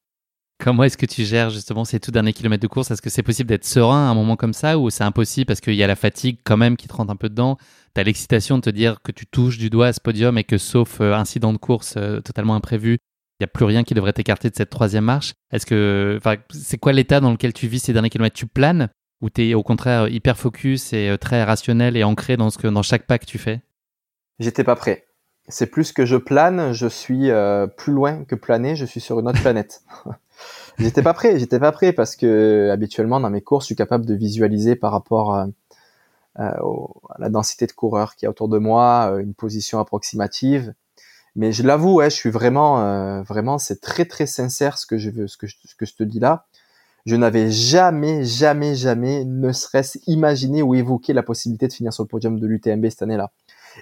Comment est-ce que tu gères justement ces tout derniers kilomètres de course? Est-ce que c'est possible d'être serein à un moment comme ça ou c'est impossible parce qu'il y a la fatigue quand même qui te rentre un peu dedans? Tu as l'excitation de te dire que tu touches du doigt à ce podium et que sauf euh, incident de course totalement imprévu, il n'y a plus rien qui devrait t'écarter de cette troisième marche. Est-ce que, c'est quoi l'état dans lequel tu vis ces derniers kilomètres? Tu planes ou tu es au contraire hyper focus et euh, très rationnel et ancré dans, ce que, dans chaque pas que tu fais? J'étais pas prêt. C'est plus que je plane, je suis euh, plus loin que planer, je suis sur une autre planète. j'étais pas prêt, j'étais pas prêt parce que habituellement dans mes courses, je suis capable de visualiser par rapport à, euh, à la densité de coureurs qui est autour de moi, une position approximative. Mais je l'avoue, ouais, je suis vraiment, vraiment, c'est très très sincère ce que je veux, ce que ce que je te dis là je n'avais jamais, jamais, jamais, ne serait-ce imaginé ou évoqué la possibilité de finir sur le podium de l'UTMB cette année-là.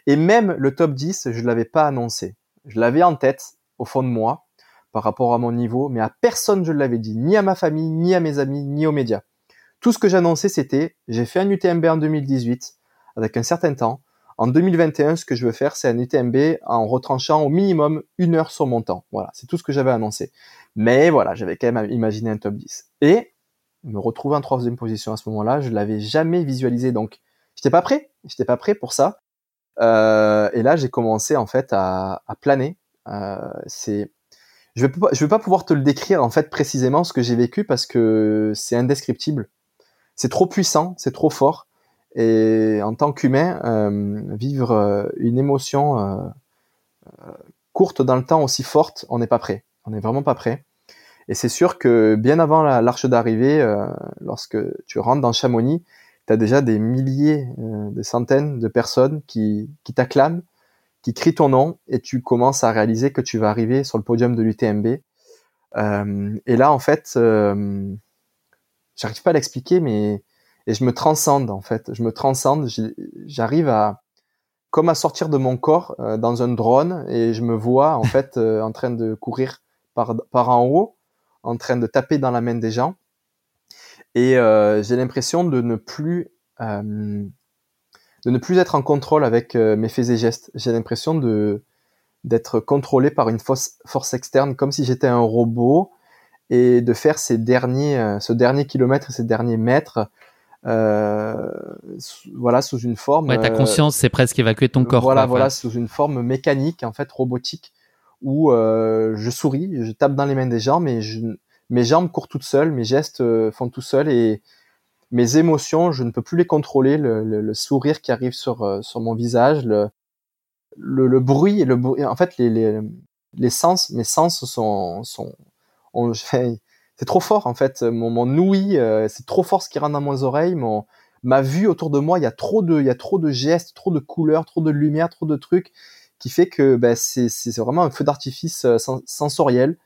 Et même le top 10, je ne l'avais pas annoncé. Je l'avais en tête, au fond de moi, par rapport à mon niveau, mais à personne je ne l'avais dit, ni à ma famille, ni à mes amis, ni aux médias. Tout ce que j'annonçais, c'était, j'ai fait un UTMB en 2018, avec un certain temps. En 2021, ce que je veux faire, c'est un UTMB en retranchant au minimum une heure sur mon temps. Voilà, c'est tout ce que j'avais annoncé. Mais voilà, j'avais quand même imaginé un top 10. Et me retrouver en troisième position à ce moment-là, je l'avais jamais visualisé, donc j'étais pas prêt, j'étais pas prêt pour ça. Euh, et là, j'ai commencé en fait à, à planer. Euh, c'est, je vais pas, je vais pas pouvoir te le décrire en fait précisément ce que j'ai vécu parce que c'est indescriptible. C'est trop puissant, c'est trop fort. Et en tant qu'humain, euh, vivre euh, une émotion euh, courte dans le temps aussi forte, on n'est pas prêt. On n'est vraiment pas prêt. Et c'est sûr que bien avant l'arche d'arrivée, lorsque tu rentres dans Chamonix, tu as déjà des milliers, des centaines de personnes qui t'acclament, qui crient ton nom, et tu commences à réaliser que tu vas arriver sur le podium de l'UTMB. et là, en fait, j'arrive pas à l'expliquer, mais et je me transcende en fait. Je me transcende. J'arrive à comme à sortir de mon corps euh, dans un drone et je me vois en fait euh, en train de courir par par en haut, en train de taper dans la main des gens. Et euh, j'ai l'impression de ne plus de ne plus être en contrôle avec mes faits et gestes. J'ai l'impression de d'être contrôlé par une force, force externe, comme si j'étais un robot et de faire ces derniers, euh, ce dernier kilomètre, ces derniers mètres, euh, voilà, sous une forme. Ouais, ta euh, conscience, c'est presque évacuer ton corps. Voilà, voilà, sous une forme mécanique, en fait, robotique, où euh, je souris, je tape dans les mains des gens, mais je, mes jambes courent toutes seules, mes gestes euh, font tout seuls et mes émotions, je ne peux plus les contrôler. Le, le, le sourire qui arrive sur sur mon visage, le le, le bruit, le bruit, en fait, les, les les sens, mes sens sont sont c'est trop fort en fait. Mon, mon ouïe, euh, c'est trop fort ce qui rentre dans mes oreilles. Mon, ma vue autour de moi, il y a trop de, il y a trop de gestes, trop de couleurs, trop de lumière, trop de trucs qui fait que ben, c'est, c'est vraiment un feu d'artifice euh, sensoriel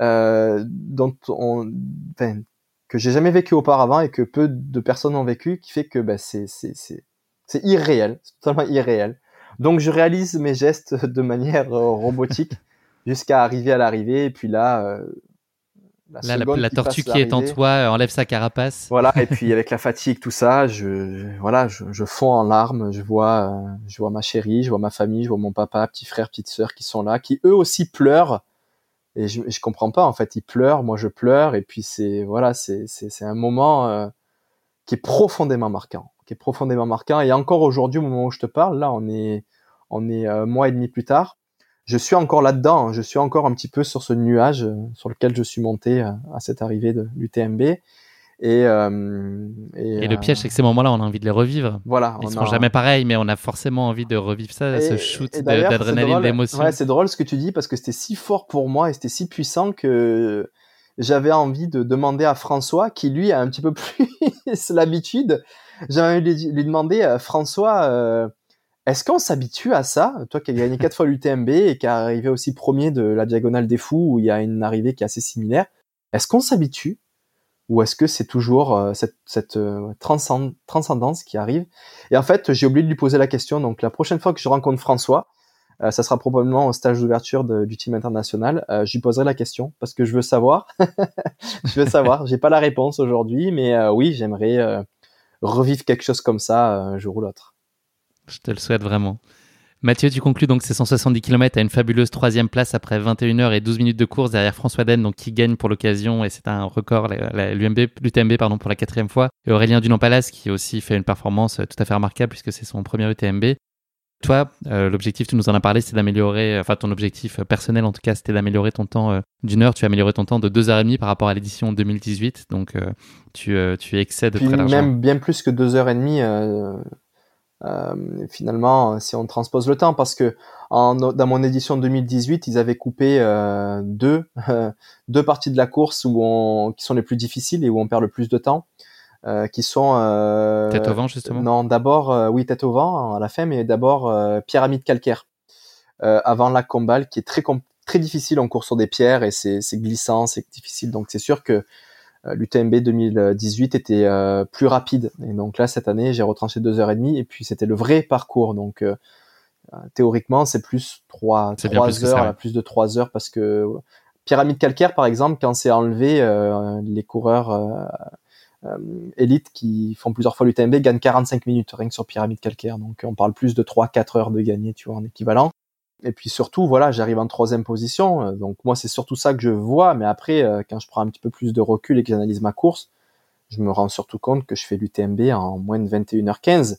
euh, dont on, enfin, que j'ai jamais vécu auparavant et que peu de personnes ont vécu, qui fait que ben, c'est, c'est, c'est, c'est irréel, c'est totalement irréel. Donc je réalise mes gestes de manière euh, robotique jusqu'à arriver à l'arrivée et puis là la, la, tortue qui est en toi euh, enlève sa carapace. Voilà, et puis avec la fatigue, tout ça, je, voilà, je, je, fonds en larmes. Je vois, euh, je vois ma chérie, je vois ma famille, je vois mon papa, petit frère, petite sœur qui sont là, qui eux aussi pleurent. Et je, je comprends pas en fait, ils pleurent, moi je pleure, et puis c'est voilà, c'est c'est un moment euh, qui est profondément marquant, qui est profondément marquant. Et encore aujourd'hui, au moment où je te parle, là, on est on est un mois et demi plus tard je suis encore là-dedans, hein. je suis encore un petit peu sur ce nuage euh, sur lequel je suis monté euh, à cette arrivée de l'UTMB. Et, euh, et, le piège, c'est que ces moments-là, on a envie de les revivre. Voilà. Ils sont jamais pareils, mais on a forcément envie de revivre ça, ce shoot d'adrénaline, d'émotion. Ouais, c'est drôle ce que tu dis parce que c'était si fort pour moi et c'était si puissant que j'avais envie de demander à François, qui lui a un petit peu plus l'habitude, j'avais envie de lui demander, à François, est-ce qu'on s'habitue à ça? Toi qui as gagné quatre fois l'UTMB et qui a arrivé aussi premier de la Diagonale des Fous, où il y a une arrivée qui est assez similaire, est-ce qu'on s'habitue? Ou est-ce que c'est toujours euh, cette, euh, transcendance qui arrive? Et en fait, j'ai oublié de lui poser la question, donc la prochaine fois que je rencontre François, euh, ça sera probablement au stage d'ouverture du team international, je lui poserai la question, parce que je veux savoir. je veux savoir, j'ai pas la réponse aujourd'hui, mais oui, j'aimerais revivre quelque chose comme ça un jour ou l'autre. Je te le souhaite vraiment. Mathieu, tu conclus donc ces 170 km à une fabuleuse troisième place après 21 heures et 12 minutes de course derrière François Den, donc qui gagne pour l'occasion et c'est un record, l'UTMB pardon pour la quatrième fois. Et Aurélien Dunan-Palas qui aussi fait une performance tout à fait remarquable puisque c'est son premier UTMB. Toi, euh, l'objectif, tu nous en as parlé, c'est d'améliorer, enfin ton objectif personnel en tout cas, c'était d'améliorer ton temps euh, d'une heure. Tu as amélioré ton temps de deux heures et demie par rapport à l'édition 2018, donc euh, tu, tu excèdes très largement. Même bien plus que deux heures et demie euh, finalement, si on transpose le temps, parce que en, dans mon édition 2018, ils avaient coupé euh, deux deux parties de la course où on, qui sont les plus difficiles et où on perd le plus de temps, euh, qui sont euh, tête au vent justement. Non, d'abord euh, oui tête au vent à la fin, mais d'abord pyramide calcaire avant la combal, qui est très très difficile. On court sur des pierres et c'est glissant, c'est difficile. Donc c'est sûr que l'UTMB 2018 était euh, plus rapide. Et donc là, cette année, j'ai retranché deux heures et demie. Et puis c'était le vrai parcours. Donc euh, théoriquement, c'est plus trois, trois heures, plus, de trois heures parce que pyramide calcaire, par exemple, quand c'est enlevé, les coureurs euh, élites qui font plusieurs fois l'UTMB gagnent 45 minutes rien que sur pyramide calcaire. Donc on parle plus de 3-4 heures de gagner, tu vois, en équivalent. Et puis surtout, voilà, j'arrive en troisième position. Euh, donc moi, c'est surtout ça que je vois. Mais après, euh, quand je prends un petit peu plus de recul et que j'analyse ma course, je me rends surtout compte que je fais l'UTMB en moins de 21h15,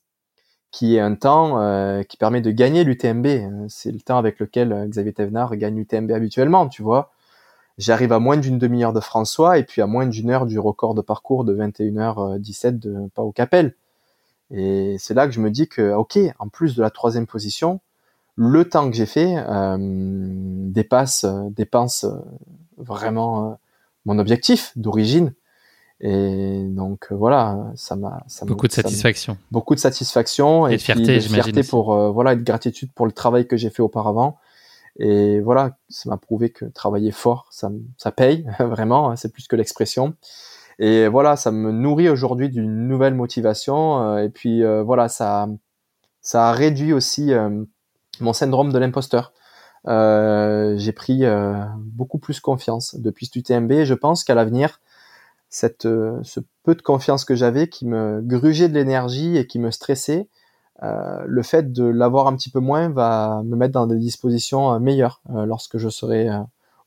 qui est un temps euh, qui permet de gagner l'UTMB. C'est le temps avec lequel Xavier Thévenard gagne l'UTMB habituellement, tu vois. J'arrive à moins d'une demi-heure de François et puis à moins d'une heure du record de parcours de 21h17 de Pau Capel. Et c'est là que je me dis que, ok, en plus de la troisième position, le temps que j'ai fait euh, dépasse dépense euh, vraiment euh, mon objectif d'origine Et donc voilà, ça m'a beaucoup de satisfaction, beaucoup de satisfaction et, de fierté, fierté pour voilà, et de gratitude pour le travail que j'ai fait auparavant. Et voilà, ça m'a prouvé que travailler fort, ça, ça paye vraiment. Hein, c'est plus que l'expression. Et voilà, ça me nourrit aujourd'hui d'une nouvelle motivation. et puis voilà, ça, ça a réduit aussi mon syndrome de l'imposteur. Euh, j'ai pris euh, beaucoup plus confiance depuis ce UTMB. Je pense qu'à l'avenir, euh, ce peu de confiance que j'avais, qui me grugeait de l'énergie et qui me stressait, le fait de l'avoir un petit peu moins va me mettre dans des dispositions meilleures lorsque je serai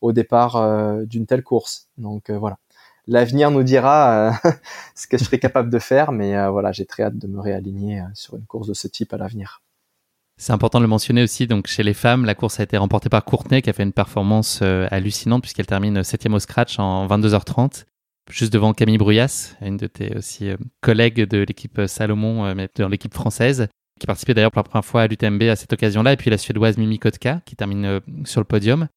au départ d'une telle course. Donc voilà. L'avenir nous dira ce que je serai capable de faire, mais voilà, j'ai très hâte de me réaligner sur une course de ce type à l'avenir. C'est important de le mentionner aussi. Donc, chez les femmes, la course a été remportée par Courtenay, qui a fait une performance euh, hallucinante puisqu'elle termine septième au scratch en 22h30, juste devant Camille Bruyas, une de tes aussi euh, collègues de l'équipe Salomon, euh, mais dans l'équipe française, qui participait d'ailleurs pour la première fois à l'UTMB à cette occasion-là, et puis la suédoise Mimi Kotka, qui termine sur le podium.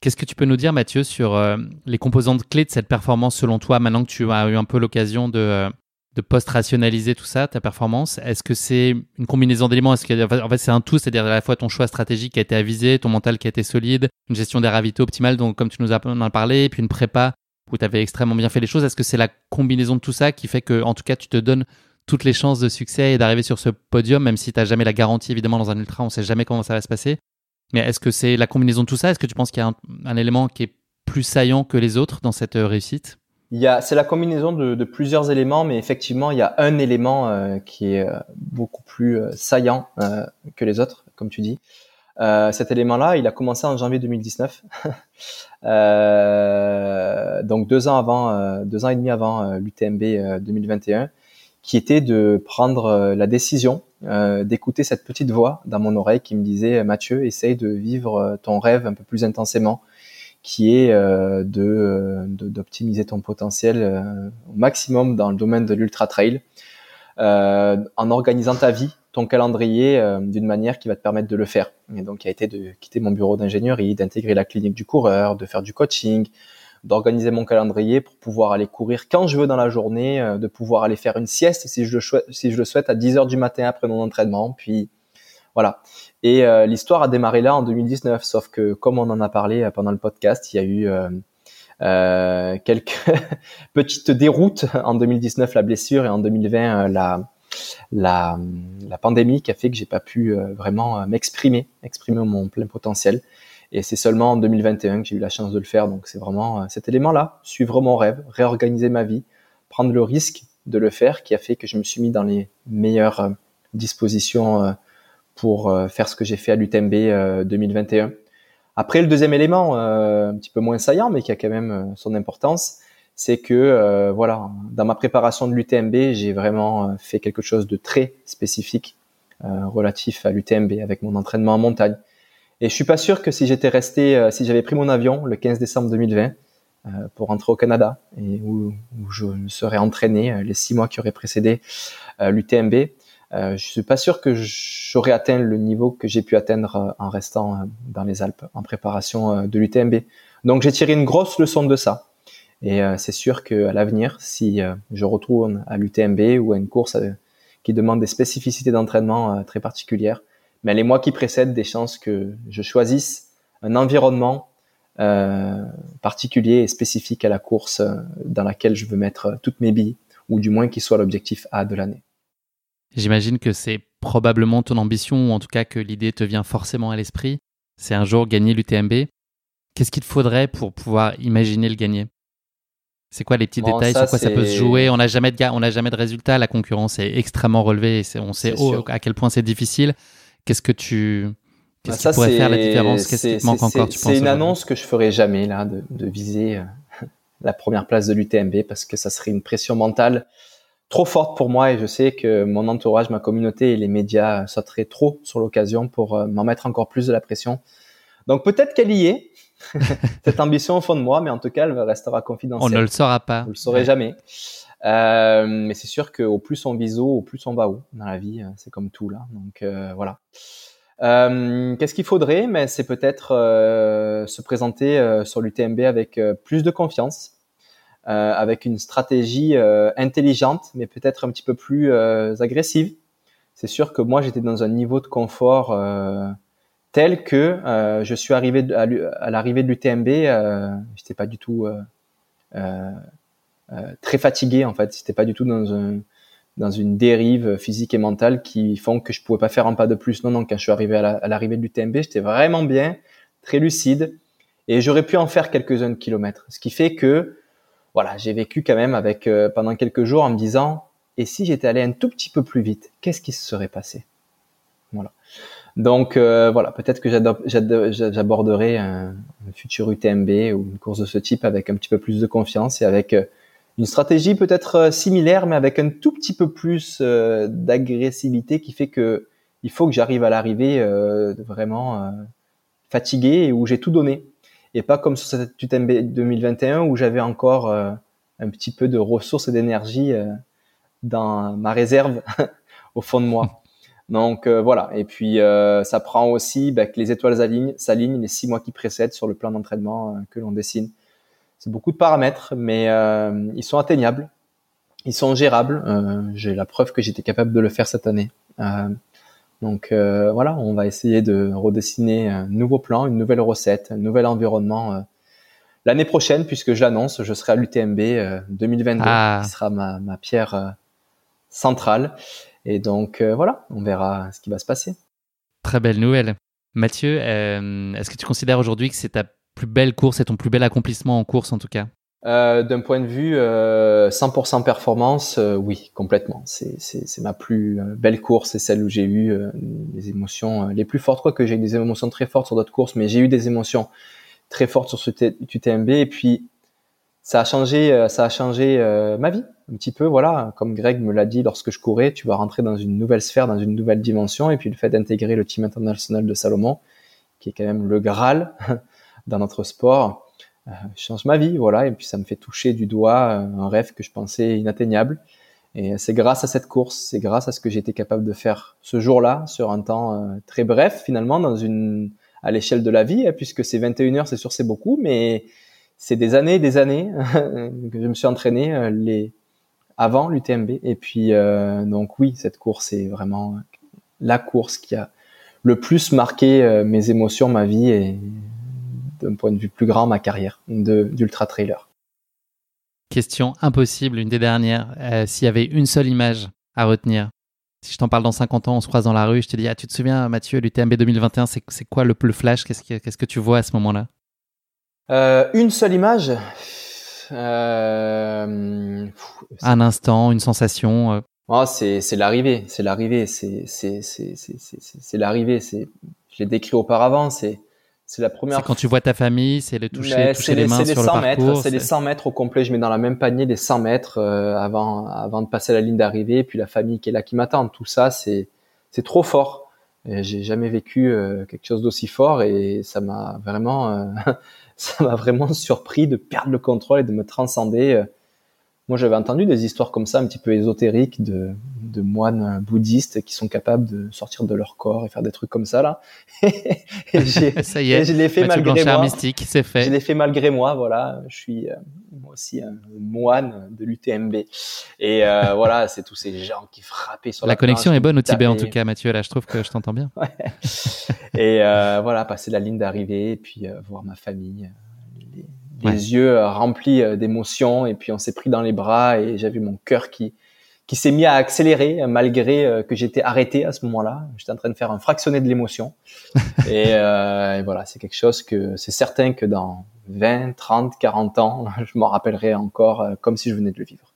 Qu'est-ce que tu peux nous dire, Mathieu, sur les composantes clés de cette performance selon toi, maintenant que tu as eu un peu l'occasion de de post-rationaliser tout ça, ta performance Est-ce que c'est une combinaison d'éléments? Est-ce que en fait c'est un tout, c'est-à-dire à la fois ton choix stratégique qui a été avisé, ton mental qui a été solide, une gestion des ravitaux optimale, donc comme tu nous as parlé, et puis une prépa où tu avais extrêmement bien fait les choses. Est-ce que c'est la combinaison de tout ça qui fait que, en tout cas, tu te donnes toutes les chances de succès et d'arriver sur ce podium, même si tu n'as jamais la garantie, évidemment, dans un ultra, on ne sait jamais comment ça va se passer. Mais est-ce que c'est la combinaison de tout ça? Est-ce que tu penses qu'il y a un élément qui est plus saillant que les autres dans cette euh, réussite? C'est la combinaison de, plusieurs éléments, mais effectivement, il y a un élément euh, qui est euh, beaucoup plus euh, saillant que les autres, comme tu dis. cet élément-là, il a commencé en janvier 2019, donc deux ans avant, deux ans et demi avant l'UTMB 2021, qui était de prendre la décision d'écouter cette petite voix dans mon oreille qui me disait Mathieu, essaye de vivre ton rêve un peu plus intensément qui est euh, de d'optimiser ton potentiel euh, au maximum dans le domaine de l'ultra trail euh, en organisant ta vie, ton calendrier d'une manière qui va te permettre de le faire. Et donc, il a été de quitter mon bureau d'ingénierie, d'intégrer la clinique du coureur, de faire du coaching, d'organiser mon calendrier pour pouvoir aller courir quand je veux dans la journée, de pouvoir aller faire une sieste si je le, si je le souhaite à 10 heures du matin après mon entraînement, puis voilà. Et euh, l'histoire a démarré là en 2019, sauf que comme on en a parlé euh, pendant le podcast, il y a eu euh, quelques petites déroutes en 2019, la blessure, et en 2020, la, la, la pandémie qui a fait que j'ai pas pu vraiment m'exprimer, exprimer mon plein potentiel. Et c'est seulement en 2021 que j'ai eu la chance de le faire. Donc c'est vraiment cet élément-là, suivre mon rêve, réorganiser ma vie, prendre le risque de le faire, qui a fait que je me suis mis dans les meilleures dispositions pour euh, faire ce que j'ai fait à l'UTMB 2021. Euh, Après, le deuxième élément, euh, un petit peu moins saillant, mais qui a quand même son importance, c'est que voilà, dans ma préparation de l'UTMB, j'ai vraiment fait quelque chose de très spécifique relatif à l'UTMB avec mon entraînement en montagne. Et je suis pas sûr que si j'étais resté, si j'avais pris mon avion le 15 décembre 2020 pour rentrer au Canada et où, où je me serais entraîné les six mois qui auraient précédé l'UTMB, euh, je suis pas sûr que j'aurais atteint le niveau que j'ai pu atteindre euh, en restant euh, dans les Alpes en préparation euh, de l'UTMB. Donc j'ai tiré une grosse leçon de ça. Et c'est sûr qu'à l'avenir, si je retourne à l'UTMB ou à une course qui demande des spécificités d'entraînement très particulières, mais les mois qui précèdent, des chances que je choisisse un environnement particulier et spécifique à la course dans laquelle je veux mettre toutes mes billes, ou du moins qui soit l'objectif A de l'année. J'imagine que c'est probablement ton ambition, ou en tout cas que l'idée te vient forcément à l'esprit. C'est un jour gagner l'UTMB. Qu'est-ce qu'il te faudrait pour pouvoir imaginer le gagner? C'est quoi les petits détails Sur quoi ça peut se jouer? On n'a jamais de on n'a jamais de résultat. La concurrence est extrêmement relevée. Et on sait à quel point c'est difficile. Qu'est-ce que tu Qu'est-ce bah, qui pourrait faire la différence? Qu'est-ce qui te manque encore C'est une annonce que je ferai jamais là, de, de viser euh, la première place de l'UTMB parce que ça serait une pression mentale trop forte pour moi et je sais que mon entourage, ma communauté et les médias sauteraient trop sur l'occasion pour euh, m'en mettre encore plus de la pression. Donc peut-être qu'elle y est, cette ambition au fond de moi, mais en tout cas, elle restera confidentielle. On ne le saura pas. Vous le saurez jamais. Euh, mais c'est sûr qu'au plus on vise haut, au plus on va haut dans la vie. Euh, c'est comme tout là. Donc euh, voilà. Euh, Qu'est-ce qu'il faudrait? Mais c'est peut-être se présenter sur l'UTMB avec plus de confiance, avec une stratégie intelligente, mais peut-être un petit peu plus agressive. C'est sûr que moi, j'étais dans un niveau de confort tel que je suis arrivé à, l'arrivée de l'UTMB, j'étais pas du tout très fatigué en fait. J'étais pas du tout dans un dans une dérive physique et mentale qui font que je pouvais pas faire un pas de plus. Non, non, quand je suis arrivé à l'arrivée de l'UTMB, j'étais vraiment bien, très lucide, et j'aurais pu en faire quelques-uns de kilomètres. Ce qui fait que, voilà, j'ai vécu quand même avec euh, pendant quelques jours en me disant, et si j'étais allé un tout petit peu plus vite, qu'est-ce qui se serait passé? Voilà. Donc euh, voilà, peut-être que j'aborderai un, futur UTMB ou une course de ce type avec un petit peu plus de confiance et avec euh, une stratégie peut-être euh, similaire, mais avec un tout petit peu plus euh, d'agressivité qui fait que il faut que j'arrive à l'arrivée vraiment fatigué et où j'ai tout donné. Et pas comme sur cette UTMB 2021 où j'avais encore un petit peu de ressources et d'énergie dans ma réserve au fond de moi. Donc voilà. Et puis ça prend aussi bah, que les étoiles s'alignent les six mois qui précèdent sur le plan d'entraînement que l'on dessine. C'est beaucoup de paramètres, mais euh, ils sont atteignables, ils sont gérables. Euh, j'ai la preuve que j'étais capable de le faire cette année. Euh, donc voilà, on va essayer de redessiner un nouveau plan, une nouvelle recette, un nouvel environnement l'année prochaine, puisque je l'annonce, je serai à l'UTMB 2022, ah. qui sera ma, ma pierre centrale. Et donc voilà, on verra ce qui va se passer. Très belle nouvelle. Mathieu, est-ce que tu considères aujourd'hui que c'est ta plus belle course et ton plus bel accomplissement en course en tout cas? Euh, D'un point de vue euh, 100% performance, euh, oui, complètement. C'est ma plus euh, belle course, c'est celle où j'ai eu euh, des émotions les plus fortes. Quoi que j'ai eu des émotions très fortes sur d'autres courses, mais j'ai eu des émotions très fortes sur ce UTMB. Et puis ça a changé, ça a changé ma vie un petit peu. Voilà, comme Greg me l'a dit lorsque je courais, tu vas rentrer dans une nouvelle sphère, dans une nouvelle dimension. Et puis le fait d'intégrer le team international de Salomon, qui est quand même le Graal dans notre sport euh, change ma vie, voilà. Et puis ça me fait toucher du doigt euh, un rêve que je pensais inatteignable. Et c'est grâce à cette course, c'est grâce à ce que j'ai été capable de faire ce jour-là, sur un temps euh, très bref finalement, dans une à l'échelle de la vie, hein, puisque c'est 21 heures, c'est sûr, c'est beaucoup, mais c'est des années, des années que je me suis entraîné les avant l'UTMB. Et puis donc oui, cette course est vraiment la course qui a le plus marqué mes émotions, ma vie et d'un point de vue plus grand ma carrière d'ultra trailer. Question impossible, une des dernières. Euh, s'il y avait une seule image à retenir, si je t'en parle dans 50 ans, on se croise dans la rue, je te dis, ah, tu te souviens, Mathieu, l'UTMB 2021, c'est quoi le, le flash? Qu'est-ce que, tu vois à ce moment-là? Euh, Une seule image? Euh, Un instant, une sensation oh, c'est, l'arrivée, c'est l'arrivée, c'est, l'arrivée. Je l'ai décrit auparavant, c'est c'est la première. C'est quand tu vois ta famille, c'est le toucher, toucher les, mains sur le parcours. C'est les 100 mètres au complet. Je mets dans la même panier les 100 mètres euh, avant avant de passer la ligne d'arrivée. Puis la famille qui est là qui m'attend. Tout ça, c'est c'est trop fort. J'ai jamais vécu euh, quelque chose d'aussi fort et ça m'a vraiment euh, ça m'a vraiment surpris de perdre le contrôle et de me transcender moi, j'avais entendu des histoires comme ça, un petit peu ésotériques, de, de moines bouddhistes qui sont capables de sortir de leur corps et faire des trucs comme ça là. ça y est. je l'ai fait malgré moi. mystique, c'est fait. Je l'ai fait malgré moi. Voilà, je suis euh, moi aussi un moine de l'UTMB. Et euh, voilà, c'est tous ces gens qui frappaient sur la. La connexion est bonne au Tibet en tout cas, Mathieu. Là, je trouve que je t'entends bien. Ouais. et euh, voilà, passer la ligne d'arrivée, et puis euh, voir ma famille les yeux euh, remplis euh, d'émotions et puis on s'est pris dans les bras et j'avais mon cœur qui qui s'est mis à accélérer euh, malgré que j'étais arrêté à ce moment-là. J'étais en train de faire un fractionné de l'émotion. et, euh, et, voilà, c'est quelque chose que c'est certain que dans 20, 30, 40 ans, je m'en rappellerai encore comme si je venais de le vivre.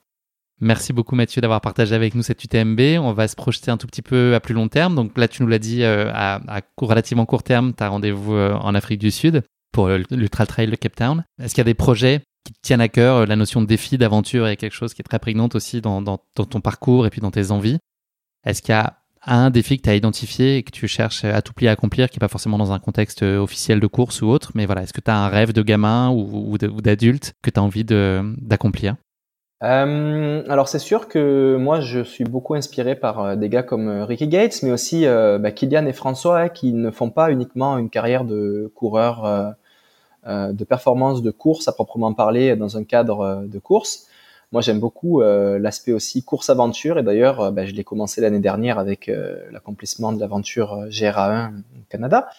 Merci beaucoup Mathieu d'avoir partagé avec nous cette UTMB. On va se projeter un tout petit peu à plus long terme. Donc là, tu nous l'as dit, à, à, relativement court terme, tu as rendez-vous en Afrique du Sud pour l'Ultra Trail de Cape Town. Est-ce qu'il y a des projets qui te tiennent à cœur La notion de défi, d'aventure est quelque chose qui est très prégnante aussi dans, ton parcours et puis dans tes envies? Est-ce qu'il y a un défi que tu as identifié et que tu cherches à tout plier à accomplir, qui n'est pas forcément dans un contexte officiel de course ou autre, mais voilà, est-ce que tu as un rêve de gamin ou, d'adulte que tu as envie d'accomplir? Euh, alors c'est sûr que moi je suis beaucoup inspiré par euh, des gars comme euh, Ricky Gates, mais aussi bah, Kylian et François qui ne font pas uniquement une carrière de coureur de performance de course à proprement parler dans un cadre de course. Moi, j'aime beaucoup l'aspect aussi course-aventure. Et d'ailleurs, ben, je l'ai commencé l'année dernière avec l'accomplissement de l'aventure GRA1 au Canada.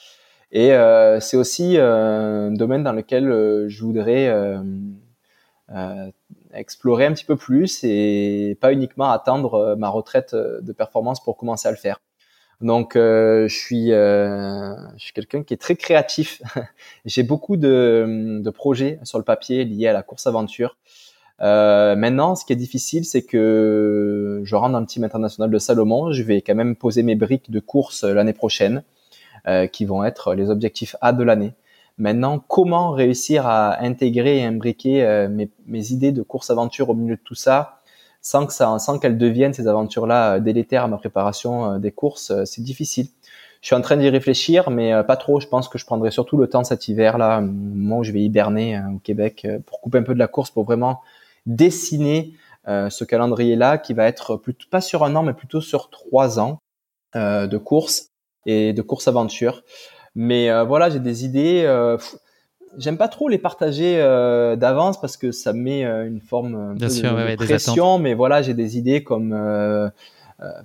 Et c'est aussi un domaine dans lequel je voudrais explorer un petit peu plus et pas uniquement attendre ma retraite de performance pour commencer à le faire. Donc, euh, je suis, euh, je suis quelqu'un qui est très créatif. J'ai beaucoup de, de, projets sur le papier liés à la course aventure. Euh, maintenant, ce qui est difficile, c'est que je rentre dans le team international de Salomon. Je vais quand même poser mes briques de course l'année prochaine, euh, qui vont être les objectifs A de l'année. Maintenant, comment réussir à intégrer et imbriquer euh, mes, mes idées de course aventure au milieu de tout ça? Sans que ça, sans qu'elles deviennent ces aventures-là euh, délétères à ma préparation euh, des courses, euh, c'est difficile. Je suis en train d'y réfléchir, mais pas trop. Je pense que je prendrai surtout le temps cet hiver-là, au moment où je vais hiberner au Québec, pour couper un peu de la course, pour vraiment dessiner ce calendrier-là qui va être pas sur un an, mais plutôt sur trois ans de course et de course aventure. Mais voilà, j'ai des idées j'aime pas trop les partager euh, d'avance parce que ça met euh, une forme Bien sûr, de, pression. Mais voilà, j'ai des idées comme euh,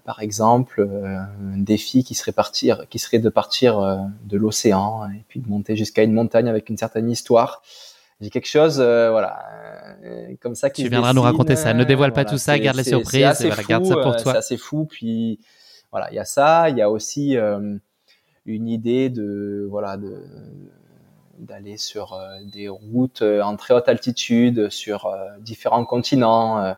par exemple un défi qui serait partir, qui serait de partir de l'océan et puis de monter jusqu'à une montagne avec une certaine histoire. J'ai quelque chose, voilà, comme ça qui. Tu viendras nous raconter ça. Ne dévoile pas tout ça, garde la surprise. Voilà, garde ça pour toi. C'est assez fou. Puis voilà, il y a ça. Il y a aussi une idée de voilà de d'aller sur euh, des routes euh, en très haute altitude, sur euh, différents continents.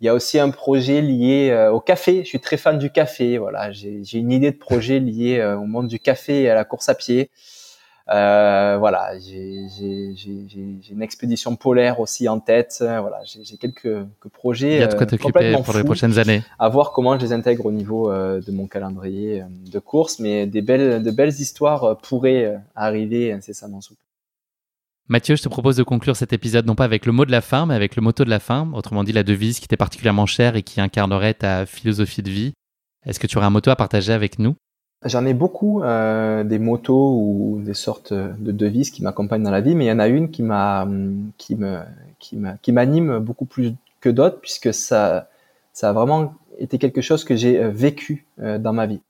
Il y a aussi un projet lié au café. Je suis très fan du café. Voilà, j'ai une idée de projet lié au monde du café et à la course à pied. Euh, voilà, j'ai une expédition polaire aussi en tête. Voilà, j'ai quelques, quelques, projets. Il y a de quoi t'occuper pour les prochaines années. À voir comment je les intègre au niveau de mon calendrier de course, mais des belles, de belles histoires pourraient arriver incessamment sous Mathieu, je te propose de conclure cet épisode non pas avec le mot de la fin, mais avec le motto de la fin, autrement dit la devise qui t'est particulièrement chère et qui incarnerait ta philosophie de vie. Est-ce que tu aurais un motto à partager avec nous? J'en ai beaucoup euh, des motos ou des sortes de devises qui m'accompagnent dans la vie, mais il y en a une qui m'a, qui me, qui m'anime beaucoup plus que d'autres puisque ça, ça a vraiment été quelque chose que j'ai euh, vécu euh, dans ma vie.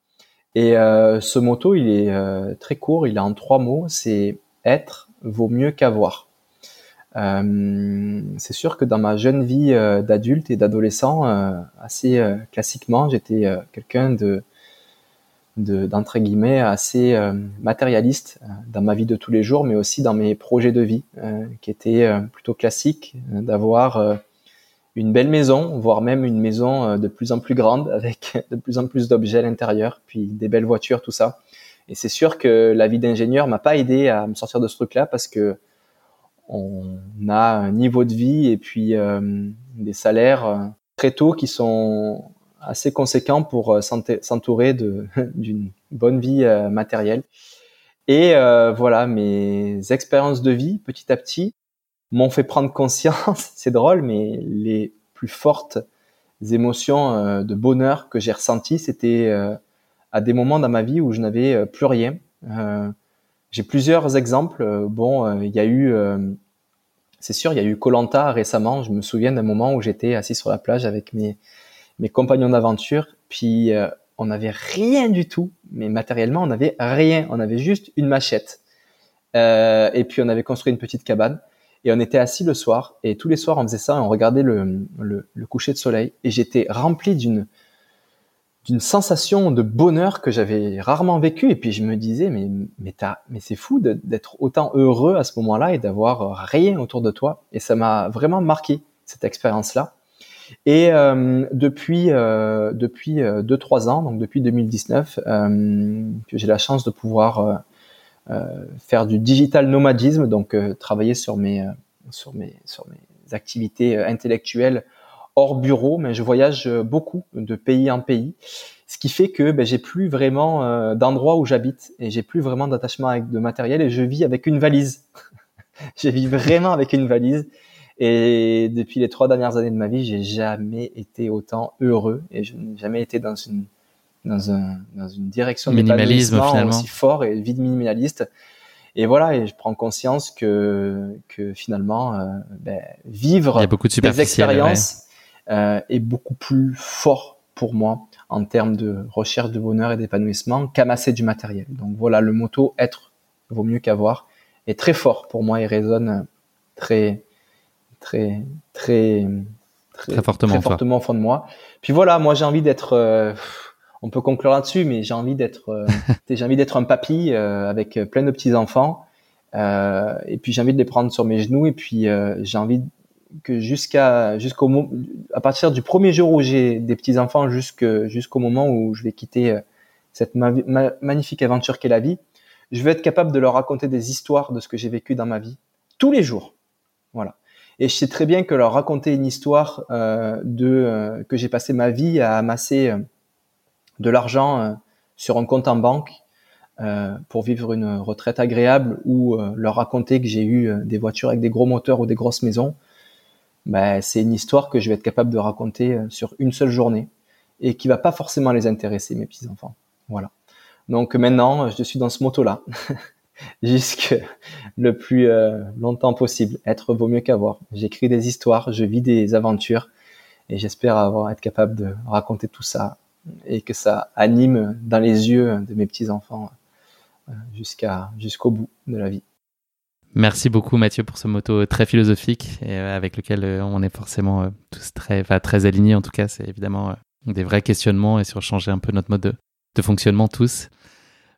Et ce motto, il est très court, il est en trois mots, c'est être, vaut mieux qu'avoir. Euh, c'est sûr que dans ma jeune vie euh, d'adulte et d'adolescent, euh, assez classiquement, j'étais quelqu'un de d'entre guillemets assez matérialiste dans ma vie de tous les jours, mais aussi dans mes projets de vie, qui étaient plutôt classiques, d'avoir une belle maison, voire même une maison de plus en plus grande, avec de plus en plus d'objets à l'intérieur, puis des belles voitures, tout ça. Et c'est sûr que la vie d'ingénieur m'a pas aidé à me sortir de ce truc-là parce que on a un niveau de vie et puis euh, des salaires euh, très tôt qui sont assez conséquents pour euh, s'entourer d'une bonne vie matérielle. Et voilà, mes expériences de vie, petit à petit, m'ont fait prendre conscience, c'est drôle, mais les plus fortes émotions de bonheur que j'ai ressenties, c'était à des moments dans ma vie où je n'avais euh, plus rien. Euh, j'ai plusieurs exemples. Euh, bon, il y a eu, c'est sûr, il y a eu Colanta récemment. Je me souviens d'un moment où j'étais assis sur la plage avec mes mes compagnons d'aventure, puis on n'avait rien du tout, mais matériellement on n'avait rien. On avait juste une machette. et puis on avait construit une petite cabane et on était assis le soir et tous les soirs on faisait ça, on regardait le, le, le coucher de soleil et j'étais rempli d'une d'une sensation de bonheur que j'avais rarement vécu. Et puis je me disais, mais, mais, mais c'est fou d'être autant heureux à ce moment-là et d'avoir rien autour de toi. Et ça m'a vraiment marqué, cette expérience-là. Et euh, depuis euh, depuis euh, deux trois ans, donc depuis 2019, euh, j'ai la chance de pouvoir faire du digital nomadisme, donc travailler sur mes sur mes sur mes activités intellectuelles hors bureau, mais je voyage beaucoup de pays en pays, ce qui fait que ben, j'ai plus vraiment euh, d'endroit où j'habite et j'ai plus vraiment d'attachement avec de matériel et je vis avec une valise. je vis vraiment avec une valise. Et depuis les trois dernières années de ma vie, j'ai jamais été autant heureux et je n'ai jamais été dans une dans, un, dans une direction minimalisme finalement aussi fort et vie de minimaliste. et voilà, et je prends conscience que, que finalement, euh, ben, vivre des expériences euh, est beaucoup plus fort pour moi en termes de recherche de bonheur et d'épanouissement qu'amasser du matériel. Donc voilà, le motto être vaut mieux qu'avoir est très fort pour moi et résonne très, très, très, très, fortement, fortement au fond de moi. Puis voilà, moi j'ai envie d'être, euh, on peut conclure là-dessus, mais j'ai envie d'être, euh, j'ai envie d'être un papy euh, avec plein de petits enfants. et puis j'ai envie de les prendre sur mes genoux et puis j'ai envie que jusqu'à jusqu'au à partir du premier jour où j'ai des petits enfants jusqu'au moment où je vais quitter cette magnifique aventure qu'est la vie, je vais être capable de leur raconter des histoires de ce que j'ai vécu dans ma vie tous les jours. Voilà. Et je sais très bien que leur raconter une histoire euh, de euh, que j'ai passé ma vie à amasser euh, de l'argent sur un compte en banque pour vivre une retraite agréable ou leur raconter que j'ai eu des voitures avec des gros moteurs ou des grosses maisons, ben, c'est une histoire que je vais être capable de raconter sur une seule journée et qui va pas forcément les intéresser mes petits enfants. Voilà. Donc maintenant, je suis dans ce moto-là, jusque le plus euh, longtemps possible. Être vaut mieux qu'avoir. J'écris des histoires, je vis des aventures, et j'espère avoir être capable de raconter tout ça et que ça anime dans les yeux de mes petits enfants euh, jusqu'à jusqu'au bout de la vie. Merci beaucoup Mathieu pour ce moto très philosophique et euh, avec lequel on est forcément tous très, très alignés. En tout cas, c'est évidemment des vrais questionnements et sur changer un peu notre mode de fonctionnement tous.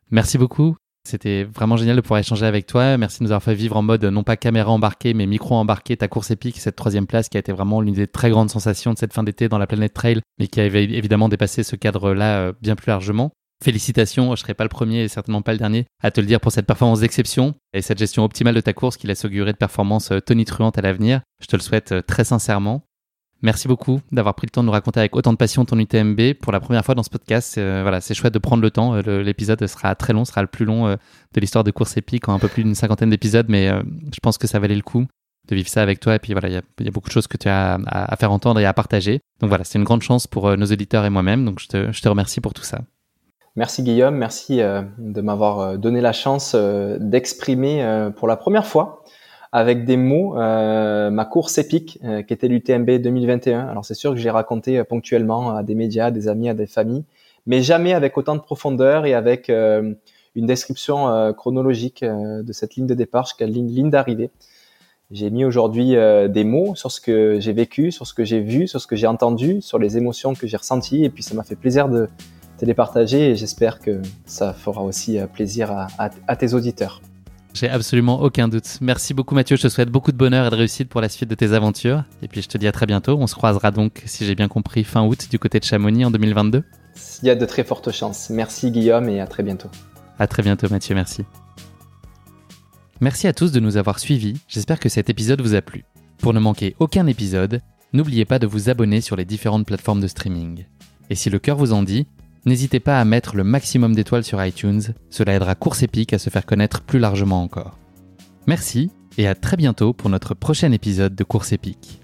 Merci beaucoup. C'était vraiment génial de pouvoir échanger avec toi. Merci de nous avoir fait vivre en mode non pas caméra embarquée, mais micro embarqué ta course épique, cette troisième place qui a été vraiment l'une des très grandes sensations de cette fin d'été dans la planète trail, mais qui avait évidemment dépassé ce cadre-là euh, bien plus largement. Félicitations, je ne serai pas le premier et certainement pas le dernier à te le dire pour cette performance d'exception et cette gestion optimale de ta course qui laisse augurer de performances euh, tonitruantes à l'avenir. Je te le souhaite euh, très sincèrement. Merci beaucoup d'avoir pris le temps de nous raconter avec autant de passion ton UTMB pour la première fois dans ce podcast. Euh, voilà, c'est chouette de prendre le temps. Euh, l'épisode sera très long, sera le plus long euh, de l'histoire de course épique en un peu plus d'une cinquantaine d'épisodes, mais je pense que ça valait le coup de vivre ça avec toi. Et puis voilà, il y, a beaucoup de choses que tu as à, faire entendre et à partager. Donc voilà, c'est une grande chance pour nos auditeurs et moi-même. Donc je te, je te, remercie pour tout ça. Merci Guillaume, merci de m'avoir donné la chance d'exprimer pour la première fois avec des mots euh, ma course épique euh, qui était l'UTMB 2021. Alors c'est sûr que j'ai raconté euh, ponctuellement à des médias, à des amis, à des familles, mais jamais avec autant de profondeur et avec une description chronologique de cette ligne de départ jusqu'à la ligne, ligne d'arrivée. J'ai mis aujourd'hui des mots sur ce que j'ai vécu, sur ce que j'ai vu, sur ce que j'ai entendu, sur les émotions que j'ai ressenties, et puis ça m'a fait plaisir de te les partager, et j'espère que ça fera aussi plaisir à, à tes auditeurs. J'ai absolument aucun doute. Merci beaucoup Mathieu, je te souhaite beaucoup de bonheur et de réussite pour la suite de tes aventures. Et puis je te dis à très bientôt. On se croisera donc, si j'ai bien compris, fin août du côté de Chamonix en 2022. Il y a de très fortes chances. Merci Guillaume et à très bientôt. À très bientôt Mathieu, merci. Merci à tous de nous avoir suivis. J'espère que cet épisode vous a plu. Pour ne manquer aucun épisode, n'oubliez pas de vous abonner sur les différentes plateformes de streaming. Et si le cœur vous en dit, N'hésitez pas à mettre le maximum d'étoiles sur iTunes, cela aidera Course Épique à se faire connaître plus largement encore. Merci et à très bientôt pour notre prochain épisode de Course Épique.